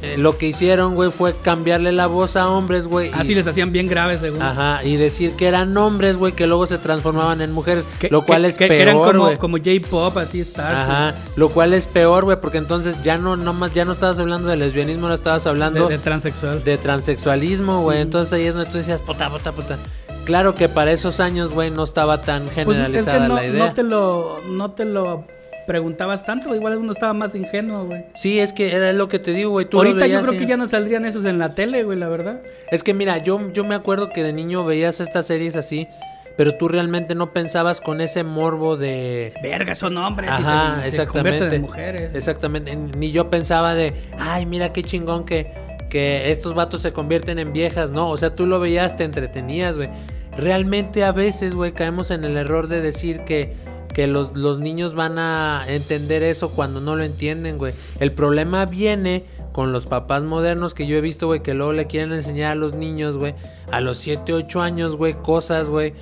Eh, lo que hicieron, güey, fue cambiarle la voz a hombres, güey.
Así les hacían bien graves, según.
Ajá, y decir que eran hombres, güey, que luego se transformaban en mujeres.
Que-
lo cual
que-
es
que- que eran
peor,
como, J-pop, así Stars.
Ajá, lo cual es peor, güey, porque entonces ya no, no más, ya no estabas hablando de lesbianismo, no estabas hablando
de transexual.
de transexualismo, güey. Entonces ahí es donde tú decías, puta, puta, puta. Claro que para esos años, güey, no estaba tan
Pues es
generalizada
que no,
la idea.
no te lo, no te lo preguntabas tanto, igual uno estaba más ingenuo, güey.
Sí, es que era lo que te digo, güey. tú
Ahorita yo creo que ya no saldrían esos en la tele, güey, la verdad.
Es que mira, yo, yo me acuerdo que de niño veías estas series así, pero tú realmente no pensabas con ese morbo de...
Verga, son hombres
Ajá,
y se,
exactamente.
convierten en mujeres.
Exactamente. Ni yo pensaba de, ay, mira qué chingón que, que estos vatos se convierten en viejas. No, o sea, tú lo veías, te entretenías, güey. Realmente a veces, güey, caemos en el error de decir que, que los, los niños van a entender eso cuando no lo entienden, güey. El problema viene con los papás modernos que yo he visto, güey, que luego le quieren enseñar a los niños, güey, a los 7, 8 años, güey, cosas, güey,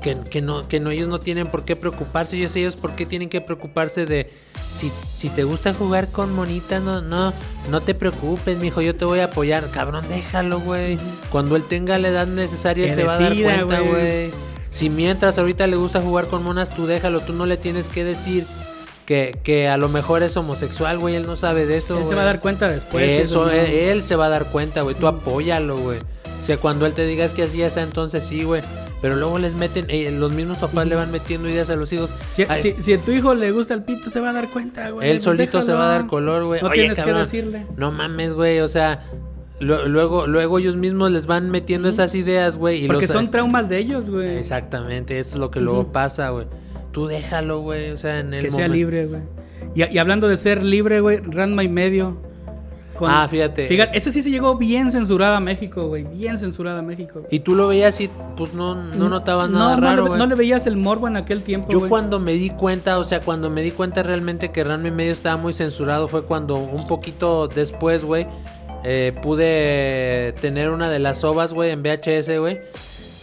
que, que no, que no, ellos no tienen por qué preocuparse. Ellos, ellos por qué tienen que preocuparse de si, si te gusta jugar con monitas, no, no, no te preocupes, mijo, yo te voy a apoyar. Cabrón, déjalo, güey. Cuando él tenga la edad necesaria, él se va a dar cuenta,
güey.
Si mientras ahorita le gusta jugar con monas, tú déjalo, tú no le tienes que decir que, que a lo mejor es homosexual, güey, él no sabe de eso.
Él se va a dar cuenta después.
Eso,
no-
él, él se va a dar cuenta, güey. Tú apóyalo, güey. O sea, cuando él te diga es que así es, entonces sí, güey. Pero luego les meten, eh, los mismos papás le van metiendo ideas a los hijos.
Si,
Ay,
si- si a tu hijo le gusta el pito, se va a dar cuenta, güey.
él
Pues
solito se va a dar color, güey.
No
Oye,
tienes
cabrón,
que decirle.
No mames, güey. O sea, luego, luego ellos mismos les van metiendo esas ideas, güey.
Porque
los-
son traumas de ellos, güey.
Exactamente, eso es lo que luego pasa, güey. Tú déjalo, güey. O sea, en el
Que sea libre, güey. Y, y hablando de ser libre, güey, Ranma y medio. con-
Ah, fíjate.
Fíjate, ese sí se llegó bien censurado a México, güey. Bien censurado a México.
Y tú lo veías y pues no, no notabas nada
no,
raro,
le,
güey.
no le veías el morbo en aquel tiempo,
Yo cuando me di cuenta, o sea, cuando me di cuenta realmente que Ranma y medio estaba muy censurado fue cuando un poquito después, güey, eh, pude tener una de las ovas, güey, en VHS, güey.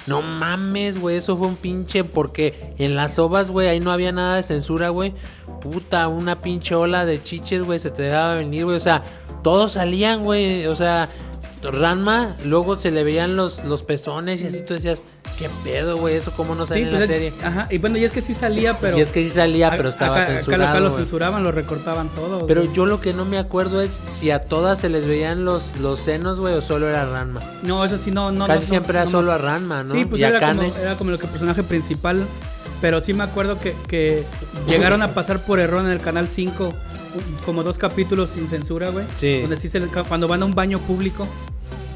No mames, güey, eso fue un pinche porque en las ovas, güey, ahí no había nada de censura, güey. Puta, una pinche ola de chiches, güey, se te dejaba venir, güey. O sea, todos salían, güey. O sea, Ranma, luego se le veían los, los pezones y así tú decías, qué pedo, güey, eso cómo no sale
Sí,
en
pues
la
es-
serie.
Ajá, y bueno, y es que sí salía, pero.
y es que sí salía, pero estaba
acá, acá-
censurado.
acá lo
güey.
censuraban, lo recortaban todo.
Pero yo lo que no me acuerdo es si a todas se les veían los, los senos, güey, o solo era Ranma.
No, eso sí, no. no
Casi
no,
siempre era solo a Ranma, ¿no?
Sí, pues
y
era como, era como lo que personaje principal. Pero sí me acuerdo que, que llegaron a pasar por error en el canal 5 un- como dos capítulos sin censura, güey.
Sí.
Donde sí se les- cuando van a un baño público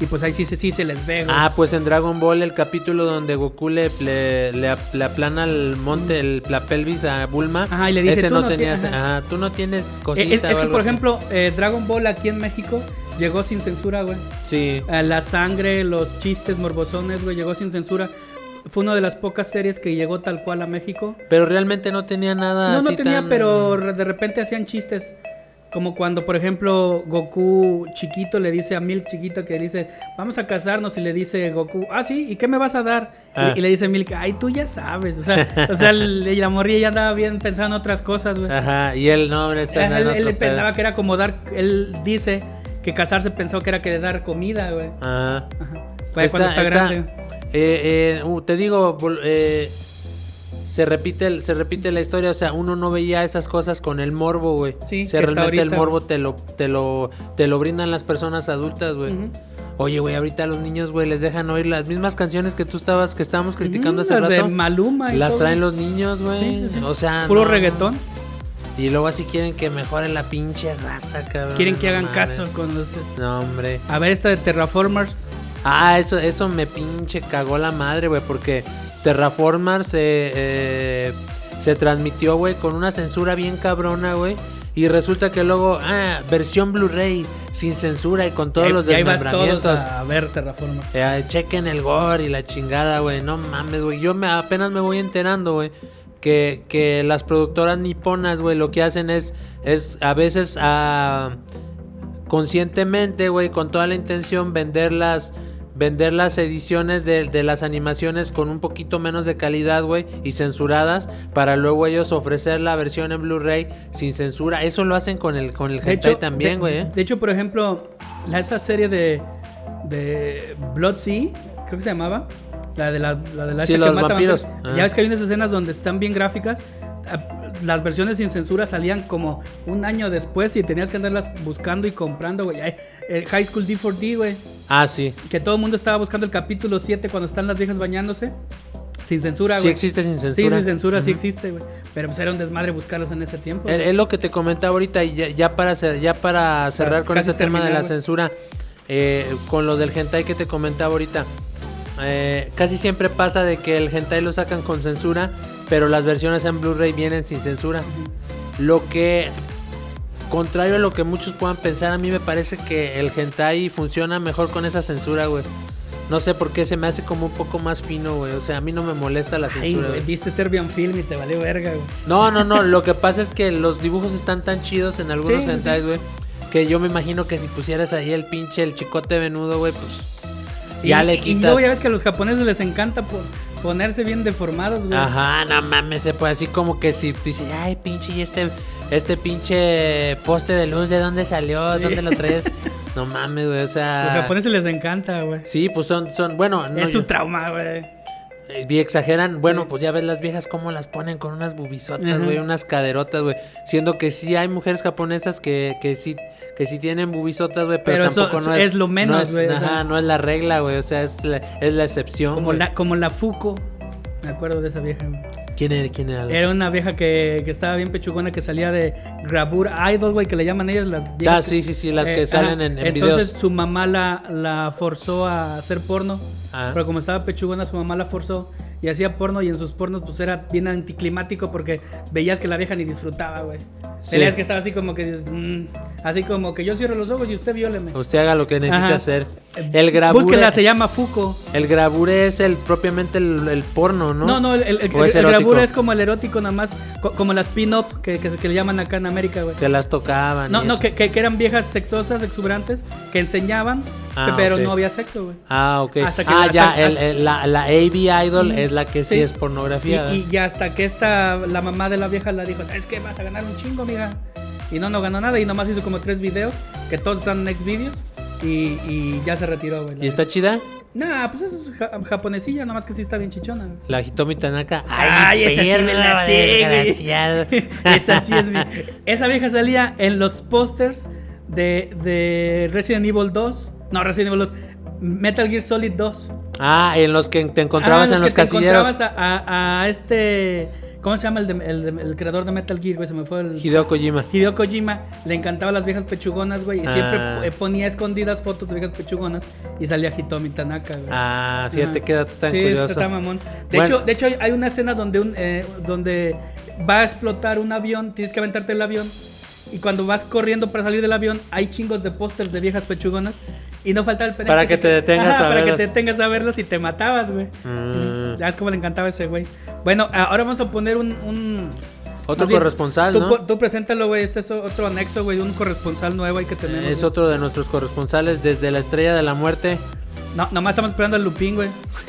y pues ahí sí, se- sí se les ve, güey.
Ah, pues en Dragon Ball el capítulo donde Goku le, le, le ap- le aplana el monte, el, la pelvis a Bulma.
Ajá, y le dice,
ese
"Tú
no,
no
tenías,
tienes-
ajá, tú no tienes
Eh,
cosita
es, es
o
que, por
así".
ejemplo, eh, Dragon Ball aquí en México llegó sin censura, güey.
Sí.
Eh, la sangre, los chistes morbosones, güey, llegó sin censura. Fue una de las pocas series que llegó tal cual a México.
Pero realmente no tenía nada
No, no
así
tenía,
tan-
pero de repente hacían chistes. Como cuando, por ejemplo, Goku chiquito le dice a Milk chiquito que dice, vamos a casarnos y le dice Goku, ah, sí, ¿y qué me vas a dar? Y-
Ah.
Y, le dice Milk, ay, tú ya sabes. O sea, o sea el- y la morrilla ya andaba bien pensando en otras cosas, güey.
Ajá, y él no, hombre,
Él, él- él pensaba que era como dar, él dice que casarse pensó que era que dar comida, güey.
Ajá.
Ajá. Fue cuando está grande.
Eh, eh, te digo, eh, se repite, el- se repite la historia, o sea, uno no veía esas cosas con el morbo, güey.
Sí,
o sea, realmente el morbo te lo, te lo, te lo brindan las personas adultas, güey. Oye, güey, ahorita a los niños, güey, les dejan oír las mismas canciones que tú estabas, que estábamos criticando hace
las de
rato.
Maluma y
las
todo.
traen los niños, güey.
Sí, sí.
O sea,
Puro
no.
reggaetón.
Y luego así quieren que mejore la pinche raza, cabrón.
Quieren que hagan caso con los...
No, hombre.
A ver, esta de Terraformers.
Ah, eso, eso me pinche cagó la madre, güey, porque Terraformers se, eh, se transmitió, güey, con una censura bien cabrona, güey. Y resulta que luego, ah, versión Blu-ray, sin censura y con todos los
vas todos
desmembramientos.
a ver Terraformers.
Eh, chequen el gore y la chingada, güey. No mames, güey. Yo me, apenas me voy enterando, güey. Que, que las productoras niponas, güey, lo que hacen es, es a veces ah, conscientemente, güey, con toda la intención, vender las, vender las ediciones de, de las animaciones con un poquito menos de calidad, güey, y censuradas, para luego ellos ofrecer la versión en Blu-ray sin censura. Eso lo hacen con el, con el hentai
hecho,
también,
de-
güey. ¿eh?
De hecho, por ejemplo, la, esa serie de, de Blood Sea, creo que se llamaba. La de la, la de la
Sí, los
mata
vampiros. Ah.
Ya ves que hay unas escenas donde están bien gráficas. Las versiones sin censura salían como un año después y tenías que andarlas buscando y comprando, güey. Eh, High School D4D, güey.
Ah, sí.
Que todo el mundo estaba buscando el capítulo 7 cuando están las viejas bañándose. Sin censura,
Sí
güey.
existe sin
Sí,
censura.
sin censura, sí existe, güey. Pero pues era un desmadre buscarlos en ese tiempo.
Es, es lo que te comentaba ahorita y ya, ya para ya para cerrar con ese tema de la censura, eh, con lo del hentai que te comentaba ahorita. eh, casi siempre pasa de que el hentai lo sacan con censura, pero las versiones en Blu-ray vienen sin censura. Lo que, contrario a lo que muchos puedan pensar, a mí me parece que el hentai funciona mejor con esa censura, güey. No sé por qué se me hace como un poco más fino, güey. O sea, a mí no me molesta la
Ay,
censura.
güey. viste Serbian Film y te valió verga, güey.
No, no, no. Lo que pasa es que los dibujos están tan chidos en algunos
Sí,
hentais, güey. Que yo me imagino que si pusieras ahí el pinche, el chicote venudo, güey, pues. Ya
y,
le
y
quitas.
luego ya ves que a los japoneses les encanta por ponerse bien deformados, güey.
Ajá, no mames, se puede así como que si dice, ay, pinche, y este, este pinche poste de luz, ¿de dónde salió?
Sí.
¿Dónde lo traes? no mames, güey, o sea.
Los japoneses les encanta, güey.
Sí, pues son, son, bueno, no,
es su
yo-
trauma, güey.
Y exageran, bueno,
Sí.
pues ya ves las viejas cómo las ponen con unas bubisotas, güey, unas caderotas, güey. Siendo que sí hay mujeres japonesas que, que sí que sí tienen bubisotas, güey, pero,
Pero eso
tampoco no
es
es
lo menos,
no es-
güey,
Ajá, no es la regla, güey, o sea, es la, es la excepción.
Como
güey.
la, como la Fuko. Me acuerdo de esa vieja, güey.
¿Quién era? ¿Quién era?
Era una vieja que, que estaba bien pechugona que salía de Grabur Idol, güey, que le llaman ellas las
Ah,
viejas.
sí, sí, sí, las que
Eh,
salen
ajá.
en, en
Entonces
videos.
su mamá la, la forzó a hacer porno.
Ah.
Pero como estaba pechugona, su mamá la forzó y hacía porno. Y en sus pornos, pues era bien anticlimático porque veías que la vieja ni disfrutaba, güey.
Sí.
Veías que estaba así como que dices, mm, así como que yo cierro los ojos y usted vióleme.
Usted haga lo que necesite
Ajá.
hacer. El grabure,
Búsquela, se llama Fuko.
el grabure es el propiamente el, el porno, ¿no?
No, no, el, el, el,
¿O es
el grabura es como el erótico, nada más, co- como las pin-up que, que, que le llaman acá en América, güey.
Que las tocaban.
No, no, que, que eran viejas sexosas, exuberantes, que enseñaban,
Ah,
pero no había sexo, güey.
Ah, ok.
Hasta que
ah,
la-
ya, el- el- la, la AV Idol es la que sí,
Sí.
es pornografía.
Y, y hasta que esta, la mamá de la vieja la dijo, ¿sabes qué? Vas a ganar un chingo, amiga. Y no, no ganó nada y nomás hizo como tres videos, que todos están en Xvideos. Y, y ya se retiró, güey.
¿Y está chida?
Nah, pues es ja- japonesilla, nomás que sí está bien chichona.
La Hitomi Tanaka.
Ay, esa sí me la sé. Esa sí es mi... Esa vieja salía en los pósters de, de Resident Evil 2. No, Resident Evil 2. Metal Gear Solid 2.
Ah, en los que te encontrabas
Ah,
en los
que te encontrabas a, a- a este... ¿Cómo se llama el, de- el de- el creador de Metal Gear, güey? Se me fue el...
Hideo Kojima.
Hideo Kojima le encantaban las viejas pechugonas, güey. Y siempre
Ah.
eh, ponía escondidas fotos de viejas pechugonas. Y salía Hitomi Tanaka, güey.
Ah, fíjate, dato tan
sí,
curioso.
está mamón. De,
Bueno.
hecho, de hecho, hay una escena donde, un, eh, donde va a explotar un avión, tienes que aventarte el avión. Y cuando vas corriendo para salir del avión, hay chingos de pósters de viejas pechugonas. Y no falta el pendejo
Para que te detengas a
Para que te detengas a verlas y te matabas, güey.
Mm.
Ya es como le encantaba ese güey. Bueno, ahora vamos a poner un. un-
Otro
bien,
corresponsal,
tú,
¿no?
Tú preséntalo, güey. Este es otro anexo, güey. Un corresponsal nuevo ahí que tenemos.
Es otro de nuestros corresponsales desde la Estrella de la Muerte.
No, nomás estamos esperando al Lupín, güey.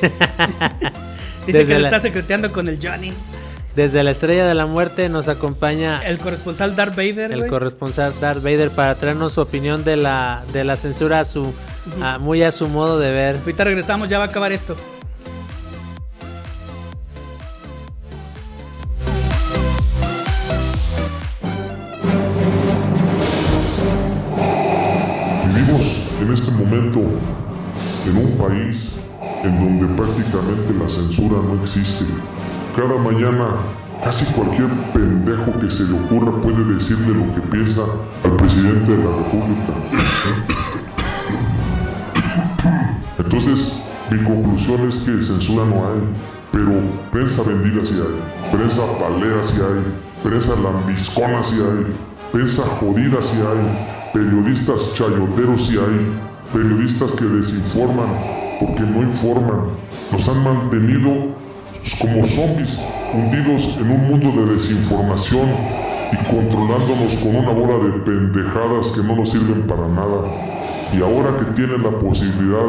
Dice
Desde
que le
la-
está secreteando con el Johnny.
Desde la Estrella de la Muerte nos acompaña
El corresponsal Darth Vader,
el corresponsal Darth Vader para traernos su opinión de la, de la censura a su, a- muy a su modo de ver.
Ahorita regresamos, ya va a acabar esto.
Vivimos en este momento en un país en donde prácticamente la censura no existe. Cada mañana casi cualquier pendejo que se le ocurra puede decirle lo que piensa al presidente de la República. Entonces, mi conclusión es que censura no hay, pero prensa vendida sí hay, prensa palera sí hay, prensa lambiscona sí hay, prensa jodida sí hay, periodistas chayoteros sí hay, periodistas que desinforman porque no informan, nos han mantenido como zombies, hundidos en un mundo de desinformación y controlándonos con una bola de pendejadas que no nos sirven para nada. Y ahora que tienen la posibilidad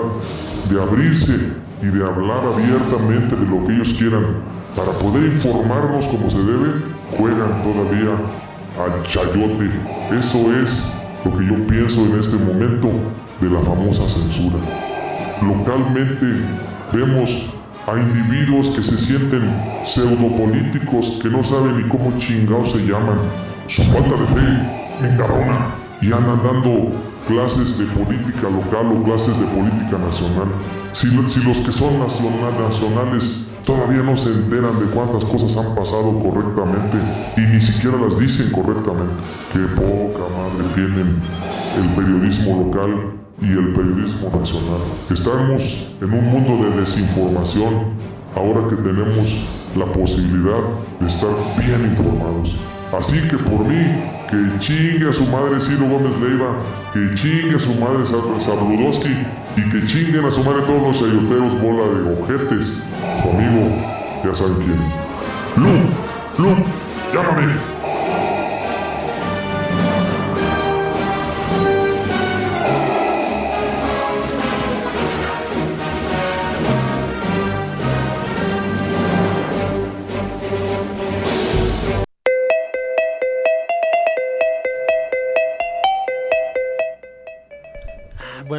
de abrirse y de hablar abiertamente de lo que ellos quieran para poder informarnos como se debe, juegan todavía al chayote. Eso es lo que yo pienso en este momento de la famosa censura. Localmente vemos a individuos que se sienten pseudopolíticos que no saben ni cómo chingados se llaman. Su falta de fe me engarrona y andan dando clases de política local o clases de política nacional. Si, los que son nacional- nacionales todavía no se enteran de cuántas cosas han pasado correctamente y ni siquiera las dicen correctamente. Qué poca madre tienen el periodismo local y el periodismo nacional. Estamos en un mundo de desinformación ahora que tenemos la posibilidad de estar bien informados. Así que por mí, que chingue a su madre Ciro Gómez Leiva, que chingue a su madre Sab- Sabludowski y que chinguen a su madre todos los chayoteros bola de ojetes. Su amigo, ya saben quién. Lu, Lu, llámame.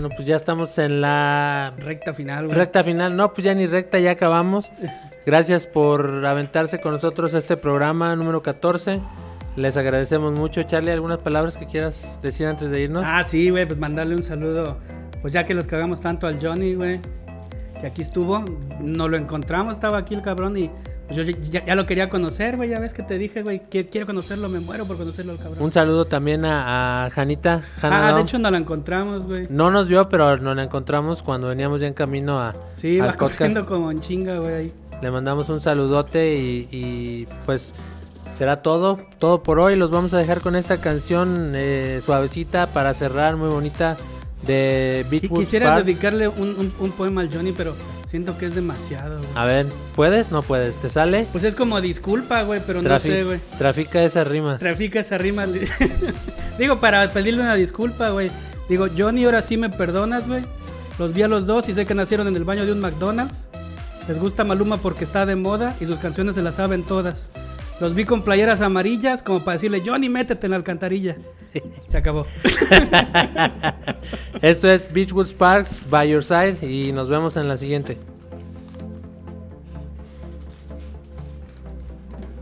Bueno, pues ya estamos en la
Recta final, güey.
recta final. No, pues ya ni recta, ya acabamos. Gracias por aventarse con nosotros este programa número 14. Les agradecemos mucho. Charlie, ¿algunas palabras que quieras decir antes de irnos?
Ah, sí, güey, pues mandarle un saludo. Pues ya que los cagamos tanto al Johnny, güey, que aquí estuvo, no lo encontramos, estaba aquí el cabrón y yo ya, ya lo quería conocer, güey, ya ves que te dije, güey, que quiero conocerlo, me muero por conocerlo al cabrón.
Un saludo también a, a Janita. Hanna
ah, de hecho no lo encontramos, güey.
No nos vio, pero nos la encontramos cuando veníamos ya en camino a,
Sí,
al
va
podcast.
corriendo como en chinga, güey, ahí.
Le mandamos un saludote y, y, pues será todo, todo por hoy. Los vamos a dejar con esta canción eh, suavecita para cerrar, muy bonita, de
Y
Beatles
quisiera
Park.
dedicarle un, un- un poema al Johnny, pero siento que es demasiado, güey.
A ver, ¿puedes? ¿No puedes? ¿Te sale?
Pues es como disculpa, güey, pero
Trafi-
no sé, güey.
Trafica esa rima.
Trafica esa rima. Digo, para pedirle una disculpa, güey. Digo, Johnny, ahora sí me perdonas, güey. Los vi a los dos y sé que nacieron en el baño de un McDonald's. Les gusta Maluma porque está de moda y sus canciones se las saben todas. Los vi con playeras amarillas como para decirle, Johnny, métete en la alcantarilla. Se acabó.
Esto es Beachwood Sparks by your side y nos vemos en la siguiente.